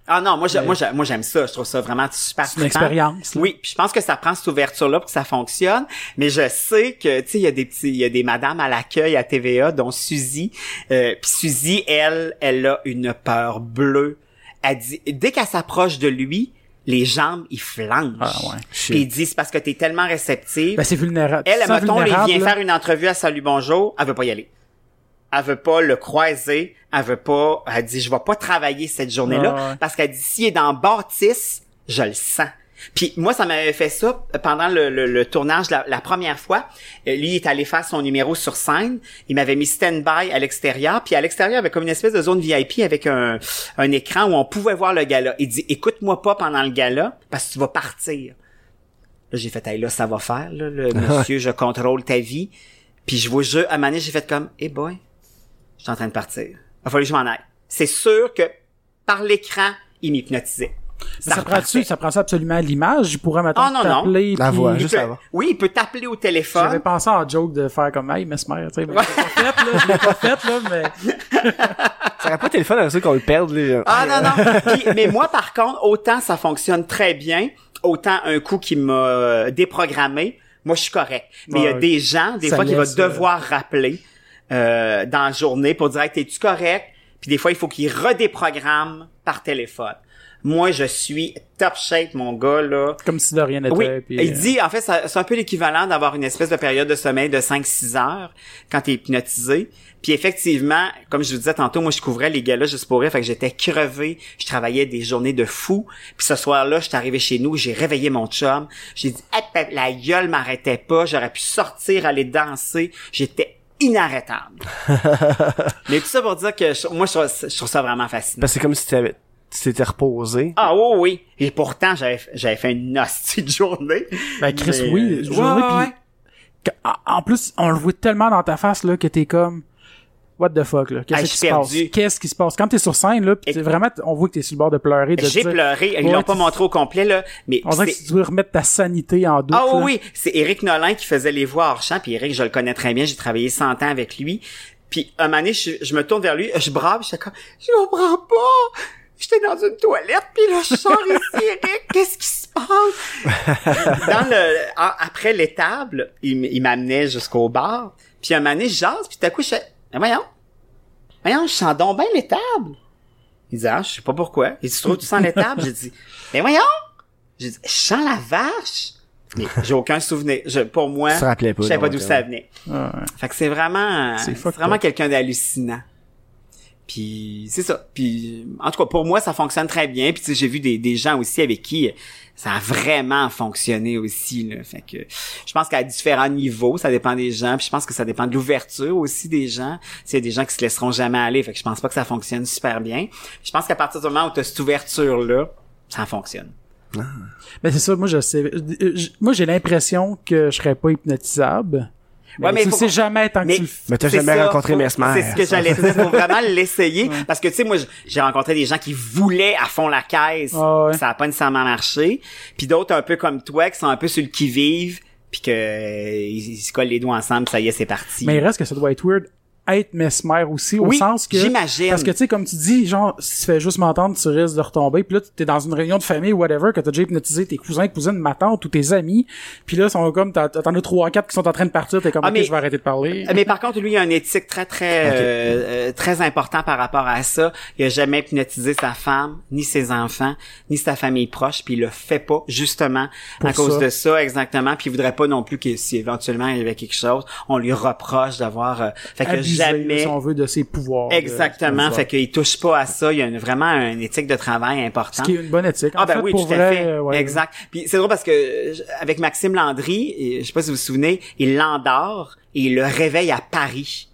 [SPEAKER 2] Ah non, moi, moi, moi j'aime ça. Je trouve ça vraiment super
[SPEAKER 1] C'est une expérience. là.
[SPEAKER 2] Oui, puis je pense que ça prend cette ouverture-là pour que ça fonctionne. Mais je sais que, tu sais, il y a des petits, il y a des madames à l'accueil à TVA, dont Suzy. Euh, puis Suzy, elle, elle a une peur bleue. Elle dit, dès qu'elle s'approche de lui, les jambes, ils flanchent.
[SPEAKER 1] Ah, ouais.
[SPEAKER 2] Puis il dit, c'est parce que t'es tellement réceptive.
[SPEAKER 1] Ben, c'est vulnérable.
[SPEAKER 2] elle, mettons,
[SPEAKER 1] vulnérable,
[SPEAKER 2] vient
[SPEAKER 1] là.
[SPEAKER 2] faire une entrevue à Salut Bonjour, elle veut pas y aller. Elle veut pas le croiser, elle veut pas, elle dit, je vais pas travailler cette journée-là,
[SPEAKER 1] Ah ouais.
[SPEAKER 2] parce qu'elle dit, s'il est dans Baptiste, je le sens. Puis moi, ça m'avait fait ça pendant le, le- le tournage la, la première fois. Euh, lui, il est allé faire son numéro sur scène. Il m'avait mis stand-by à l'extérieur. Puis à l'extérieur, il y avait comme une espèce de zone VIP avec un, un écran où on pouvait voir le gala. Il dit, écoute-moi pas pendant le gala parce que tu vas partir. Là, j'ai fait, hey, là, ça va faire, là, le (laughs) monsieur, je contrôle ta vie. Puis je vous jure, à un moment j'ai fait comme, hey boy, suis en train de partir. Il va falloir que je m'en aille. C'est sûr que par l'écran, il m'hypnotisait.
[SPEAKER 1] Ça, ça prend-tu, ça prend ça absolument l'image? Il pourrait, maintenant
[SPEAKER 2] non, non.
[SPEAKER 1] t'appeler.
[SPEAKER 3] La voix,
[SPEAKER 2] Il
[SPEAKER 3] juste
[SPEAKER 2] peut-
[SPEAKER 3] avant.
[SPEAKER 2] oui, il peut t'appeler au
[SPEAKER 1] J'avais
[SPEAKER 2] téléphone.
[SPEAKER 1] pensé en joke de faire comme, hey, Mesmer, tu sais. mais Je l'ai pas (laughs) fait, là. Je l'ai pas fait, là, mais. (laughs)
[SPEAKER 3] Ça aurait pas le fun à ça qu'on le perde, les
[SPEAKER 2] Ah non, non. Puis, mais moi, par contre, autant ça fonctionne très bien, autant un coup qui m'a euh, déprogrammé, moi, je suis correct. Mais il y a
[SPEAKER 1] Ouais.
[SPEAKER 2] des gens, des
[SPEAKER 1] Ça
[SPEAKER 2] fois, qui vont
[SPEAKER 1] euh,
[SPEAKER 2] devoir rappeler euh, dans la journée pour dire, Hey, t'es-tu correct? Puis des fois, il faut qu'ils redéprogramment par téléphone. Moi, je suis top shape, mon gars, là.
[SPEAKER 1] Comme si de rien n'était.
[SPEAKER 2] Oui,
[SPEAKER 1] puis,
[SPEAKER 2] il
[SPEAKER 1] euh,
[SPEAKER 2] dit, en fait, c'est un peu l'équivalent d'avoir une espèce de période de sommeil de 5-6 heures quand t'es hypnotisé. Puis effectivement, comme je vous disais tantôt, moi, je couvrais les gars-là juste pour rire, fait que j'étais crevé, je travaillais des journées de fou. Puis ce soir-là, j'étais arrivé chez nous, j'ai réveillé mon chum, j'ai dit, la gueule m'arrêtait pas, j'aurais pu sortir, aller danser, j'étais inarrêtable. (laughs) Mais tout ça pour dire que je- moi, je trouve, je trouve ça vraiment fascinant.
[SPEAKER 3] Parce que c'est comme si t'avais- tu t'étais reposé.
[SPEAKER 2] Ah oui, oui. Et pourtant, j'avais j'avais fait une hostie de journée.
[SPEAKER 1] Ben, Chris,
[SPEAKER 2] Mais,
[SPEAKER 1] oui. je
[SPEAKER 2] ouais,
[SPEAKER 1] journée,
[SPEAKER 2] ouais,
[SPEAKER 1] puis-
[SPEAKER 2] ouais.
[SPEAKER 1] en- en plus, on le voit tellement dans ta face, là, que t'es comme, what the fuck, là? Qu'est-ce qui se passe? Qu'est-ce qui se passe? Quand t'es sur scène, là, pis vraiment, on voit que t'es sur le bord de pleurer, de
[SPEAKER 2] J'ai
[SPEAKER 1] dire-
[SPEAKER 2] pleuré. Ils
[SPEAKER 1] Ouais,
[SPEAKER 2] l'ont pas montré au complet, là. Mais
[SPEAKER 1] On dirait que tu dois remettre ta sanité en doute.
[SPEAKER 2] Ah oui, oui, c'est Éric Nolin qui faisait les voix hors champ, puis Éric, je le connais très bien, j'ai travaillé 100 ans avec lui. Puis un moment donné, je, je me tourne vers lui, je brave, je suis comme, je comprends pas. J'étais dans une toilette, puis là, je sors ici, (laughs) Éric, qu'est-ce qui se passe? Dans le, après l'étable, il m'amenait jusqu'au bar, puis un moment donné, je jase, puis tout à coup, je fais, mais voyons, voyons, je sens donc bien l'étable. Il dit, ah, je sais pas pourquoi. Il dit, tu trouves que tu sens l'étable? J'ai dit, mais (laughs) voyons! J'ai dit, je sens la vache! Mais j'ai aucun souvenir. Je, pour moi, je savais pas d'où
[SPEAKER 3] euh,
[SPEAKER 2] ça venait.
[SPEAKER 1] Ouais.
[SPEAKER 2] Fait que c'est vraiment,
[SPEAKER 1] C'est
[SPEAKER 2] vraiment quelqu'un d'hallucinant. Puis c'est ça. Puis en tout cas pour moi ça fonctionne très bien. Puis j'ai vu des, des gens aussi avec qui ça a vraiment fonctionné aussi là. Que je pense qu'à différents niveaux ça dépend des gens. Puis je pense que ça dépend de l'ouverture aussi des gens. S'il y a des gens qui se laisseront jamais aller. Fait que je pense pas que ça fonctionne super bien. Je pense qu'à partir du moment où tu as cette ouverture là, ça fonctionne.
[SPEAKER 1] Mais c'est ça, moi, je sais, euh, moi, j'ai l'impression que je serais pas hypnotisable.
[SPEAKER 2] Ouais, mais
[SPEAKER 1] tu
[SPEAKER 2] faut
[SPEAKER 1] sais jamais tant que
[SPEAKER 2] Mais-
[SPEAKER 1] tu.
[SPEAKER 3] Mais t'as jamais
[SPEAKER 2] ça,
[SPEAKER 3] rencontré
[SPEAKER 2] faut-
[SPEAKER 3] Mesmer.
[SPEAKER 2] C'est ce que j'allais dire. Faut vraiment (laughs) l'essayer. Parce que, tu sais, moi, j'ai rencontré des gens qui voulaient à fond la caisse.
[SPEAKER 1] Ah ouais.
[SPEAKER 2] Ça a pas nécessairement marché. Puis d'autres un peu comme toi qui sont un peu sur le qui-vive. Puis que euh, ils, ils se collent les doigts ensemble. Ça y est, c'est parti.
[SPEAKER 1] Mais il reste que ça doit être weird être mesmer aussi, au sens que...
[SPEAKER 2] j'imagine.
[SPEAKER 1] Parce que, tu sais, comme tu dis, genre, si tu fais juste m'entendre, tu risques de retomber, puis là, t'es dans une réunion de famille ou whatever, que t'as déjà hypnotisé tes cousins, cousines, ma tante ou tes amis, puis là, sont comme, t'en as trois, quatre qui sont en train de partir, t'es comme,
[SPEAKER 2] Ah,
[SPEAKER 1] ok,
[SPEAKER 2] mais-
[SPEAKER 1] je vais arrêter de parler.
[SPEAKER 2] Mais par contre, lui, il a une éthique très, très, euh, euh, très important par rapport à ça. Il a jamais hypnotisé sa femme, ni ses enfants, ni sa famille proche, puis il le fait pas, justement,
[SPEAKER 1] Pour
[SPEAKER 2] à cause de ça, exactement. Puis il voudrait pas non plus que si éventuellement il y avait quelque chose, on lui reproche d'avoir, euh, fait que Jamais,
[SPEAKER 1] si on veut, de ses pouvoirs.
[SPEAKER 2] exactement,
[SPEAKER 1] de-
[SPEAKER 2] fait qu'il touche pas à ça. Il y a une- vraiment une éthique de travail
[SPEAKER 1] Ce
[SPEAKER 2] importante.
[SPEAKER 1] qui est une bonne éthique. En
[SPEAKER 2] Ah ben
[SPEAKER 1] fait,
[SPEAKER 2] oui,
[SPEAKER 1] pour
[SPEAKER 2] tout à fait.
[SPEAKER 1] ouais.
[SPEAKER 2] exact. Puis c'est drôle parce que avec Maxime Landry, je sais pas si vous vous souvenez, il l'endort et il le réveille à Paris.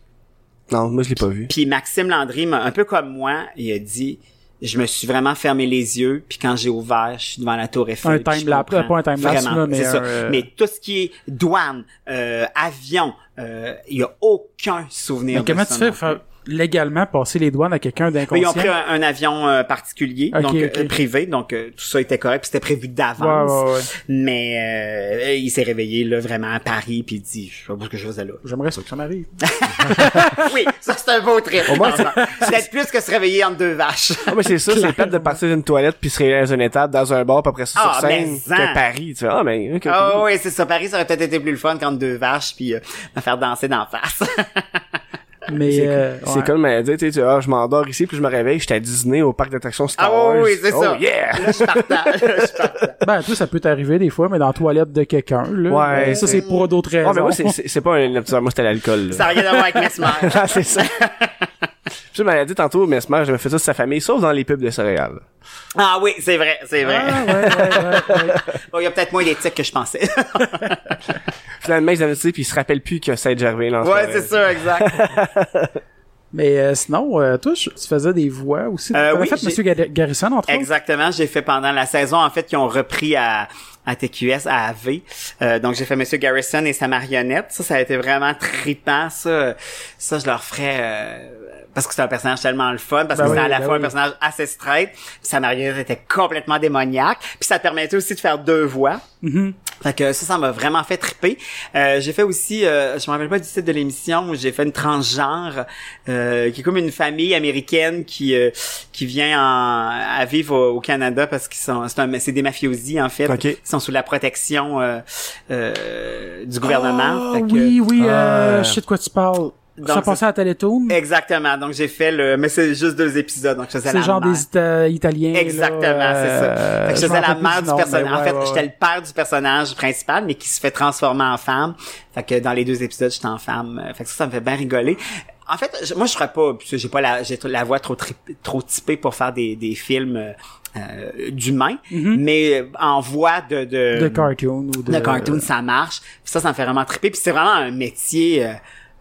[SPEAKER 3] Non, moi je l'ai pas vu.
[SPEAKER 2] Puis Maxime Landry, un peu comme moi, il a dit je me suis vraiment fermé les yeux, puis quand j'ai ouvert, je suis devant la tour Eiffel.
[SPEAKER 1] Un time-lapse,
[SPEAKER 2] comprends.
[SPEAKER 1] pas un
[SPEAKER 2] Vraiment,
[SPEAKER 1] là, mais
[SPEAKER 2] c'est ça.
[SPEAKER 1] un, euh,
[SPEAKER 2] Mais tout ce qui est douane, euh, avion, euh, il y a aucun souvenir
[SPEAKER 1] Mais
[SPEAKER 2] de
[SPEAKER 1] comment
[SPEAKER 2] ça
[SPEAKER 1] tu fais
[SPEAKER 2] non
[SPEAKER 1] pour faire légalement passer les douanes à quelqu'un
[SPEAKER 2] mais
[SPEAKER 1] d'inconscient?
[SPEAKER 2] ils ont pris un, un avion euh, particulier, donc euh, privé, donc euh, tout ça était correct, c'était prévu
[SPEAKER 1] Ouais,
[SPEAKER 2] d'avance.
[SPEAKER 1] ouais, ouais.
[SPEAKER 2] Mais euh, il s'est réveillé là vraiment à Paris, puis il dit, je sais pas ce que je faisais là.
[SPEAKER 1] J'aimerais ça que ça m'arrive. (laughs)
[SPEAKER 2] oui, ça c'est un beau trip.
[SPEAKER 3] Au moins,
[SPEAKER 2] Peut-être plus que se réveiller entre deux vaches.
[SPEAKER 3] Ah, mais c'est ça, c'est plate de partir d'une toilette puis se réveiller dans une étape, dans un bar, puis après ça
[SPEAKER 2] Ah,
[SPEAKER 3] sur scène,
[SPEAKER 2] mais
[SPEAKER 3] que
[SPEAKER 2] en.
[SPEAKER 3] Paris. Tu fais, ah, mais, ok,
[SPEAKER 2] Ah oui, c'est ça. Paris, ça aurait peut-être été plus le fun qu'entre deux vaches, puis euh, me faire danser d'en face. (laughs)
[SPEAKER 1] Mais,
[SPEAKER 3] C'est
[SPEAKER 1] euh,
[SPEAKER 3] c'est
[SPEAKER 1] ouais.
[SPEAKER 3] comme elle dit, tu sais, ah, je m'endors ici, puis je me réveille, j'étais à Disney au parc d'attractions Star
[SPEAKER 2] ah
[SPEAKER 3] Wars.
[SPEAKER 2] oui, oui, c'est
[SPEAKER 3] oh,
[SPEAKER 2] ça.
[SPEAKER 3] yeah!
[SPEAKER 2] Là, je partais. (laughs)
[SPEAKER 1] Ben, toi, ça peut t'arriver des fois, mais dans la toilette de quelqu'un, là.
[SPEAKER 3] Ouais,
[SPEAKER 1] Ben, ça, c'est pour d'autres raisons.
[SPEAKER 3] Ah, mais moi, c'est- pas un moi, c'était l'alcool.
[SPEAKER 2] Ça n'a rien à voir avec Mesmer. (laughs)
[SPEAKER 3] Ah, c'est ça. (laughs) Je m'avais dit tantôt, Mesmer, j'avais fait ça de sa famille, sauf dans les pubs de céréales.
[SPEAKER 2] Ah oui, c'est vrai, c'est vrai.
[SPEAKER 1] Ah, ouais, ouais, ouais, ouais. (laughs)
[SPEAKER 2] Bon, il y a peut-être moins d'éthique que je pensais. (laughs)
[SPEAKER 3] Finalement, ils avaient dit, puis ils se rappellent plus que c'est Gervais, là, en
[SPEAKER 2] ouais, c'est ça, exact. (laughs)
[SPEAKER 1] Mais euh, sinon, euh, toi, tu faisais des voix aussi?
[SPEAKER 2] Euh, oui,
[SPEAKER 1] fait Monsieur Gar- Garrison, entre autres?
[SPEAKER 2] Exactement, j'ai fait pendant la saison en fait qu'ils ont repris à à TQS à AV. Euh, donc j'ai fait Monsieur Garrison et sa marionnette. Ça ça a été vraiment trippant ça. Ça je leur ferais euh, parce que c'est un personnage tellement le fun parce
[SPEAKER 1] Ben
[SPEAKER 2] que
[SPEAKER 1] oui,
[SPEAKER 2] c'était à la
[SPEAKER 1] ben
[SPEAKER 2] fois
[SPEAKER 1] oui.
[SPEAKER 2] un personnage assez straight, puis sa marionnette était complètement démoniaque, puis ça permettait aussi de faire deux voix.
[SPEAKER 1] Mhm.
[SPEAKER 2] Fait que ça, ça m'a vraiment fait triper. Euh, j'ai fait aussi, euh, je me rappelle pas du titre de l'émission, où j'ai fait une transgenre, euh, qui est comme une famille américaine qui euh, qui vient en, à vivre au, au Canada parce qu'ils sont, c'est un, c'est des mafiosi en fait,
[SPEAKER 3] Ok.
[SPEAKER 2] qui sont sous la protection euh, euh, du gouvernement.
[SPEAKER 1] Ah,
[SPEAKER 2] Fait que-
[SPEAKER 1] oui, oui, euh,
[SPEAKER 3] Ah.
[SPEAKER 1] je sais de quoi tu parles.
[SPEAKER 2] Donc,
[SPEAKER 1] ça passait à Télétoon?
[SPEAKER 2] Exactement. Donc j'ai fait le, mais c'est juste deux épisodes, donc je faisais
[SPEAKER 1] C'est
[SPEAKER 2] la
[SPEAKER 1] genre
[SPEAKER 2] mère.
[SPEAKER 1] des Ita- Italiens.
[SPEAKER 2] Exactement, c'est ça.
[SPEAKER 1] euh,
[SPEAKER 2] Fait que je
[SPEAKER 1] je
[SPEAKER 2] faisais la mère du personnage. en fait,
[SPEAKER 1] ouais, ouais,
[SPEAKER 2] j'étais le père du personnage principal, mais qui se fait transformer en femme. Fait que dans les deux épisodes, j'étais en femme. Fait que ça, ça me fait bien rigoler. En fait, je- moi, je ferais pas, parce que j'ai pas la, j'ai la voix trop trop typée pour faire des, des films euh, euh, d'humains, mais en voix de, de,
[SPEAKER 1] Mhm. De cartoon ou de...
[SPEAKER 2] de cartoon, ça marche. Puis ça, ça me fait vraiment triper. Puis c'est vraiment un métier.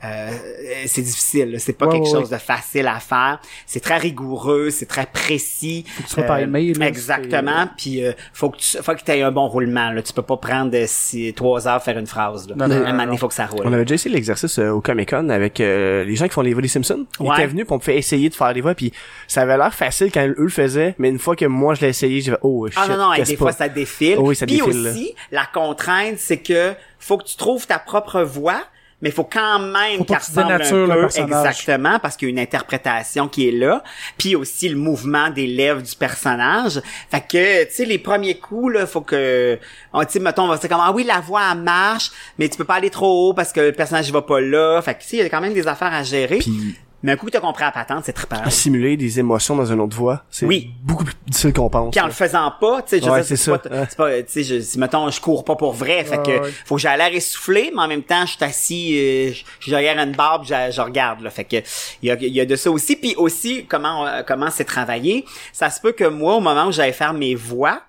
[SPEAKER 2] Euh, euh, c'est difficile, là. c'est pas
[SPEAKER 1] Ouais,
[SPEAKER 2] quelque
[SPEAKER 1] ouais,
[SPEAKER 2] chose de facile à faire. C'est très rigoureux, c'est très précis.
[SPEAKER 1] que tu sois timé, là,
[SPEAKER 2] exactement. Puis euh, faut que tu, faut que tu aies un bon roulement. Là. Tu peux pas prendre euh, six, trois heures faire une phrase. Là.
[SPEAKER 1] Non, non,
[SPEAKER 2] À un
[SPEAKER 1] non,
[SPEAKER 2] moment faut que ça roule.
[SPEAKER 3] On avait déjà essayé l'exercice euh, au Comic Con avec euh, les gens qui font les voix des Simpsons. Ils
[SPEAKER 2] Ouais.
[SPEAKER 3] étaient venus pour me faire essayer de faire les voix, puis ça avait l'air facile quand eux le faisaient, mais une fois que moi je l'ai essayé, j'ai fait oh shit.
[SPEAKER 2] Ah non, non,
[SPEAKER 3] qu'est-ce
[SPEAKER 2] des
[SPEAKER 3] pas?
[SPEAKER 2] fois ça défile.
[SPEAKER 3] Oh oui, ça
[SPEAKER 2] Puis
[SPEAKER 3] défile,
[SPEAKER 2] aussi, la contrainte, c'est que faut que tu trouves ta propre voix, mais faut quand même
[SPEAKER 1] Faut
[SPEAKER 2] qu'elle ressemble un peu
[SPEAKER 1] personnage.
[SPEAKER 2] exactement parce qu'il y a une interprétation qui est là, puis aussi le mouvement des lèvres du personnage. Fait que tu sais les premiers coups là, faut que on tu sais mettons on va se dire comme ah oui la voix elle marche, mais tu peux pas aller trop haut parce que le personnage il va pas là. Fait que tu sais il y a quand même des affaires à gérer.
[SPEAKER 3] Puis
[SPEAKER 2] mais un coup que t'as compris la patente, c'est trippant.
[SPEAKER 3] simuler des émotions dans une autre voix, c'est
[SPEAKER 2] Oui.
[SPEAKER 3] beaucoup plus difficile qu'on pense.
[SPEAKER 2] Puis en le faisant pas, tu sais,
[SPEAKER 3] Ouais, c'est
[SPEAKER 2] c'est
[SPEAKER 3] ça.
[SPEAKER 2] pas,
[SPEAKER 3] Ouais.
[SPEAKER 2] c'est pas, tu sais, je, si mettons, je cours pas pour vrai, fait
[SPEAKER 1] Ouais,
[SPEAKER 2] que
[SPEAKER 1] ouais.
[SPEAKER 2] faut que j'aille l'air essoufflé, mais en même temps, je suis assis, euh, je je suis derrière une barbe, je, je regarde, là, fait que il y a, il y a de ça aussi, puis aussi comment euh, comment c'est travaillé. Ça se peut que moi, au moment où j'allais faire mes voix,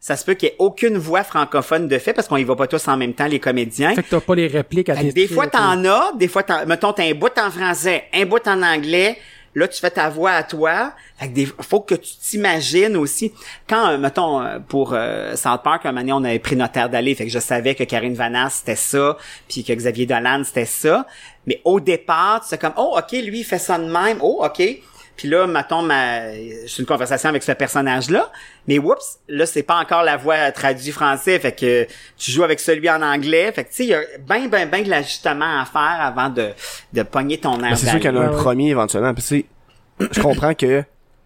[SPEAKER 2] ça se peut qu'il y ait aucune voix francophone de fait parce qu'on y va pas tous en même temps les comédiens.
[SPEAKER 1] Fait que t'as pas les répliques à
[SPEAKER 2] des fois, t'en as, des fois, t'en, mettons, t'as un bout en français, un bout en anglais, là, tu fais ta voix à toi. Fait que des, faut que tu t'imagines aussi. Quand, euh, mettons, euh, pour euh, South Park, un moment on avait pris notre terre d'aller, fait que je savais que Karine Vanasse, c'était ça, puis que Xavier Dolan, c'était ça. Mais au départ, c'est comme, oh, OK, lui, il fait ça de même. Oh, OK. Puis là, mettons, ma, j'ai une conversation avec ce personnage-là, mais oups, là, c'est pas encore la voix traduite français, fait que tu joues avec celui en anglais, fait que tu sais, il y a ben, ben, ben de l'ajustement à faire avant de, de pogner ton air
[SPEAKER 3] Mais c'est sûr qu'il y en a un
[SPEAKER 1] ouais.
[SPEAKER 3] premier éventuellement. Puis tu sais, je comprends que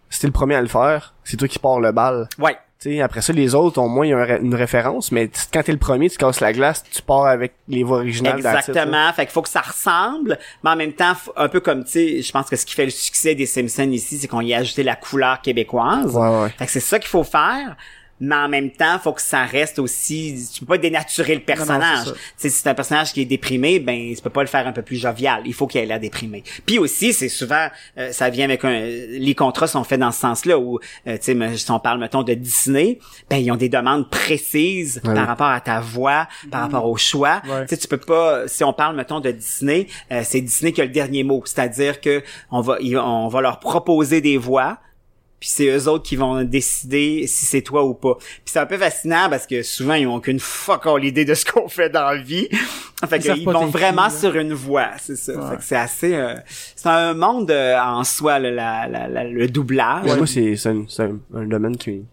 [SPEAKER 3] si t'es le premier à le faire, c'est toi qui pars le bal.
[SPEAKER 2] Ouais.
[SPEAKER 3] Tu sais, après ça, les autres ont moins une référence, mais quand t'es le premier, tu casses la glace, tu pars avec les voix originales.
[SPEAKER 2] Exactement. Fait qu'il faut que ça ressemble, mais en même temps, un peu comme, tu sais, je pense que ce qui fait le succès des Simpsons ici, c'est qu'on y a ajouté la couleur québécoise.
[SPEAKER 3] Ouais, ouais.
[SPEAKER 2] Fait que c'est ça qu'il faut faire. Mais en même temps, faut que ça reste aussi. Tu peux pas dénaturer le personnage. si c'est un personnage qui est déprimé, ben tu peux pas le faire un peu plus jovial. Il faut qu'il ait l'air déprimé. Puis aussi, c'est souvent, euh, ça vient avec un. Les contrats sont faits dans ce sens-là où, euh, tu sais, si on parle mettons de Disney, ben ils ont des demandes précises
[SPEAKER 3] Ouais.
[SPEAKER 2] par rapport à ta voix, par rapport au choix.
[SPEAKER 1] Ouais.
[SPEAKER 2] Tu sais, tu peux pas. Si on parle mettons de Disney, euh, c'est Disney qui a le dernier mot. C'est-à-dire que on va, on va leur proposer des voix puis c'est eux autres qui vont décider si c'est toi ou pas. Puis c'est un peu fascinant parce que souvent ils ont aucune fuck all idée de ce qu'on fait dans la vie. (laughs) Fait
[SPEAKER 1] Ils savent
[SPEAKER 2] qu'ils
[SPEAKER 1] pas
[SPEAKER 2] vont vraiment
[SPEAKER 1] là.
[SPEAKER 2] sur une voie, c'est ça.
[SPEAKER 1] Ouais.
[SPEAKER 2] Fait que c'est assez euh, c'est un monde euh, en soi là, la, la, la- le doublage.
[SPEAKER 3] Ouais, Moi, c'est c'est un, c'est un, un domaine qui,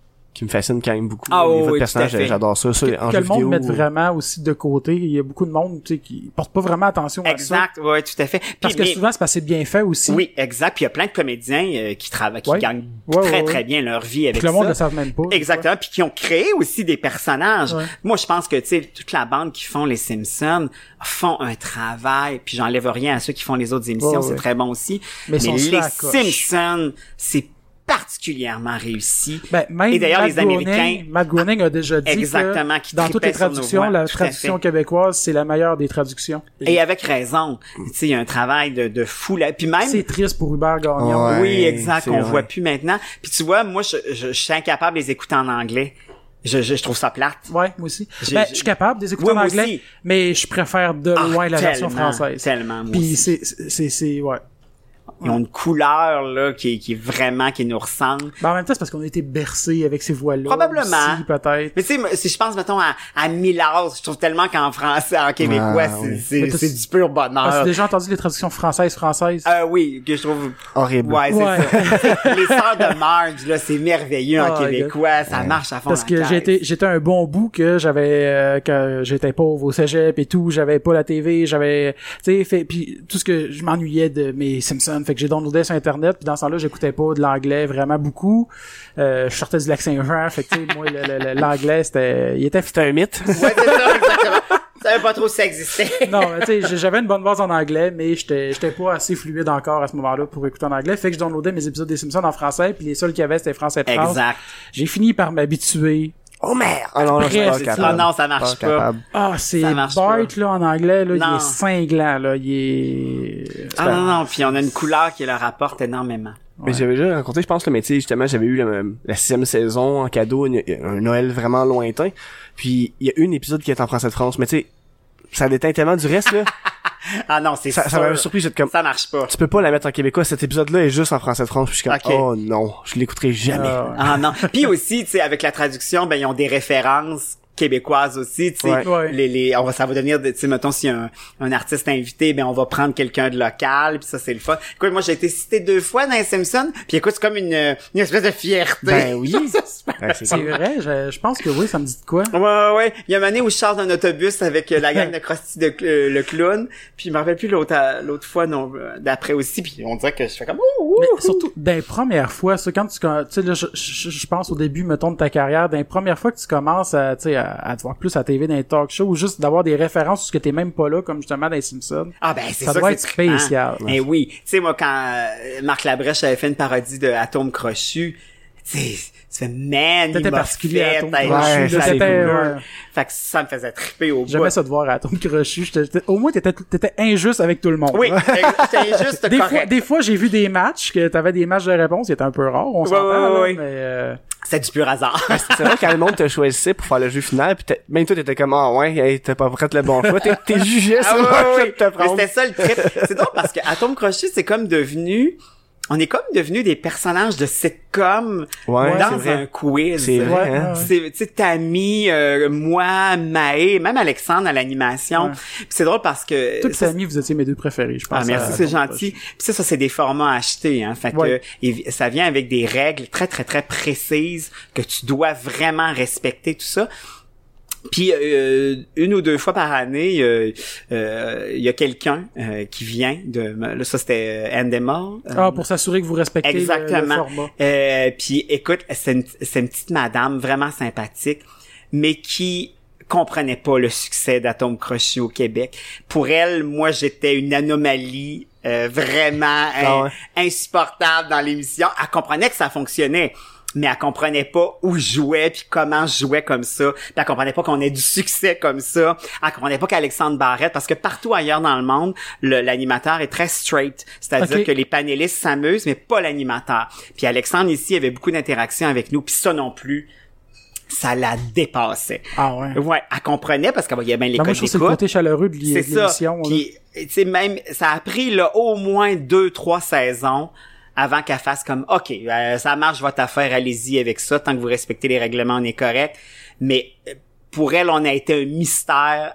[SPEAKER 3] qui me fascine quand même beaucoup.
[SPEAKER 2] Ah,
[SPEAKER 3] voix de
[SPEAKER 2] oui, fait.
[SPEAKER 3] j'adore ça. ça en
[SPEAKER 1] que
[SPEAKER 3] jeu
[SPEAKER 1] le monde
[SPEAKER 3] vidéo,
[SPEAKER 1] mette
[SPEAKER 3] ou-
[SPEAKER 1] vraiment aussi de côté. Il y a beaucoup de monde tu sais, qui porte pas vraiment attention à ça.
[SPEAKER 2] Exact, ouais, tout à fait. Puis,
[SPEAKER 1] Parce que
[SPEAKER 2] mais-
[SPEAKER 1] souvent, c'est que c'est bien fait aussi.
[SPEAKER 2] oui, exact. Puis il y a plein de comédiens euh, qui travaillent, qui
[SPEAKER 1] Ouais.
[SPEAKER 2] gagnent
[SPEAKER 1] Ouais,
[SPEAKER 2] très
[SPEAKER 1] ouais,
[SPEAKER 2] très
[SPEAKER 1] ouais.
[SPEAKER 2] bien leur vie avec
[SPEAKER 1] Puis le monde
[SPEAKER 2] ça.
[SPEAKER 1] ne savent même pas.
[SPEAKER 2] Exactement, puis qui ont créé aussi des personnages.
[SPEAKER 1] Ouais.
[SPEAKER 2] Moi, je pense que tu sais toute la bande qui font les Simpsons font un travail, puis j'enlève rien à ceux qui font les autres émissions,
[SPEAKER 1] Ouais,
[SPEAKER 2] c'est très bon aussi.
[SPEAKER 1] Mais sont
[SPEAKER 2] les. Simpsons, c'est particulièrement réussi.
[SPEAKER 1] Ben, même
[SPEAKER 2] Et d'ailleurs,
[SPEAKER 1] Matt
[SPEAKER 2] les Américains-
[SPEAKER 1] Groening, Matt Groening a déjà dit
[SPEAKER 2] Exactement,
[SPEAKER 1] que
[SPEAKER 2] qui
[SPEAKER 1] dans toutes les traductions,
[SPEAKER 2] voix,
[SPEAKER 1] la traduction québécoise, c'est la meilleure des traductions.
[SPEAKER 2] Et avec raison. Tu sais, il y a un travail de, de fou là. Puis même
[SPEAKER 1] C'est triste pour Hubert Gagnon.
[SPEAKER 3] Ouais.
[SPEAKER 2] Oui, exact.
[SPEAKER 3] c'est
[SPEAKER 2] On
[SPEAKER 3] vrai.
[SPEAKER 2] voit plus maintenant. Puis tu vois, moi, je, je, je suis incapable de les écouter en anglais. Je, je, je trouve ça plate.
[SPEAKER 1] Ouais, moi aussi. Ben, je suis capable de les écouter
[SPEAKER 2] Oui,
[SPEAKER 1] en
[SPEAKER 2] moi
[SPEAKER 1] anglais,
[SPEAKER 2] aussi.
[SPEAKER 1] mais je préfère de
[SPEAKER 2] Ah,
[SPEAKER 1] loin la version française.
[SPEAKER 2] Tellement, moi
[SPEAKER 1] Puis
[SPEAKER 2] aussi.
[SPEAKER 1] c'est, c'est, c'est, ouais.
[SPEAKER 2] Ils ont une couleur là qui, est- qui est vraiment qui nous ressemble.
[SPEAKER 1] Ben, en même temps, c'est parce qu'on a été bercés avec ces voix-là.
[SPEAKER 2] Probablement.
[SPEAKER 1] aussi, peut-être.
[SPEAKER 2] Mais tu sais, si je pense mettons à, à Milaz, je trouve tellement qu'en français, en québécois,
[SPEAKER 3] Ah,
[SPEAKER 2] c'est
[SPEAKER 3] oui.
[SPEAKER 2] du pur
[SPEAKER 1] As-tu
[SPEAKER 2] bonheur.
[SPEAKER 1] déjà entendu les traductions françaises françaises?
[SPEAKER 2] Euh, oui, que je trouve.
[SPEAKER 3] Horrible.
[SPEAKER 2] Ouais, c'est
[SPEAKER 1] Ouais.
[SPEAKER 2] ça. (laughs) Les sœurs de Marge, là, c'est merveilleux en
[SPEAKER 1] Ah,
[SPEAKER 2] québécois, ça marche à fond.
[SPEAKER 1] Parce que
[SPEAKER 2] la
[SPEAKER 1] j'étais j'étais un bon bout que j'avais euh, quand j'étais pauvre au cégep et tout, j'avais pas la TV, j'avais tu sais fait puis tout ce que je m'ennuyais de mes Simpsons, fait que j'ai downloadé sur internet puis dans ce temps-là, j'écoutais pas de l'anglais vraiment beaucoup. Euh, je sortais du lac Saint-Jean, fait que tu sais moi l'anglais c'était il était
[SPEAKER 3] C'est un mythe.
[SPEAKER 2] Ouais, c'est ça, exactement. Savais pas trop si ça existait.
[SPEAKER 1] non, mais tu sais, j'avais une bonne base en anglais, mais j'étais j'étais pas assez fluide encore à ce moment-là pour écouter en anglais. Fait que je downloadais mes épisodes des Simpsons en français, puis les seuls qu'il y avait c'était français de France.
[SPEAKER 2] Exact.
[SPEAKER 1] J'ai fini par m'habituer.
[SPEAKER 3] Oh merde! Ah non, non, je suis pas capable.
[SPEAKER 2] Ah non, ça marche pas.
[SPEAKER 1] Ah, c'est Bart
[SPEAKER 2] pas.
[SPEAKER 1] là en anglais là, il
[SPEAKER 2] Non.
[SPEAKER 1] est cinglant là, il est
[SPEAKER 2] Ah non, non, puis on a une couleur qui leur apporte énormément.
[SPEAKER 3] Mais j'avais déjà raconté, je pense, le métier, justement, j'avais eu le- la sixième saison en cadeau, une- un Noël vraiment lointain. Puis, il y a une épisode qui est en français de France, mais tu sais, ça déteint tellement du reste, là. (laughs)
[SPEAKER 2] Ah non, c'est
[SPEAKER 3] ça, ça m'avait surpris, j'étais comme,
[SPEAKER 2] Ça marche pas.
[SPEAKER 3] tu peux pas la mettre en québécois, cet épisode-là est juste en français de France, puis je suis comme, oh non, je l'écouterai jamais.
[SPEAKER 1] Ah,
[SPEAKER 2] Ah non. Puis aussi, tu sais, avec la traduction, ben ils ont des références québécoises aussi, tu sais,
[SPEAKER 1] Ouais.
[SPEAKER 2] Les les on va ça va devenir de- tu sais mettons s'il y a un, un artiste invité, ben on va prendre quelqu'un de local, puis ça c'est le fun. Écoute, moi j'ai été cité deux fois dans les Simpsons, puis écoute, c'est comme une une espèce de fierté.
[SPEAKER 3] Ben oui. (laughs)
[SPEAKER 2] C'est
[SPEAKER 1] vrai, je, je pense que oui, ça me dit de quoi.
[SPEAKER 2] Ouais, ouais, ouais. Il y a une année où je sors d'un autobus avec euh, la gang de (laughs) Krusty de euh, le clown, puis je me rappelle plus l'autre euh, l'autre fois non euh, d'après aussi, puis on dirait que je fais comme ouh, ouh,
[SPEAKER 1] surtout, dans les premières fois, ça, quand tu, tu sais, là, je, je, je pense au début, mettons, de ta carrière, dans les premières fois que tu commences à, tu sais, à, à te voir plus à TV dans les talk shows, ou juste d'avoir des références sur ce que t'es même pas là, comme justement dans les Simpsons.
[SPEAKER 2] Ah ben c'est
[SPEAKER 1] Ça
[SPEAKER 2] ça,
[SPEAKER 1] doit être spécial.
[SPEAKER 2] Eh oui, tu sais moi quand euh, Marc Labrèche avait fait une parodie de Atome crochu, tu fais man,
[SPEAKER 1] T'étais particulier
[SPEAKER 2] fait
[SPEAKER 1] à ton
[SPEAKER 3] crochu,
[SPEAKER 2] couleur.
[SPEAKER 1] ouais.
[SPEAKER 2] Fait que ça me faisait triper au bout.
[SPEAKER 1] J'aimais ça de voir à ton crochu. Au moins, t'étais, t'étais injuste avec tout le monde.
[SPEAKER 2] Oui, j'étais juste
[SPEAKER 1] Des fois,
[SPEAKER 2] correct.
[SPEAKER 1] des fois, j'ai vu des matchs que t'avais des matchs de réponse, c'était un peu rare, on
[SPEAKER 2] Ouais,
[SPEAKER 1] s'entend,
[SPEAKER 2] ouais, ouais.
[SPEAKER 1] mais euh,
[SPEAKER 2] C'est du pur hasard.
[SPEAKER 3] C'est vrai que quand le monde te choisissait pour faire le jeu final, puis t'es- même toi t'étais comme ah ouais, hey, t'as pas prêt le bon choix, t'es, t'es jugé
[SPEAKER 2] Ah
[SPEAKER 3] sur
[SPEAKER 2] ouais,
[SPEAKER 3] le
[SPEAKER 2] ouais, ouais. Mais
[SPEAKER 3] prendre.
[SPEAKER 2] c'était ça le trip. C'est drôle parce que Atome Crochet, c'est comme devenu on est comme devenus des personnages de sitcom
[SPEAKER 3] Ouais,
[SPEAKER 2] dans un quiz.
[SPEAKER 3] C'est vrai, hein?
[SPEAKER 2] C'est, tu sais, Tammy, euh, moi, Maë, même Alexandre à l'animation.
[SPEAKER 1] Ouais.
[SPEAKER 2] C'est drôle parce que...
[SPEAKER 1] Toutes
[SPEAKER 2] ça,
[SPEAKER 1] amis, vous étiez mes deux préférés, je pense.
[SPEAKER 2] ah, merci, c'est gentil. Puis ça, ça, c'est des formats achetés, hein. Fait
[SPEAKER 1] Ouais.
[SPEAKER 2] que, et ça vient avec des règles très, très, très précises que tu dois vraiment respecter, tout ça. Puis euh, une ou deux fois par année, euh, euh, il y a quelqu'un euh, qui vient de là ça c'était Endemol.
[SPEAKER 1] Ah, pour s'assurer que vous respectez le- le,
[SPEAKER 2] Exactement. Euh, puis écoute, c'est une, petite madame vraiment sympathique, mais qui comprenait pas le succès d'Atome Crochet au Québec. Pour elle, moi, j'étais une anomalie euh, vraiment
[SPEAKER 3] Ah ouais.
[SPEAKER 2] insupportable dans l'émission. Elle comprenait que ça fonctionnait. Mais elle comprenait pas où je jouais puis comment je jouais comme ça. Puis elle comprenait pas qu'on ait du succès comme ça. Elle comprenait pas qu'Alexandre Barrette, parce que partout ailleurs dans le monde, l'animateur est très straight. C'est-à-dire que les panélistes s'amusent, mais pas l'animateur. Puis Alexandre ici avait beaucoup d'interactions avec nous, puis ça non plus, ça la dépassait.
[SPEAKER 1] Ah ouais.
[SPEAKER 2] Ouais, elle comprenait parce qu'il y avait bien les
[SPEAKER 1] Ben,
[SPEAKER 2] codes
[SPEAKER 1] c'est le
[SPEAKER 2] d'écoute.
[SPEAKER 1] côté chaleureux de
[SPEAKER 2] C'est ça. même, ça a pris là, au moins deux, trois saisons avant qu'elle fasse comme, OK, euh, ça marche votre affaire, allez-y avec ça, tant que vous respectez les règlements, on est correct. Mais euh, pour elle, on a été un mystère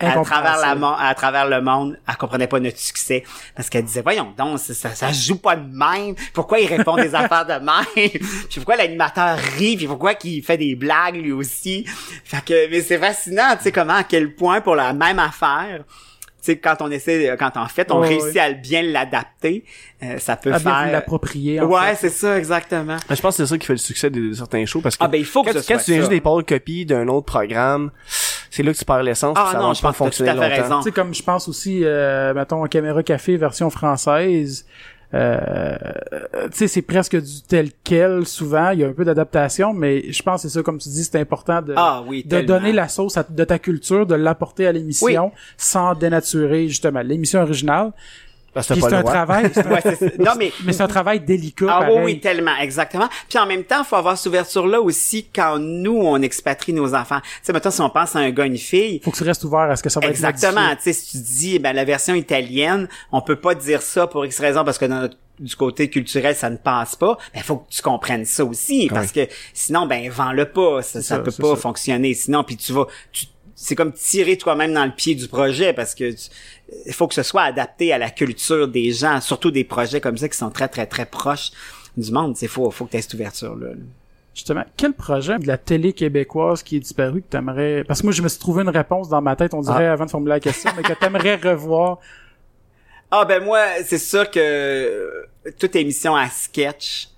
[SPEAKER 2] à travers, la, à travers le monde, elle comprenait pas notre succès. Parce qu'elle disait, voyons donc, ça, ça, joue pas de même. Pourquoi il répond des (laughs) affaires de même? Puis pourquoi l'animateur rit? Puis pourquoi qu'il fait des blagues lui aussi? Fait que, mais c'est fascinant, tu sais, comment, à quel point pour la même affaire, sais, quand on essaie, quand en fait, on
[SPEAKER 1] Ouais,
[SPEAKER 2] réussit
[SPEAKER 1] ouais.
[SPEAKER 2] à bien l'adapter, euh, ça peut
[SPEAKER 1] À bien
[SPEAKER 2] faire...
[SPEAKER 1] l'approprier. en
[SPEAKER 2] Ouais,
[SPEAKER 1] fait.
[SPEAKER 2] c'est ça, exactement.
[SPEAKER 3] Je pense que c'est ça qui fait le succès de, de certains shows parce que
[SPEAKER 2] Ah, ben, il faut que
[SPEAKER 3] quand,
[SPEAKER 2] ce
[SPEAKER 3] quand
[SPEAKER 2] soit
[SPEAKER 3] tu viens juste des pâles copies d'un autre programme, c'est là que tu perds l'essence.
[SPEAKER 2] Ah,
[SPEAKER 3] ça
[SPEAKER 2] non, je
[SPEAKER 3] pas
[SPEAKER 2] pense que à fait
[SPEAKER 3] longtemps.
[SPEAKER 2] raison.
[SPEAKER 1] Tu sais, comme je pense aussi, euh, mettons, Caméra Café version française, euh, tu sais, c'est presque du tel quel, souvent. Il y a un peu d'adaptation, mais je pense que c'est ça, comme tu dis, c'est important de,
[SPEAKER 2] Ah oui,
[SPEAKER 1] de donner la sauce à- de ta culture, de l'apporter à l'émission, sans dénaturer, justement, l'émission originale.
[SPEAKER 3] Parce que
[SPEAKER 1] c'est un
[SPEAKER 3] droit.
[SPEAKER 1] travail, un- (laughs)
[SPEAKER 2] Ouais. (laughs) Non, mais
[SPEAKER 1] mais c'est un travail délicat,
[SPEAKER 2] Ah oui,
[SPEAKER 1] pareil.
[SPEAKER 2] oui, tellement, exactement. Puis en même temps, il faut avoir cette ouverture-là aussi quand nous, on expatrie nos enfants. Tu sais, maintenant, si on pense à un gars, une fille,
[SPEAKER 1] Faut que tu restes ouvert à ce que ça va
[SPEAKER 2] exactement,
[SPEAKER 1] être
[SPEAKER 2] tu sais, si tu dis, ben, la version italienne, on peut pas dire ça pour X raison parce que dans notre- du côté culturel, ça ne passe pas. Ben, faut que tu comprennes ça aussi parce que sinon, ben, vends-le pas. Ça, ça
[SPEAKER 1] ça,
[SPEAKER 2] peut pas
[SPEAKER 1] ça.
[SPEAKER 2] fonctionner. Sinon, puis tu vas, tu, c'est comme tirer toi-même dans le pied du projet parce que il faut que ce soit adapté à la culture des gens, surtout des projets comme ça qui sont très, très, très proches du monde. Il faut, faut que tu aies cette ouverture-là. là.
[SPEAKER 1] Justement, quel projet de la télé québécoise qui est disparu que t'aimerais... Parce que moi, je me suis trouvé une réponse dans ma tête, on dirait, avant de formuler la question, mais que t'aimerais (laughs) revoir.
[SPEAKER 2] Ah ben moi, c'est sûr que euh, toute émission à sketch,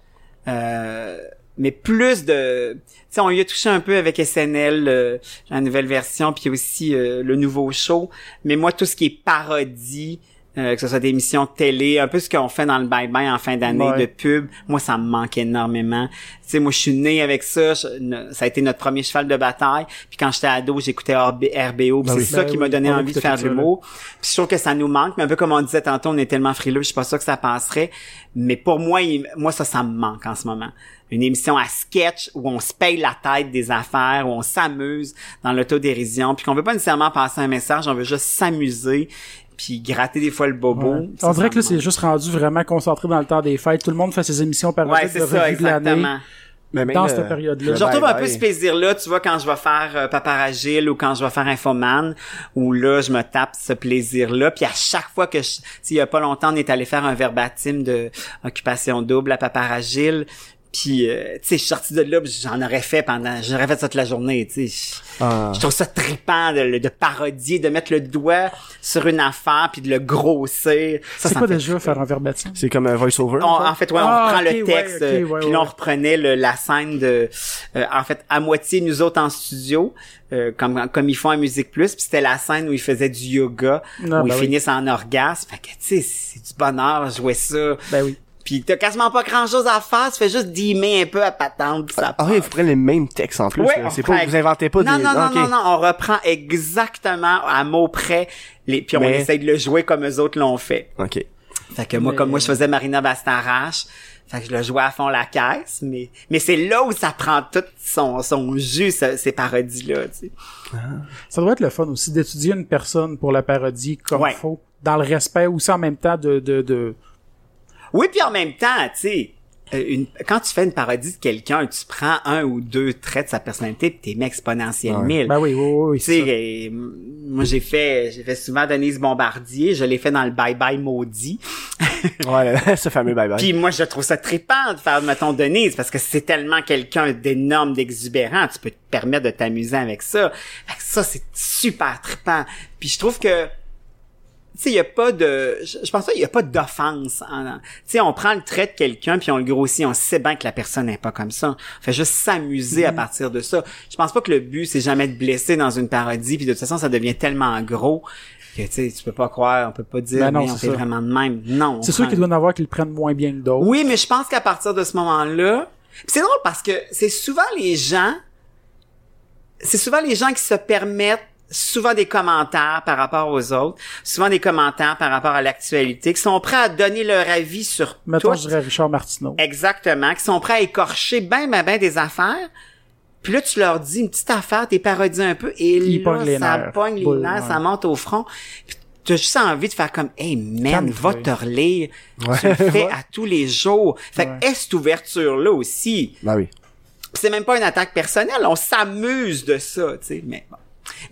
[SPEAKER 2] euh, mais plus de... Tu sais, on y a touché un peu avec SNL, euh, la nouvelle version, puis aussi euh, le nouveau show. Mais moi, tout ce qui est parodie, euh, que ce soit des émissions de télé, un peu ce qu'on fait dans le bye-bye en fin d'année
[SPEAKER 1] Ouais.
[SPEAKER 2] de pub, moi, ça me manque énormément. Tu sais, moi, je suis né avec ça. je- ça a été notre premier cheval de bataille. Puis quand j'étais ado, j'écoutais RB RBO. puis
[SPEAKER 1] Ben
[SPEAKER 2] c'est
[SPEAKER 1] oui.
[SPEAKER 2] ça
[SPEAKER 1] Ben
[SPEAKER 2] qui m'a donné
[SPEAKER 1] on
[SPEAKER 2] envie de faire de
[SPEAKER 1] là.
[SPEAKER 2] l'humour. Puis je trouve que ça nous manque, mais un peu comme on disait tantôt, on est tellement frileux, je suis pas sûr que ça passerait. Mais pour moi, il- moi ça, ça me manque en ce moment. Une émission à sketch où on se paye la tête des affaires, où on s'amuse dans l'autodérision, puis qu'on veut pas nécessairement passer un message, on veut juste s'amuser, puis gratter des fois le bobo.
[SPEAKER 1] Ouais.
[SPEAKER 2] Ça,
[SPEAKER 1] on dirait que là, c'est juste rendu vraiment concentré dans le temps des fêtes. Tout le monde fait ses émissions par
[SPEAKER 2] Ouais, c'est
[SPEAKER 1] de
[SPEAKER 2] ça,
[SPEAKER 1] revue de l'année.
[SPEAKER 2] exactement.
[SPEAKER 3] Mais même
[SPEAKER 1] Dans
[SPEAKER 3] le-
[SPEAKER 1] cette période-là.
[SPEAKER 2] Je retrouve un peu ce plaisir-là, tu vois, quand je vais faire euh, Paparagile ou quand je vais faire Infoman, où là, je me tape ce plaisir-là. Puis à chaque fois que je... tu sais, Il y a pas longtemps, on est allé faire un verbatim de Occupation Double à Paparagile. Puis, euh, tu sais, je suis sorti de là, j'en aurais fait pendant... J'aurais fait ça toute la journée, tu sais.
[SPEAKER 3] Ah.
[SPEAKER 2] Je trouve ça trippant de, de parodier, de mettre le doigt sur une affaire, puis de le grossir. Ça,
[SPEAKER 1] C'est quoi déjà faire un verbatim?
[SPEAKER 3] C'est comme un voice-over.
[SPEAKER 2] en fait, ouais, on
[SPEAKER 1] Ah,
[SPEAKER 2] reprend le texte,
[SPEAKER 1] ouais,
[SPEAKER 2] puis là, on
[SPEAKER 1] ouais.
[SPEAKER 2] reprenait le- la scène de, euh, en fait, à moitié nous autres en studio, euh, comme comme ils font à Musique Plus, puis c'était la scène où ils faisaient du yoga,
[SPEAKER 1] Ah,
[SPEAKER 2] où
[SPEAKER 1] ben
[SPEAKER 2] ils
[SPEAKER 1] oui.
[SPEAKER 2] finissent en orgasme. Fait que, tu sais, c'est du bonheur jouer ça.
[SPEAKER 1] Ben oui.
[SPEAKER 2] Puis t'as quasiment pas grand-chose à faire, tu fais juste dimer un peu à patente, puis ça
[SPEAKER 3] Ah oui, vous prenez les mêmes textes en plus. C'est pas, vous inventez pas
[SPEAKER 2] non,
[SPEAKER 3] des...
[SPEAKER 2] Non, non,
[SPEAKER 3] ok.
[SPEAKER 2] non, non, on reprend exactement à mots près, les, puis on
[SPEAKER 3] Mais-
[SPEAKER 2] essaye de le jouer comme eux autres l'ont fait.
[SPEAKER 3] Ok.
[SPEAKER 2] Fait que moi,
[SPEAKER 1] Mais-
[SPEAKER 2] comme moi, je faisais Marina Bastarache, fait que je le jouais à fond la caisse, mais, mais c'est là où ça prend tout son, son jus, ce- ces parodies-là, tu sais.
[SPEAKER 1] Ça doit être le fun aussi d'étudier une personne pour la parodie comme
[SPEAKER 2] Ouais.
[SPEAKER 1] faut, dans le respect aussi en même temps de, de, de
[SPEAKER 2] Oui, puis en même temps, tu sais, euh, une, quand tu fais une parodie de quelqu'un, tu prends un ou deux traits de sa personnalité pis t'es mis exponentiel
[SPEAKER 3] Ouais.
[SPEAKER 2] mille.
[SPEAKER 1] Ben oui, oui, oui,
[SPEAKER 2] Tu
[SPEAKER 1] c'est
[SPEAKER 2] sais, euh, moi j'ai fait, j'ai fait souvent Denise Bombardier, je l'ai fait dans le Bye Bye Maudit. (laughs)
[SPEAKER 3] Ouais, ce fameux bye bye.
[SPEAKER 2] Puis moi je trouve ça trippant de faire mettons Denise parce que c'est tellement quelqu'un d'énorme, d'exubérant, tu peux te permettre de t'amuser avec ça. Fait que ça c'est super trippant. Puis je trouve que sais, il y a pas de, je, pense pas, il y a pas d'offense. en- Tu sais, on prend le trait de quelqu'un puis on le grossit, on sait bien que la personne n'est pas comme ça. On fait juste s'amuser à partir de ça. Je pense pas que le but c'est jamais de blesser dans une parodie puis de toute façon ça devient tellement gros que tu sais, tu peux pas croire, on peut pas dire
[SPEAKER 1] Ben non,
[SPEAKER 2] mais on fait vraiment de même. Non. on
[SPEAKER 1] C'est sûr qu'il doit y en avoir qui le prennent moins bien que d'autres.
[SPEAKER 2] oui, mais je pense qu'à partir de ce moment-là, c'est drôle parce que c'est souvent les gens, c'est souvent les gens qui se permettent souvent des commentaires par rapport aux autres, souvent des commentaires par rapport à l'actualité, qui sont prêts à donner leur avis sur
[SPEAKER 1] Mettons,
[SPEAKER 2] tout.
[SPEAKER 1] je dirais Richard Martineau.
[SPEAKER 2] Exactement, qui sont prêts à écorcher ben, ben, ben des affaires. Puis là, tu leur dis une petite affaire, t'es parodies un peu, et
[SPEAKER 1] Ils
[SPEAKER 2] là,
[SPEAKER 1] pognent les
[SPEAKER 2] ça
[SPEAKER 1] nerfs.
[SPEAKER 2] pogne les
[SPEAKER 1] Boule,
[SPEAKER 2] nerfs,
[SPEAKER 1] ouais.
[SPEAKER 2] ça monte au front. Puis t'as juste envie de faire comme, hey man, va te relire.
[SPEAKER 3] Ouais.
[SPEAKER 2] Tu le fais (laughs) à tous les jours. Fait
[SPEAKER 1] Ouais.
[SPEAKER 2] que, est cette ouverture-là aussi,
[SPEAKER 3] Ben oui.
[SPEAKER 2] C'est même pas une attaque personnelle, on s'amuse de ça, tu sais, mais bon.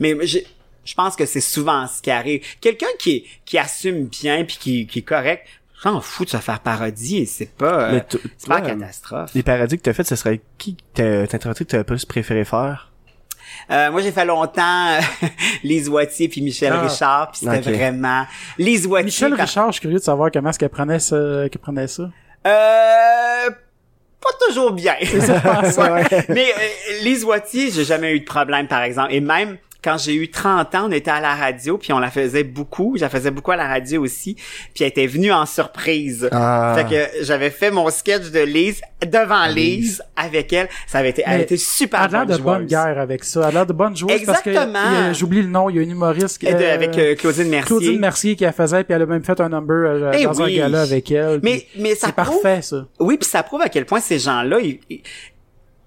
[SPEAKER 2] Mais je pense que c'est souvent ce qui arrive. Quelqu'un qui qui assume bien puis qui, qui est correct, s'en fout de se faire parodier, c'est pas euh, c'est pas catastrophe.
[SPEAKER 3] Les parodies que t'as faites, ce serait qui t'interprété que t'as plus préféré faire?
[SPEAKER 2] Euh, moi j'ai fait longtemps euh, (laughs) Lise Wattier puis Michel
[SPEAKER 1] Ah.
[SPEAKER 2] Richard, puis c'était vraiment Lise Wattier
[SPEAKER 1] Michel
[SPEAKER 2] quand-
[SPEAKER 1] Richard, je suis curieux de savoir comment est-ce qu'elle prenait ça, qu'elle prenait ça.
[SPEAKER 2] Euh, pas toujours bien. (laughs) Ouais. Mais euh, Lise Wattier, j'ai jamais eu de problème, par exemple. Et même quand j'ai eu 30 ans, on était à la radio, puis on la faisait beaucoup. Je la faisais beaucoup à la radio aussi. Puis elle était venue en surprise.
[SPEAKER 3] Ah.
[SPEAKER 2] Fait que j'avais fait mon sketch de Lise devant Lise avec elle. Ça avait été, elle était super
[SPEAKER 1] Elle a l'air
[SPEAKER 2] bonne
[SPEAKER 1] de bonne guerre avec ça. Elle a l'air de bonne joueuse
[SPEAKER 2] Exactement.
[SPEAKER 1] a- j'oublie le nom, il y a une humoriste
[SPEAKER 2] de-
[SPEAKER 1] euh,
[SPEAKER 2] avec euh, Claudine Mercier.
[SPEAKER 1] Claudine Mercier qui la faisait puis elle a même fait un number euh,
[SPEAKER 2] Eh
[SPEAKER 1] un
[SPEAKER 2] oui.
[SPEAKER 1] gala avec elle.
[SPEAKER 2] Mais- mais ça
[SPEAKER 1] c'est
[SPEAKER 2] prouve-
[SPEAKER 1] parfait ça.
[SPEAKER 2] Oui, puis ça prouve à quel point ces gens-là, ils,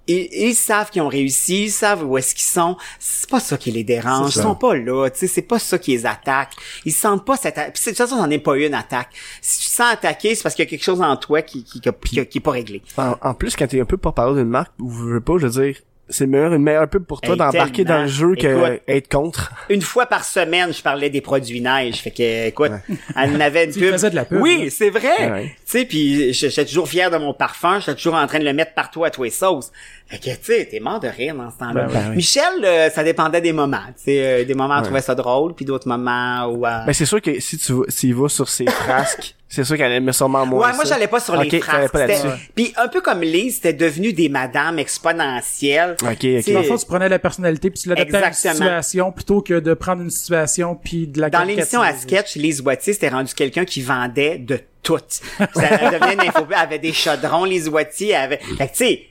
[SPEAKER 2] ils, ils- savent qu'ils ont réussi, ils savent où est-ce qu'ils sont. C'est pas ça qui les dérange. Ils sont pas là, tu sais, c'est pas ça qui les attaque. Ils sentent pas cette attaque. De toute façon, c'en est pas une attaque. Si tu te sens attaqué, c'est parce qu'il y a quelque chose en toi qui, qui, qui, qui- qui est pas réglé.
[SPEAKER 3] En, en plus, quand t'es un peu pour parler d'une marque, ou veux pas, je veux dire, c'est meilleur, une meilleure pub pour toi
[SPEAKER 2] Hey,
[SPEAKER 3] d'embarquer dans le jeu que
[SPEAKER 2] Écoute.
[SPEAKER 3] être contre.
[SPEAKER 2] Une fois par semaine, je parlais des produits neige. Fait que, écoute, elle en avait une (laughs)
[SPEAKER 1] Tu
[SPEAKER 2] pub.
[SPEAKER 1] faisais de la pub,
[SPEAKER 2] Oui, c'est vrai.
[SPEAKER 3] Ouais.
[SPEAKER 2] Sais, puis je- j'étais toujours fier de mon parfum. J'étais toujours en train de le mettre partout à tous les sauces. Fait que, tu sais, t'es mort de rire dans ce temps-là.
[SPEAKER 1] Ben
[SPEAKER 3] oui.
[SPEAKER 2] Michel, euh, ça dépendait des moments. Tu sais, euh, des moments, elle
[SPEAKER 3] Ouais.
[SPEAKER 2] trouvait ça drôle, puis d'autres moments où... euh,
[SPEAKER 3] Ben, c'est sûr que si tu vas- s'il va sur ses frasques, (laughs) c'est sûr qu'elle aime sûrement moins
[SPEAKER 2] Ouais, moi j'allais pas sur les
[SPEAKER 3] là-dessus.
[SPEAKER 2] Puis un peu comme Lise, c'était devenu des madames exponentielles.
[SPEAKER 3] Ok, ok.
[SPEAKER 1] Dans le fond, tu prenais la personnalité puis tu l'adaptais à une
[SPEAKER 2] Exactement.
[SPEAKER 1] situation plutôt que de prendre une situation puis de la
[SPEAKER 2] Dans l'émission à sketch, Lise Wattier, c'était rendu quelqu'un qui vendait de tout. Ça une info. Elle avait des chaudrons, Wattier, elle avait... Fait que tu sais,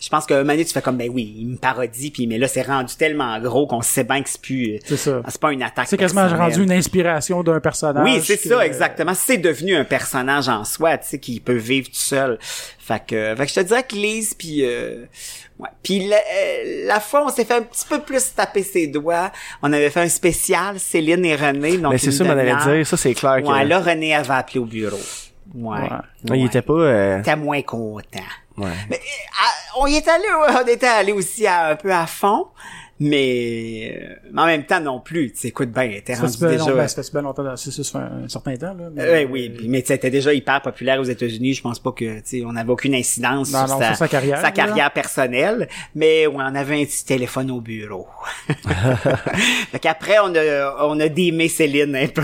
[SPEAKER 2] je pense que un moment donné, tu fais comme, ben oui, il me parodie, puis mais là, c'est rendu tellement gros qu'on sait bien que c'est plus...
[SPEAKER 1] C'est ça.
[SPEAKER 2] C'est pas une attaque
[SPEAKER 1] C'est quasiment rendu une inspiration d'un personnage.
[SPEAKER 2] Oui, c'est
[SPEAKER 1] que-
[SPEAKER 2] ça, exactement. C'est devenu un personnage en soi, tu sais, qui peut vivre tout seul. Fait que, fait que je te dirais que Lise, puis euh, ouais. Puis la, euh, la fois, on s'est fait un petit peu plus taper ses doigts. On avait fait un spécial, Céline et René. Donc
[SPEAKER 3] Ben, c'est ça, m'en allait dire. Ça, c'est clair que.
[SPEAKER 2] Ouais, là, René avait appelé au bureau. Ouais.
[SPEAKER 1] Ouais.
[SPEAKER 3] Ouais, Il était pas, euh,
[SPEAKER 2] Il était moins content.
[SPEAKER 3] ouais.
[SPEAKER 2] Mais euh, on y est allé, on était allé aussi à- un peu à fond. Mais, euh, mais en même temps non plus. Tu sais, écoute était
[SPEAKER 1] Ça
[SPEAKER 2] rendu déjà.
[SPEAKER 1] longtemps, ben, ça fait bien longtemps, c'est ça, ça fait un certain temps, là. mais-
[SPEAKER 2] Euh, oui, puis- mais tu sais, c'était déjà hyper populaire aux États-Unis. Je pense pas que, tu sais, on avait aucune incidence
[SPEAKER 1] Non,
[SPEAKER 2] sur,
[SPEAKER 1] non,
[SPEAKER 2] sa,
[SPEAKER 1] sur sa carrière,
[SPEAKER 2] sa carrière personnelle, mais on avait un petit téléphone au bureau. (laughs) fait qu'après, on a, on a démé Céline un peu.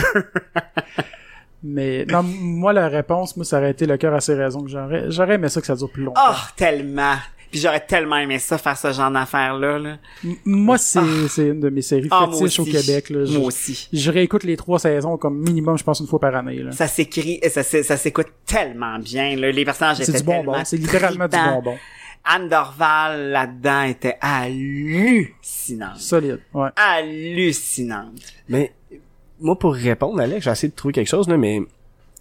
[SPEAKER 1] Mais non, moi la réponse, moi ça aurait été le cœur à ses raisons que j'aurais. J'aurais aimé ça que ça dure plus longtemps.
[SPEAKER 2] oh, tellement. Puis j'aurais tellement aimé ça, faire ce genre d'affaires-là, là.
[SPEAKER 1] Moi c'est c'est une de mes séries
[SPEAKER 2] Ah,
[SPEAKER 1] fétiches au. Québec. Là. Je,
[SPEAKER 2] Moi aussi.
[SPEAKER 1] je réécoute les trois saisons comme minimum, je pense une fois par année. Là.
[SPEAKER 2] Ça s'écrit, ça, s'é- ça s'écoute tellement bien, là. Les personnages
[SPEAKER 1] C'est
[SPEAKER 2] étaient
[SPEAKER 1] du bonbon,
[SPEAKER 2] tellement
[SPEAKER 1] c'est littéralement du bonbon.
[SPEAKER 2] Anne Dorval, là-dedans, était hallucinante.
[SPEAKER 1] Solide, ouais.
[SPEAKER 2] Hallucinante.
[SPEAKER 3] Mais, moi, pour répondre, Alex, j'ai essayé de trouver quelque chose, là, mais,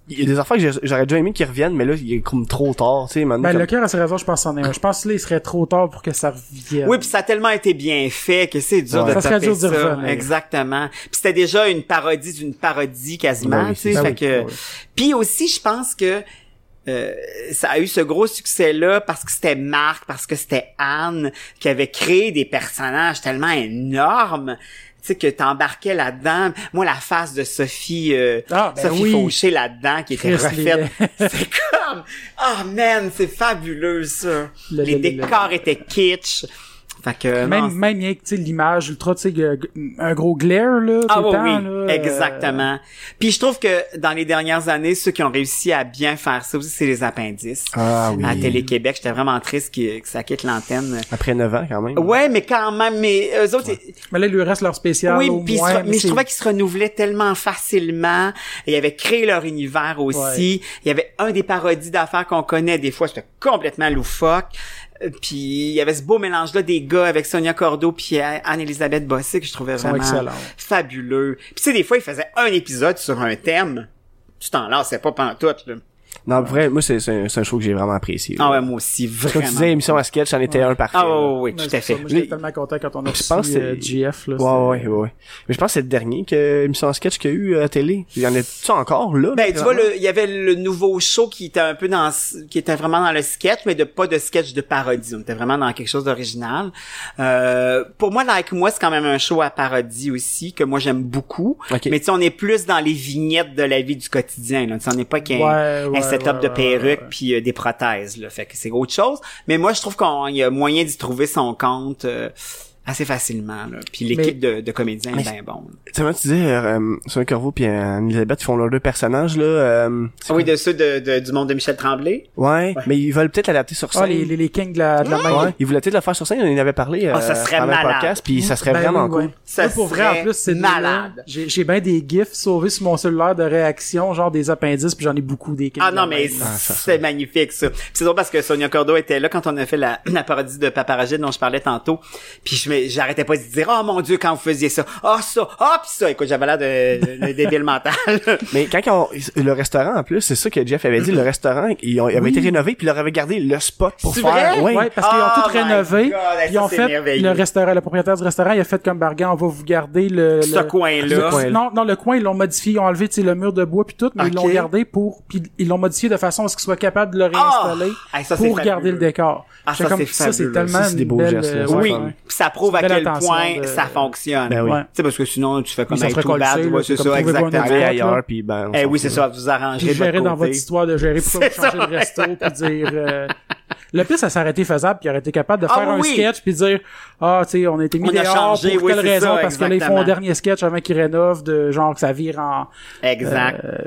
[SPEAKER 3] il y a des affaires que j'aurais déjà aimé qu'ils reviennent, mais là, il est comme trop tard, tu sais, maintenant.
[SPEAKER 1] Ben,
[SPEAKER 3] comme-
[SPEAKER 1] le cœur à ses raisons, je pense c'en est un. Je pense que là, il serait trop tard pour que ça revienne.
[SPEAKER 2] Oui, puis ça a tellement été bien fait que c'est dur
[SPEAKER 3] Ouais.
[SPEAKER 2] de
[SPEAKER 1] Ça serait
[SPEAKER 2] taper
[SPEAKER 1] dur
[SPEAKER 2] ça.
[SPEAKER 1] revenir.
[SPEAKER 2] Exactement. Puis c'était déjà une parodie d'une parodie quasiment,
[SPEAKER 3] Ben oui,
[SPEAKER 2] tu sais, fait
[SPEAKER 1] ça.
[SPEAKER 2] que
[SPEAKER 1] Oui.
[SPEAKER 2] puis aussi je pense que euh, ça a eu ce gros succès-là parce que c'était Marc, parce que c'était Anne qui avait créé des personnages tellement énormes. Tu sais, que t'embarquais là-dedans. Moi, la face de Sophie, euh,
[SPEAKER 1] Ah, ben
[SPEAKER 2] Sophie
[SPEAKER 1] oui.
[SPEAKER 2] Fauché là-dedans, qui était refaite. (laughs) (laughs) c'est comme, oh man, c'est fabuleux, ça.
[SPEAKER 1] Le-
[SPEAKER 2] les
[SPEAKER 1] le- le-
[SPEAKER 2] décors étaient kitsch. Fait que, non,
[SPEAKER 1] Même, même rien que, tu sais, l'image ultra, tu sais, un gros glare, là, tout
[SPEAKER 2] Ah
[SPEAKER 1] le
[SPEAKER 2] oui,
[SPEAKER 1] temps,
[SPEAKER 2] oui,
[SPEAKER 1] là, euh,
[SPEAKER 2] exactement. Puis je trouve que dans les dernières années, ceux qui ont réussi à bien faire ça aussi, c'est les appendices.
[SPEAKER 3] Ah oui.
[SPEAKER 2] À Télé-Québec, j'étais vraiment triste que, que ça quitte l'antenne.
[SPEAKER 3] Après 9 ans, quand même.
[SPEAKER 2] Ouais, mais quand même, mais eux autres,
[SPEAKER 1] Mais là, il lui reste leur spécial
[SPEAKER 2] oui,
[SPEAKER 1] au moins,
[SPEAKER 2] se- mais, je trouvais qu'ils se renouvelaient tellement facilement. Ils avaient créé leur univers aussi. Il y avait un des parodies d'affaires qu'on connaît. Des fois, c'était complètement loufoque. Puis il y avait ce beau mélange-là des gars avec Sonia Cordeau puis Anne-Elisabeth Bossé que je trouvais vraiment fabuleux. Puis tu sais, des fois, ils faisaient un épisode sur un thème. Tu t'en lassais pas pantoute, là.
[SPEAKER 3] Non, vrai, moi, c'est, c'est un, c'est un show que j'ai vraiment apprécié.
[SPEAKER 2] Ah ouais, moi aussi,
[SPEAKER 3] Comme
[SPEAKER 2] vraiment.
[SPEAKER 3] tu disais, émission à sketch, j'en étais un parfait.
[SPEAKER 2] Ah ouais, ouais, ouais,
[SPEAKER 1] Ouais,
[SPEAKER 2] tout à fait.
[SPEAKER 1] Moi, j'étais
[SPEAKER 3] Mais-
[SPEAKER 1] tellement content quand on a
[SPEAKER 3] Je
[SPEAKER 1] reçu
[SPEAKER 3] pense que
[SPEAKER 1] euh,
[SPEAKER 3] c'est-
[SPEAKER 1] GF, là.
[SPEAKER 3] Ouais, ouais, ouais. Mais je pense que c'est le dernier que émission à sketch qu'il y a eu à la télé. Il y en a-tu encore, là?
[SPEAKER 2] Ben, tu vois, il y avait le nouveau show qui était un peu dans, qui était vraiment dans le sketch, mais de pas de sketch de parodie. On était vraiment dans quelque chose d'original. Euh, pour moi, Like Moi, c'est quand même un show à parodie aussi, que moi j'aime beaucoup.
[SPEAKER 3] Ok.
[SPEAKER 2] Mais tu sais, on est plus dans les vignettes de la vie du quotidien, là. Tu sais, on n'est pas qu'un
[SPEAKER 1] Ouais, ouais,
[SPEAKER 2] un setup de perruque puis euh, des prothèses, là. Fait que c'est autre chose. Mais moi, je trouve qu'il y a moyen d'y trouver son compte, euh, assez facilement, là. Puis l'équipe de, de comédiens est bien bon.
[SPEAKER 3] Tu sais, moi, tu disais, euh, Sonia Corveau puis Anne-Elisabeth, ils font leurs deux personnages, là. euh,
[SPEAKER 2] Ah oui, de ceux de, de- du monde de Michel Tremblay?
[SPEAKER 3] Ouais, mais ils veulent peut-être l'adapter sur scène.
[SPEAKER 1] Ah, les, les, les kings de la, de la main.
[SPEAKER 3] Ouais, ils voulaient peut-être le faire sur scène, on en avait parlé euh,
[SPEAKER 2] Ah, ça serait
[SPEAKER 3] pendant le
[SPEAKER 2] malade.
[SPEAKER 3] podcast, puis ça serait
[SPEAKER 1] Ben
[SPEAKER 3] vraiment
[SPEAKER 1] oui,
[SPEAKER 3] cool.
[SPEAKER 1] ouais.
[SPEAKER 2] Ça
[SPEAKER 1] Moi, pour vrai,
[SPEAKER 2] serait
[SPEAKER 1] en plus, c'est
[SPEAKER 2] malade.
[SPEAKER 1] J'ai, j'ai bien des gifs sauvés sur mon cellulaire de réaction, genre des appendices, puis j'en ai beaucoup des kings
[SPEAKER 2] Ah non, mais
[SPEAKER 3] ça,
[SPEAKER 2] c'est magnifique, ça. C'est drôle parce que Sonia Cordo était là quand on a fait la, la parodie de Paparagide dont je parlais tantôt. Puis je j'arrêtais pas de dire, oh mon Dieu, quand vous faisiez ça. Ah, ça. Ah, pis ça. Écoute, j'avais l'air de, de, débile mental. (laughs)
[SPEAKER 3] Mais quand ils ont, le restaurant, en plus, c'est ça que Jeff avait dit, le restaurant, ils ont, il avait été rénové, puis il leur avait gardé le spot pour
[SPEAKER 2] C'est
[SPEAKER 3] faire.
[SPEAKER 2] vrai?
[SPEAKER 3] Ouais.
[SPEAKER 1] Ouais, parce qu'ils ont
[SPEAKER 2] Oh
[SPEAKER 1] tout
[SPEAKER 2] my
[SPEAKER 1] rénové.
[SPEAKER 2] God,
[SPEAKER 1] puis ils ont fait le restaurant, le propriétaire du restaurant, il a fait comme Bargan, on va vous garder le,
[SPEAKER 2] Ce
[SPEAKER 1] le-
[SPEAKER 2] coin-là.
[SPEAKER 1] non, non, le coin, ils l'ont modifié, ils ont enlevé, le mur de bois puis tout, mais ils l'ont gardé pour, puis ils l'ont modifié de façon à ce qu'ils soient capables de le
[SPEAKER 2] Ah!
[SPEAKER 1] réinstaller
[SPEAKER 2] Hey, ça, c'est
[SPEAKER 1] pour garder le décor.
[SPEAKER 2] Ah, ça,
[SPEAKER 1] comme,
[SPEAKER 2] c'est
[SPEAKER 1] ça, c'est
[SPEAKER 2] fabuleux.
[SPEAKER 1] tellement
[SPEAKER 3] Ça, c'est des beaux
[SPEAKER 1] belle,
[SPEAKER 3] gestes,
[SPEAKER 1] euh,
[SPEAKER 2] oui. ça prouve à quel point
[SPEAKER 1] de-
[SPEAKER 2] ça fonctionne.
[SPEAKER 3] Ben oui.
[SPEAKER 1] Ouais.
[SPEAKER 2] Tu sais, parce que sinon, tu fais comme
[SPEAKER 1] se
[SPEAKER 2] tout bad. Ouais, c'est ça,
[SPEAKER 1] un
[SPEAKER 2] exactement.
[SPEAKER 3] ailleurs, puis ben. on
[SPEAKER 2] Eh oui, c'est ça. Vous arrangerez
[SPEAKER 1] Puis
[SPEAKER 2] de votre
[SPEAKER 1] gérer dans votre histoire de gérer pourquoi (laughs) vous changez
[SPEAKER 2] ça,
[SPEAKER 1] de resto puis dire euh, le pire ça été faisable puis il aurait été capable de
[SPEAKER 2] Ah
[SPEAKER 1] faire un sketch puis dire ah tu sais on a été mis
[SPEAKER 2] On a
[SPEAKER 1] dehors
[SPEAKER 2] changé,
[SPEAKER 1] pour
[SPEAKER 2] oui,
[SPEAKER 1] telle
[SPEAKER 2] c'est
[SPEAKER 1] raison
[SPEAKER 2] ça,
[SPEAKER 1] parce que là ils font un dernier sketch avant qu'ils rénovent de genre que ça vire en
[SPEAKER 2] Exact.
[SPEAKER 1] euh,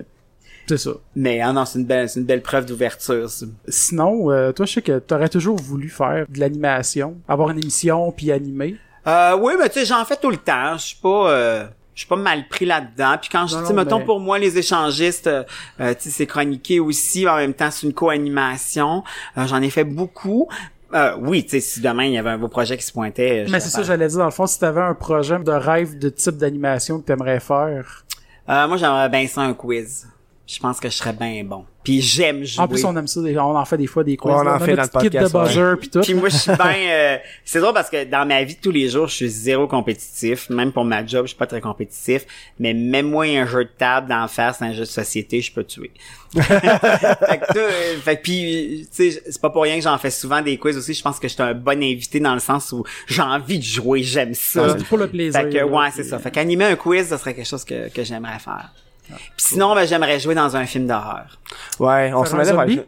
[SPEAKER 1] c'est ça
[SPEAKER 2] Mais, ah non, c'est une belle, c'est une belle preuve d'ouverture, ça.
[SPEAKER 1] sinon euh, toi je sais que t'aurais toujours voulu faire de l'animation avoir une émission puis animer
[SPEAKER 2] Euh, oui, mais tu sais, j'en fais tout le temps. Je suis pas, euh, je suis pas mal pris là-dedans. Puis quand je dis, mettons
[SPEAKER 1] mais-
[SPEAKER 2] pour moi les échangistes, euh, euh, tu sais, c'est chroniqué aussi. En même temps, c'est une co-animation. Euh, J'en ai fait beaucoup. Euh, oui, tu sais, si demain il y avait un beau projet qui se pointait.
[SPEAKER 1] mais c'est ça j'allais dire dans le fond si t'avais un projet de rêve de type d'animation que t'aimerais faire
[SPEAKER 2] Euh, moi, j'aimerais bien ça un quiz. Je pense que je serais bien bon. Puis j'aime jouer.
[SPEAKER 1] en plus on aime ça des- on en fait des fois des quiz
[SPEAKER 3] Ouais, on
[SPEAKER 1] là.
[SPEAKER 3] en fait dans le
[SPEAKER 1] kit de
[SPEAKER 3] podcast, ouais.
[SPEAKER 1] buzzer puis tout
[SPEAKER 2] Puis moi, je suis (laughs) bien... euh, c'est drôle parce que dans ma vie de tous les jours, je suis zéro compétitif. Même pour ma job, je suis pas très compétitif. Mais même moi, un jeu de table d'en face, un jeu de société, je peux tuer. (laughs) fait que, euh, fait que puis, tu sais, c'est pas pour rien que j'en fais souvent des quiz aussi. Je pense que je suis un bon invité dans le sens où j'ai envie de jouer, j'aime ça.
[SPEAKER 1] C'est pour le plaisir
[SPEAKER 2] Fait que, ouais, c'est ça. Fait qu'animer un quiz, ça serait quelque chose que, que j'aimerais faire. Puis sinon, ben, j'aimerais jouer dans un film d'horreur.
[SPEAKER 3] Ouais, on s'en allait
[SPEAKER 1] zombie?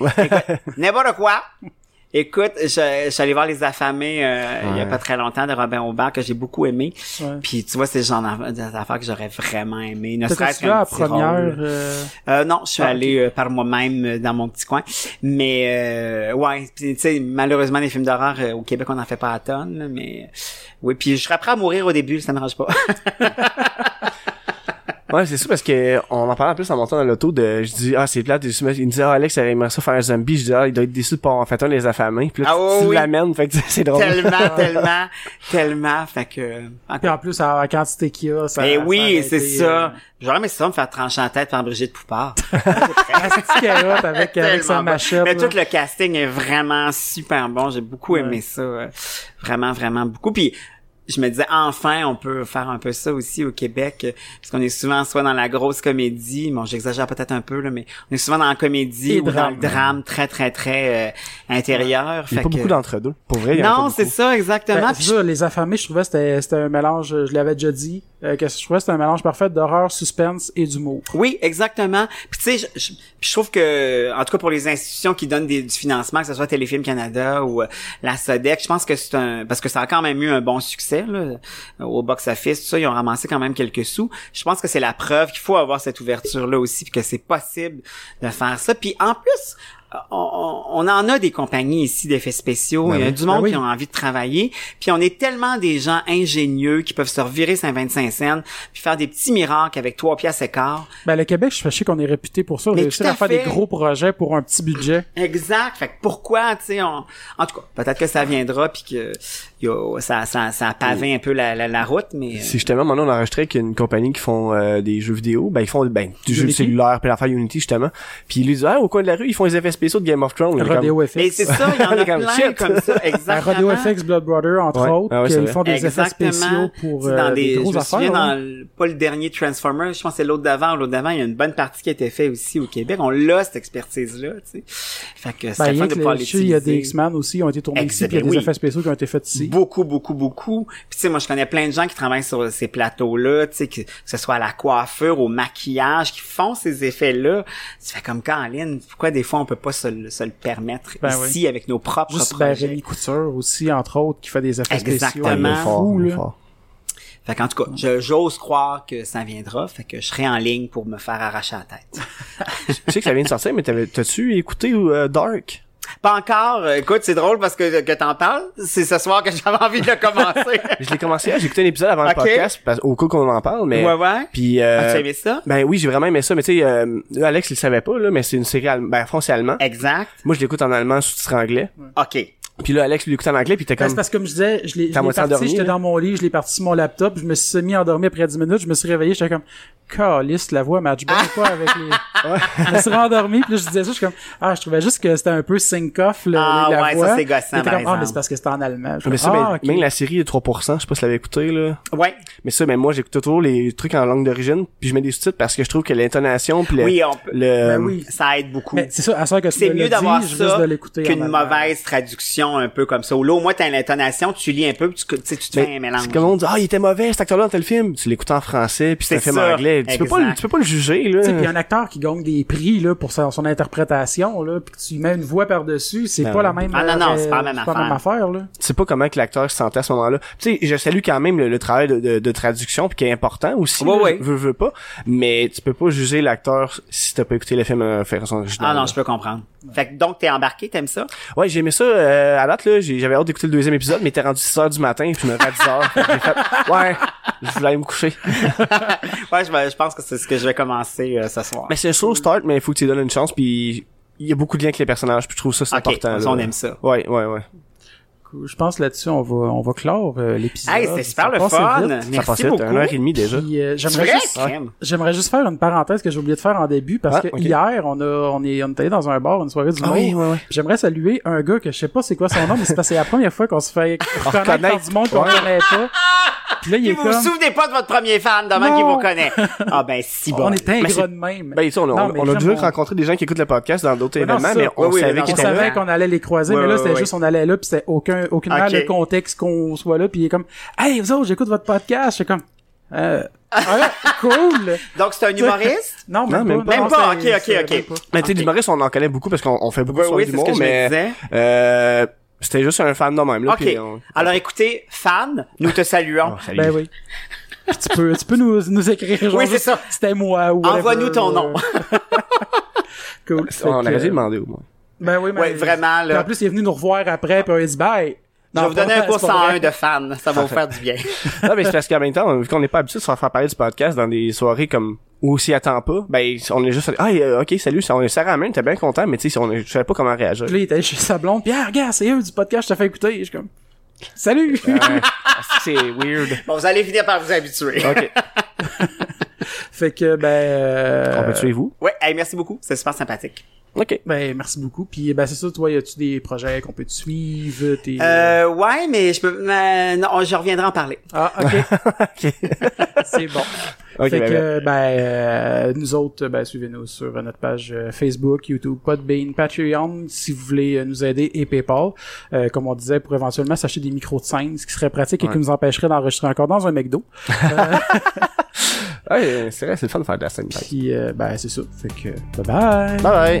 [SPEAKER 3] vers (laughs)
[SPEAKER 2] N'importe quoi. Écoute, je, je suis allé voir Les Affamés euh, il y a
[SPEAKER 3] Ouais.
[SPEAKER 2] pas très longtemps de Robin Aubert que j'ai beaucoup aimé.
[SPEAKER 1] Ouais.
[SPEAKER 2] Puis tu vois, c'est le genre d'aff- d'affaires que j'aurais vraiment aimé. Ne serait-ce qu'un petit
[SPEAKER 1] première euh,
[SPEAKER 2] Euh, non, je suis
[SPEAKER 1] Ah,
[SPEAKER 2] allé euh, par moi-même euh, dans mon petit coin. Mais euh, ouais, puis, tu sais, malheureusement les films d'horreur euh, au Québec on n'en fait pas à tonnes, là, mais oui. Puis je serais prêt à mourir au début, ça me dérange pas. (laughs)
[SPEAKER 3] Ouais, c'est ça parce que on en parlait en plus en montant dans l'auto de je dis ah c'est plate il me dit ah Alex il aimerait ça faire un zombie je dis ah il doit être déçu de pas en fait un les affamés puis là
[SPEAKER 2] Ah,
[SPEAKER 3] tu,
[SPEAKER 2] oui,
[SPEAKER 3] tu
[SPEAKER 2] oui.
[SPEAKER 3] l'amènes fait que (laughs) c'est drôle
[SPEAKER 2] tellement, (laughs) tellement, tellement. Fait que. euh,
[SPEAKER 1] Puis en plus, à la quantité qu'il y a, ça.
[SPEAKER 2] Eh
[SPEAKER 1] ça
[SPEAKER 2] oui, c'est ça.
[SPEAKER 1] euh,
[SPEAKER 2] J'aurais aimé ça me faire trancher en tête par Brigitte Poupard. (laughs)
[SPEAKER 1] Asti carotte avec, avec sa machette.
[SPEAKER 2] Mais
[SPEAKER 1] là.
[SPEAKER 2] tout le casting est vraiment super bon. J'ai beaucoup aimé ça. euh, Vraiment, vraiment beaucoup. Puis je me disais enfin on peut faire un peu ça aussi au Québec euh, parce qu'on est souvent soit dans la grosse comédie bon j'exagère peut-être un peu là mais on est souvent dans la comédie
[SPEAKER 1] Et
[SPEAKER 2] ou dans
[SPEAKER 1] drame.
[SPEAKER 2] le drame très très très euh, intérieur
[SPEAKER 3] Il y a pas
[SPEAKER 2] que-
[SPEAKER 3] beaucoup d'entre-deux. Pour vrai, il y
[SPEAKER 2] non c'est ça exactement
[SPEAKER 1] Ben,
[SPEAKER 2] Puis
[SPEAKER 1] les affamés, je trouvais que c'était c'était un mélange, je l'avais déjà dit, euh, que je trouvais c'était un mélange parfait d'horreur, suspense et d'humour.
[SPEAKER 2] Oui, exactement. Puis tu sais, je, je- je trouve que, en tout cas pour les institutions qui donnent du financement, que ce soit Téléfilm Canada ou euh, la Sodec, je pense que c'est un, parce que ça a quand même eu un bon succès là, au box-office, tout ça, ils ont ramassé quand même quelques sous. Je pense que c'est la preuve qu'il faut avoir cette ouverture-là aussi, puis que c'est possible de faire ça. Puis en plus, on, on en a des compagnies ici d'effets spéciaux.
[SPEAKER 3] Ben
[SPEAKER 2] Il y a
[SPEAKER 3] oui.
[SPEAKER 2] du monde
[SPEAKER 1] Ben oui.
[SPEAKER 2] qui ont envie de travailler. Puis on est tellement des gens ingénieux qui peuvent se revirer 25 cents puis faire des petits miracles avec trois pièces et quart.
[SPEAKER 1] Ben, le Québec, je sais qu'on est réputé pour ça,
[SPEAKER 2] Mais
[SPEAKER 1] réussir
[SPEAKER 2] à
[SPEAKER 1] à faire
[SPEAKER 2] fait.
[SPEAKER 1] des gros projets pour un petit budget.
[SPEAKER 2] Exact. Fait que pourquoi, tu sais, on... en tout cas, peut-être que ça viendra puis que y a- ça, ça, ça a pavé un peu la, la, la route, mais. euh,
[SPEAKER 3] Si justement, maintenant, on enregistrait avec une compagnie qui font euh, des jeux vidéo, ben, ils font, ben, du jeu cellulaire, puis l'affaire Unity, justement. Puis ils lui disent, ah, au coin de la rue, ils font les effets spéciaux de Game of Thrones.
[SPEAKER 1] Rodeo
[SPEAKER 3] comme-
[SPEAKER 1] FX.
[SPEAKER 2] Mais c'est ça, il y en a plein
[SPEAKER 3] shit.
[SPEAKER 2] comme ça. Exactement.
[SPEAKER 1] Rodeo FX, Blood Brother, entre
[SPEAKER 3] Ouais.
[SPEAKER 1] autres,
[SPEAKER 3] Ah ouais, vrai.
[SPEAKER 1] font des effets spéciaux pour euh,
[SPEAKER 2] dans
[SPEAKER 1] des,
[SPEAKER 2] des, je
[SPEAKER 1] grosses
[SPEAKER 2] me
[SPEAKER 1] affaires.
[SPEAKER 2] souviens dans le- pas le dernier Transformer, je pense que c'est l'autre d'avant l'autre d'avant, il y a une bonne partie qui a été faite aussi au Québec. On l'a cette expertise là, tu sais. Fait que c'est
[SPEAKER 1] Ben,
[SPEAKER 2] fun de pouvoir
[SPEAKER 1] je sais, il y a des
[SPEAKER 2] l'utiliser.
[SPEAKER 1] X-Men aussi, qui ont été tournés ici, puis il y a des effets spéciaux qui ont été faits ici.
[SPEAKER 2] Beaucoup, beaucoup, beaucoup. Puis tu sais, moi je connais plein de gens qui travaillent sur ces plateaux-là, tu sais, que, ce soit à la coiffure, au maquillage, qui font ces effets-là. Ça fait comme Caroline, pourquoi des fois on peut pas se, le- se le permettre
[SPEAKER 1] Ben
[SPEAKER 2] ici avec nos propres
[SPEAKER 1] Juste ben,
[SPEAKER 2] projets.
[SPEAKER 1] Rémi Couture aussi, entre autres, qui fait des effets
[SPEAKER 2] Exactement.
[SPEAKER 1] spéciaux.
[SPEAKER 3] Est
[SPEAKER 1] Fou,
[SPEAKER 3] fort.
[SPEAKER 2] Fait qu'en tout cas, je- j'ose croire que ça viendra, fait que je serai en ligne pour me faire arracher la tête. (laughs)
[SPEAKER 3] Je sais que ça vient de sortir, mais t'as-tu écouté euh, Dark?
[SPEAKER 2] Pas encore. Écoute, c'est drôle parce que, que t'en parles. C'est ce soir que j'avais envie de le commencer. (laughs)
[SPEAKER 3] Je l'ai commencé, j'ai écouté un épisode avant le podcast, parce, au cas qu'on en parle, mais...
[SPEAKER 2] ouais, ouais.
[SPEAKER 3] Puis, euh,
[SPEAKER 2] As-tu aimé ça?
[SPEAKER 3] ben oui, j'ai vraiment aimé ça, mais tu sais, euh, Alex, il le savait pas, là, mais c'est une série ben, français allemand.
[SPEAKER 2] Exact.
[SPEAKER 3] Moi, je l'écoute en allemand, sous-titre anglais.
[SPEAKER 2] OK.
[SPEAKER 3] Puis là, Alex, lui, l'écoute en anglais, puis t'es
[SPEAKER 1] Ben,
[SPEAKER 3] comme...
[SPEAKER 1] c'est parce que comme je disais, je l'ai parti, j'étais dans mon lit, je l'ai parti sur mon laptop, je me suis mis endormi après 10 minutes, je me suis réveillé, j'étais comme caliste, la voix match bien quoi avec les (laughs) Je me suis rendormi, puis là, je disais ça, je suis comme ah, je trouvais juste que c'était un peu sync off le-
[SPEAKER 2] Ah,
[SPEAKER 1] la
[SPEAKER 2] ouais,
[SPEAKER 1] voix.
[SPEAKER 2] ça, c'est gossant,
[SPEAKER 1] comme, ah, mais c'est parce que c'était en allemand. Je
[SPEAKER 3] Mais ça, ben,
[SPEAKER 1] ah,
[SPEAKER 3] même la série est 3%, je sais pas si l'avais écouté, là.
[SPEAKER 2] Ouais.
[SPEAKER 3] Mais ça, ben, moi, j'écoute toujours les trucs en langue d'origine, puis je mets des sous-titres parce que je trouve que l'intonation, puis le,
[SPEAKER 2] Oui, on peut.
[SPEAKER 3] le,
[SPEAKER 1] Ben oui.
[SPEAKER 2] Ça aide beaucoup.
[SPEAKER 1] Mais c'est ça, à ça que tu
[SPEAKER 2] C'est mieux d'avoir ça qu'une mauvaise traduction un peu comme ça. Ou là, au moins, t'as l'intonation, tu lis un peu, puis tu, tu sais, tu te
[SPEAKER 3] Mais
[SPEAKER 2] fais un mélange.
[SPEAKER 3] c'est comme on dit, ah, il était mauvais, cet acteur-là dans tel film. Tu l'écoutes en français, puis c'est un film
[SPEAKER 2] ça,
[SPEAKER 3] anglais. Tu peux pas, tu peux pas le juger, là.
[SPEAKER 1] Tu sais, puis un acteur qui gagne des prix là pour sa- son interprétation là, puis tu mets une voix par dessus, c'est
[SPEAKER 3] Ben
[SPEAKER 1] pas
[SPEAKER 3] ouais.
[SPEAKER 1] la même.
[SPEAKER 2] Ah, non, non,
[SPEAKER 1] euh,
[SPEAKER 2] c'est pas la même
[SPEAKER 1] affaire là.
[SPEAKER 3] Tu sais pas comment que l'acteur se sentait à ce moment-là. Tu sais, je salue quand même le, le travail de, de, de traduction, puis qui est important aussi.
[SPEAKER 2] Ouais,
[SPEAKER 3] là,
[SPEAKER 2] ouais.
[SPEAKER 3] je veux, veux pas. Mais tu peux pas juger l'acteur si t'as pas écouté le film euh, version originale.
[SPEAKER 2] Ah non, je peux comprendre. Fait que donc, t'es embarqué, t'aimes ça?
[SPEAKER 3] Ouais, j'ai aimé ça euh, à date là, j'avais hâte d'écouter le deuxième épisode, mais était rendu 6 heures du matin, puis je me levais à 10 heures. Fait (laughs) ouais, je voulais aller me coucher. (laughs)
[SPEAKER 2] ouais, je, vais- je pense que c'est ce que je vais commencer euh, ce soir.
[SPEAKER 3] Mais c'est un slow start, mais il faut que tu donnes une chance, puis il y a beaucoup de liens avec les personnages, puis je trouve ça c'est important. là.
[SPEAKER 2] on aime ça.
[SPEAKER 3] Ouais, ouais, ouais.
[SPEAKER 1] Je pense là-dessus on va on va clore euh, l'épisode.
[SPEAKER 2] Hey, c'était super le fun.
[SPEAKER 1] vite.
[SPEAKER 3] Ça
[SPEAKER 2] Merci
[SPEAKER 3] vite,
[SPEAKER 2] beaucoup.
[SPEAKER 3] une heure et demie déjà.
[SPEAKER 1] Euh, j'aimerais juste. J'aimerais juste faire une parenthèse que j'ai oublié de faire en début parce
[SPEAKER 3] Ah,
[SPEAKER 1] que hier on a on est on est allé dans un bar une soirée du
[SPEAKER 3] Ah
[SPEAKER 1] monde.
[SPEAKER 3] oui, ouais, ouais.
[SPEAKER 1] J'aimerais saluer un gars que je sais pas c'est quoi son nom mais c'est parce que c'est la première fois qu'on se fait reconnaître par du monde qu'on connaît pas. Puis là il est
[SPEAKER 2] vous
[SPEAKER 1] comme
[SPEAKER 2] vous souvenez pas de votre premier fan, demain
[SPEAKER 1] Non.
[SPEAKER 2] qui vous connaît? Ah ben si (laughs) bon.
[SPEAKER 1] on est
[SPEAKER 3] Mais c'est-
[SPEAKER 1] ingrat de même.
[SPEAKER 3] Ben, tu sais, on, a-
[SPEAKER 1] Non,
[SPEAKER 3] on, on a déjà
[SPEAKER 1] vraiment,
[SPEAKER 3] rencontré des gens qui écoutent le podcast dans d'autres événements,
[SPEAKER 1] ça.
[SPEAKER 3] mais on
[SPEAKER 2] Oui,
[SPEAKER 3] savait
[SPEAKER 2] non,
[SPEAKER 3] qu'ils
[SPEAKER 1] on
[SPEAKER 3] étaient là.
[SPEAKER 1] savait qu'on allait les croiser,
[SPEAKER 2] Ouais,
[SPEAKER 1] mais là, c'était
[SPEAKER 2] ouais.
[SPEAKER 1] juste, on allait là, puis c'était aucun, aucune
[SPEAKER 2] Ok.
[SPEAKER 1] de contexte qu'on soit là, puis il est comme, hey, vous autres, j'écoute votre podcast, c'est comme, euh, ah, (laughs) cool!
[SPEAKER 2] Donc c'est un humoriste?
[SPEAKER 1] Non, même,
[SPEAKER 3] même
[SPEAKER 1] pas.
[SPEAKER 3] pas.
[SPEAKER 2] Même pas, ok, ok, ok.
[SPEAKER 1] même.
[SPEAKER 3] Mais tu sais,
[SPEAKER 2] Ok.
[SPEAKER 3] d'humoristes, on en connaît beaucoup parce qu'on on fait beaucoup
[SPEAKER 2] je me
[SPEAKER 3] mais euh, c'était juste un fan de même, là.
[SPEAKER 2] OK.
[SPEAKER 3] puis on-
[SPEAKER 2] Alors écoutez, fan, nous te saluons.
[SPEAKER 3] Oh, (laughs) salut.
[SPEAKER 1] Ben oui. Puis tu peux, tu peux nous, nous écrire, genre,
[SPEAKER 2] Oui, c'est ça.
[SPEAKER 1] C'était moi, ou
[SPEAKER 2] Envoie-nous ton nom.
[SPEAKER 1] euh, (laughs) cool.
[SPEAKER 3] On aurait dû demander au moins.
[SPEAKER 1] Ben oui, mais.
[SPEAKER 2] Ouais, vraiment, là.
[SPEAKER 1] En plus, il est venu nous revoir après, puis il a dit, bye.
[SPEAKER 2] Je vais vous donner un cours
[SPEAKER 1] c'est pas vrai.
[SPEAKER 2] 101 de fan. Ça va vous faire du bien.
[SPEAKER 3] non, mais c'est parce qu'en même temps, vu qu'on n'est pas habitué de se faire parler du podcast dans des soirées comme où s'y attend pas, ben on est juste ah euh, ok salut, on est serré à la main, t'es bien content, mais tu sais, on est- je savais pas comment réagir.
[SPEAKER 1] Puis là, il était chez sa blonde, puis ah, regarde, c'est eux du podcast, je te fais écouter? Je suis comme, salut! (laughs)
[SPEAKER 3] Ah, c'est weird.
[SPEAKER 2] Bon, vous allez finir par vous habituer.
[SPEAKER 3] Ok. (laughs)
[SPEAKER 1] fait que, ben, euh,
[SPEAKER 3] On peut tuer vous?
[SPEAKER 2] Ouais, hey, merci beaucoup. C'est super sympathique.
[SPEAKER 3] Ok.
[SPEAKER 1] Ben, merci beaucoup. Puis, ben, c'est ça, toi, y a-tu des projets qu'on peut te suivre? Tes...
[SPEAKER 2] Euh, ouais, mais je peux, euh, non, je reviendrai en parler.
[SPEAKER 1] Ah, ok. (laughs)
[SPEAKER 3] ok.
[SPEAKER 1] c'est bon.
[SPEAKER 3] Ok,
[SPEAKER 1] fait
[SPEAKER 3] ben,
[SPEAKER 1] que, ben, euh, nous autres, ben, suivez-nous sur notre page euh, Facebook, YouTube, Podbean, Patreon, si vous voulez euh, nous aider, et PayPal. Euh, comme on disait, pour éventuellement s'acheter des micros de scène, ce qui serait pratique et qui nous empêcherait d'enregistrer encore dans un McDo. (laughs)
[SPEAKER 3] Ouais, c'est vrai, c'est le fun de faire de la scène.
[SPEAKER 1] Puis, euh, ben, c'est ça. Fait que, bye bye!
[SPEAKER 3] Bye bye.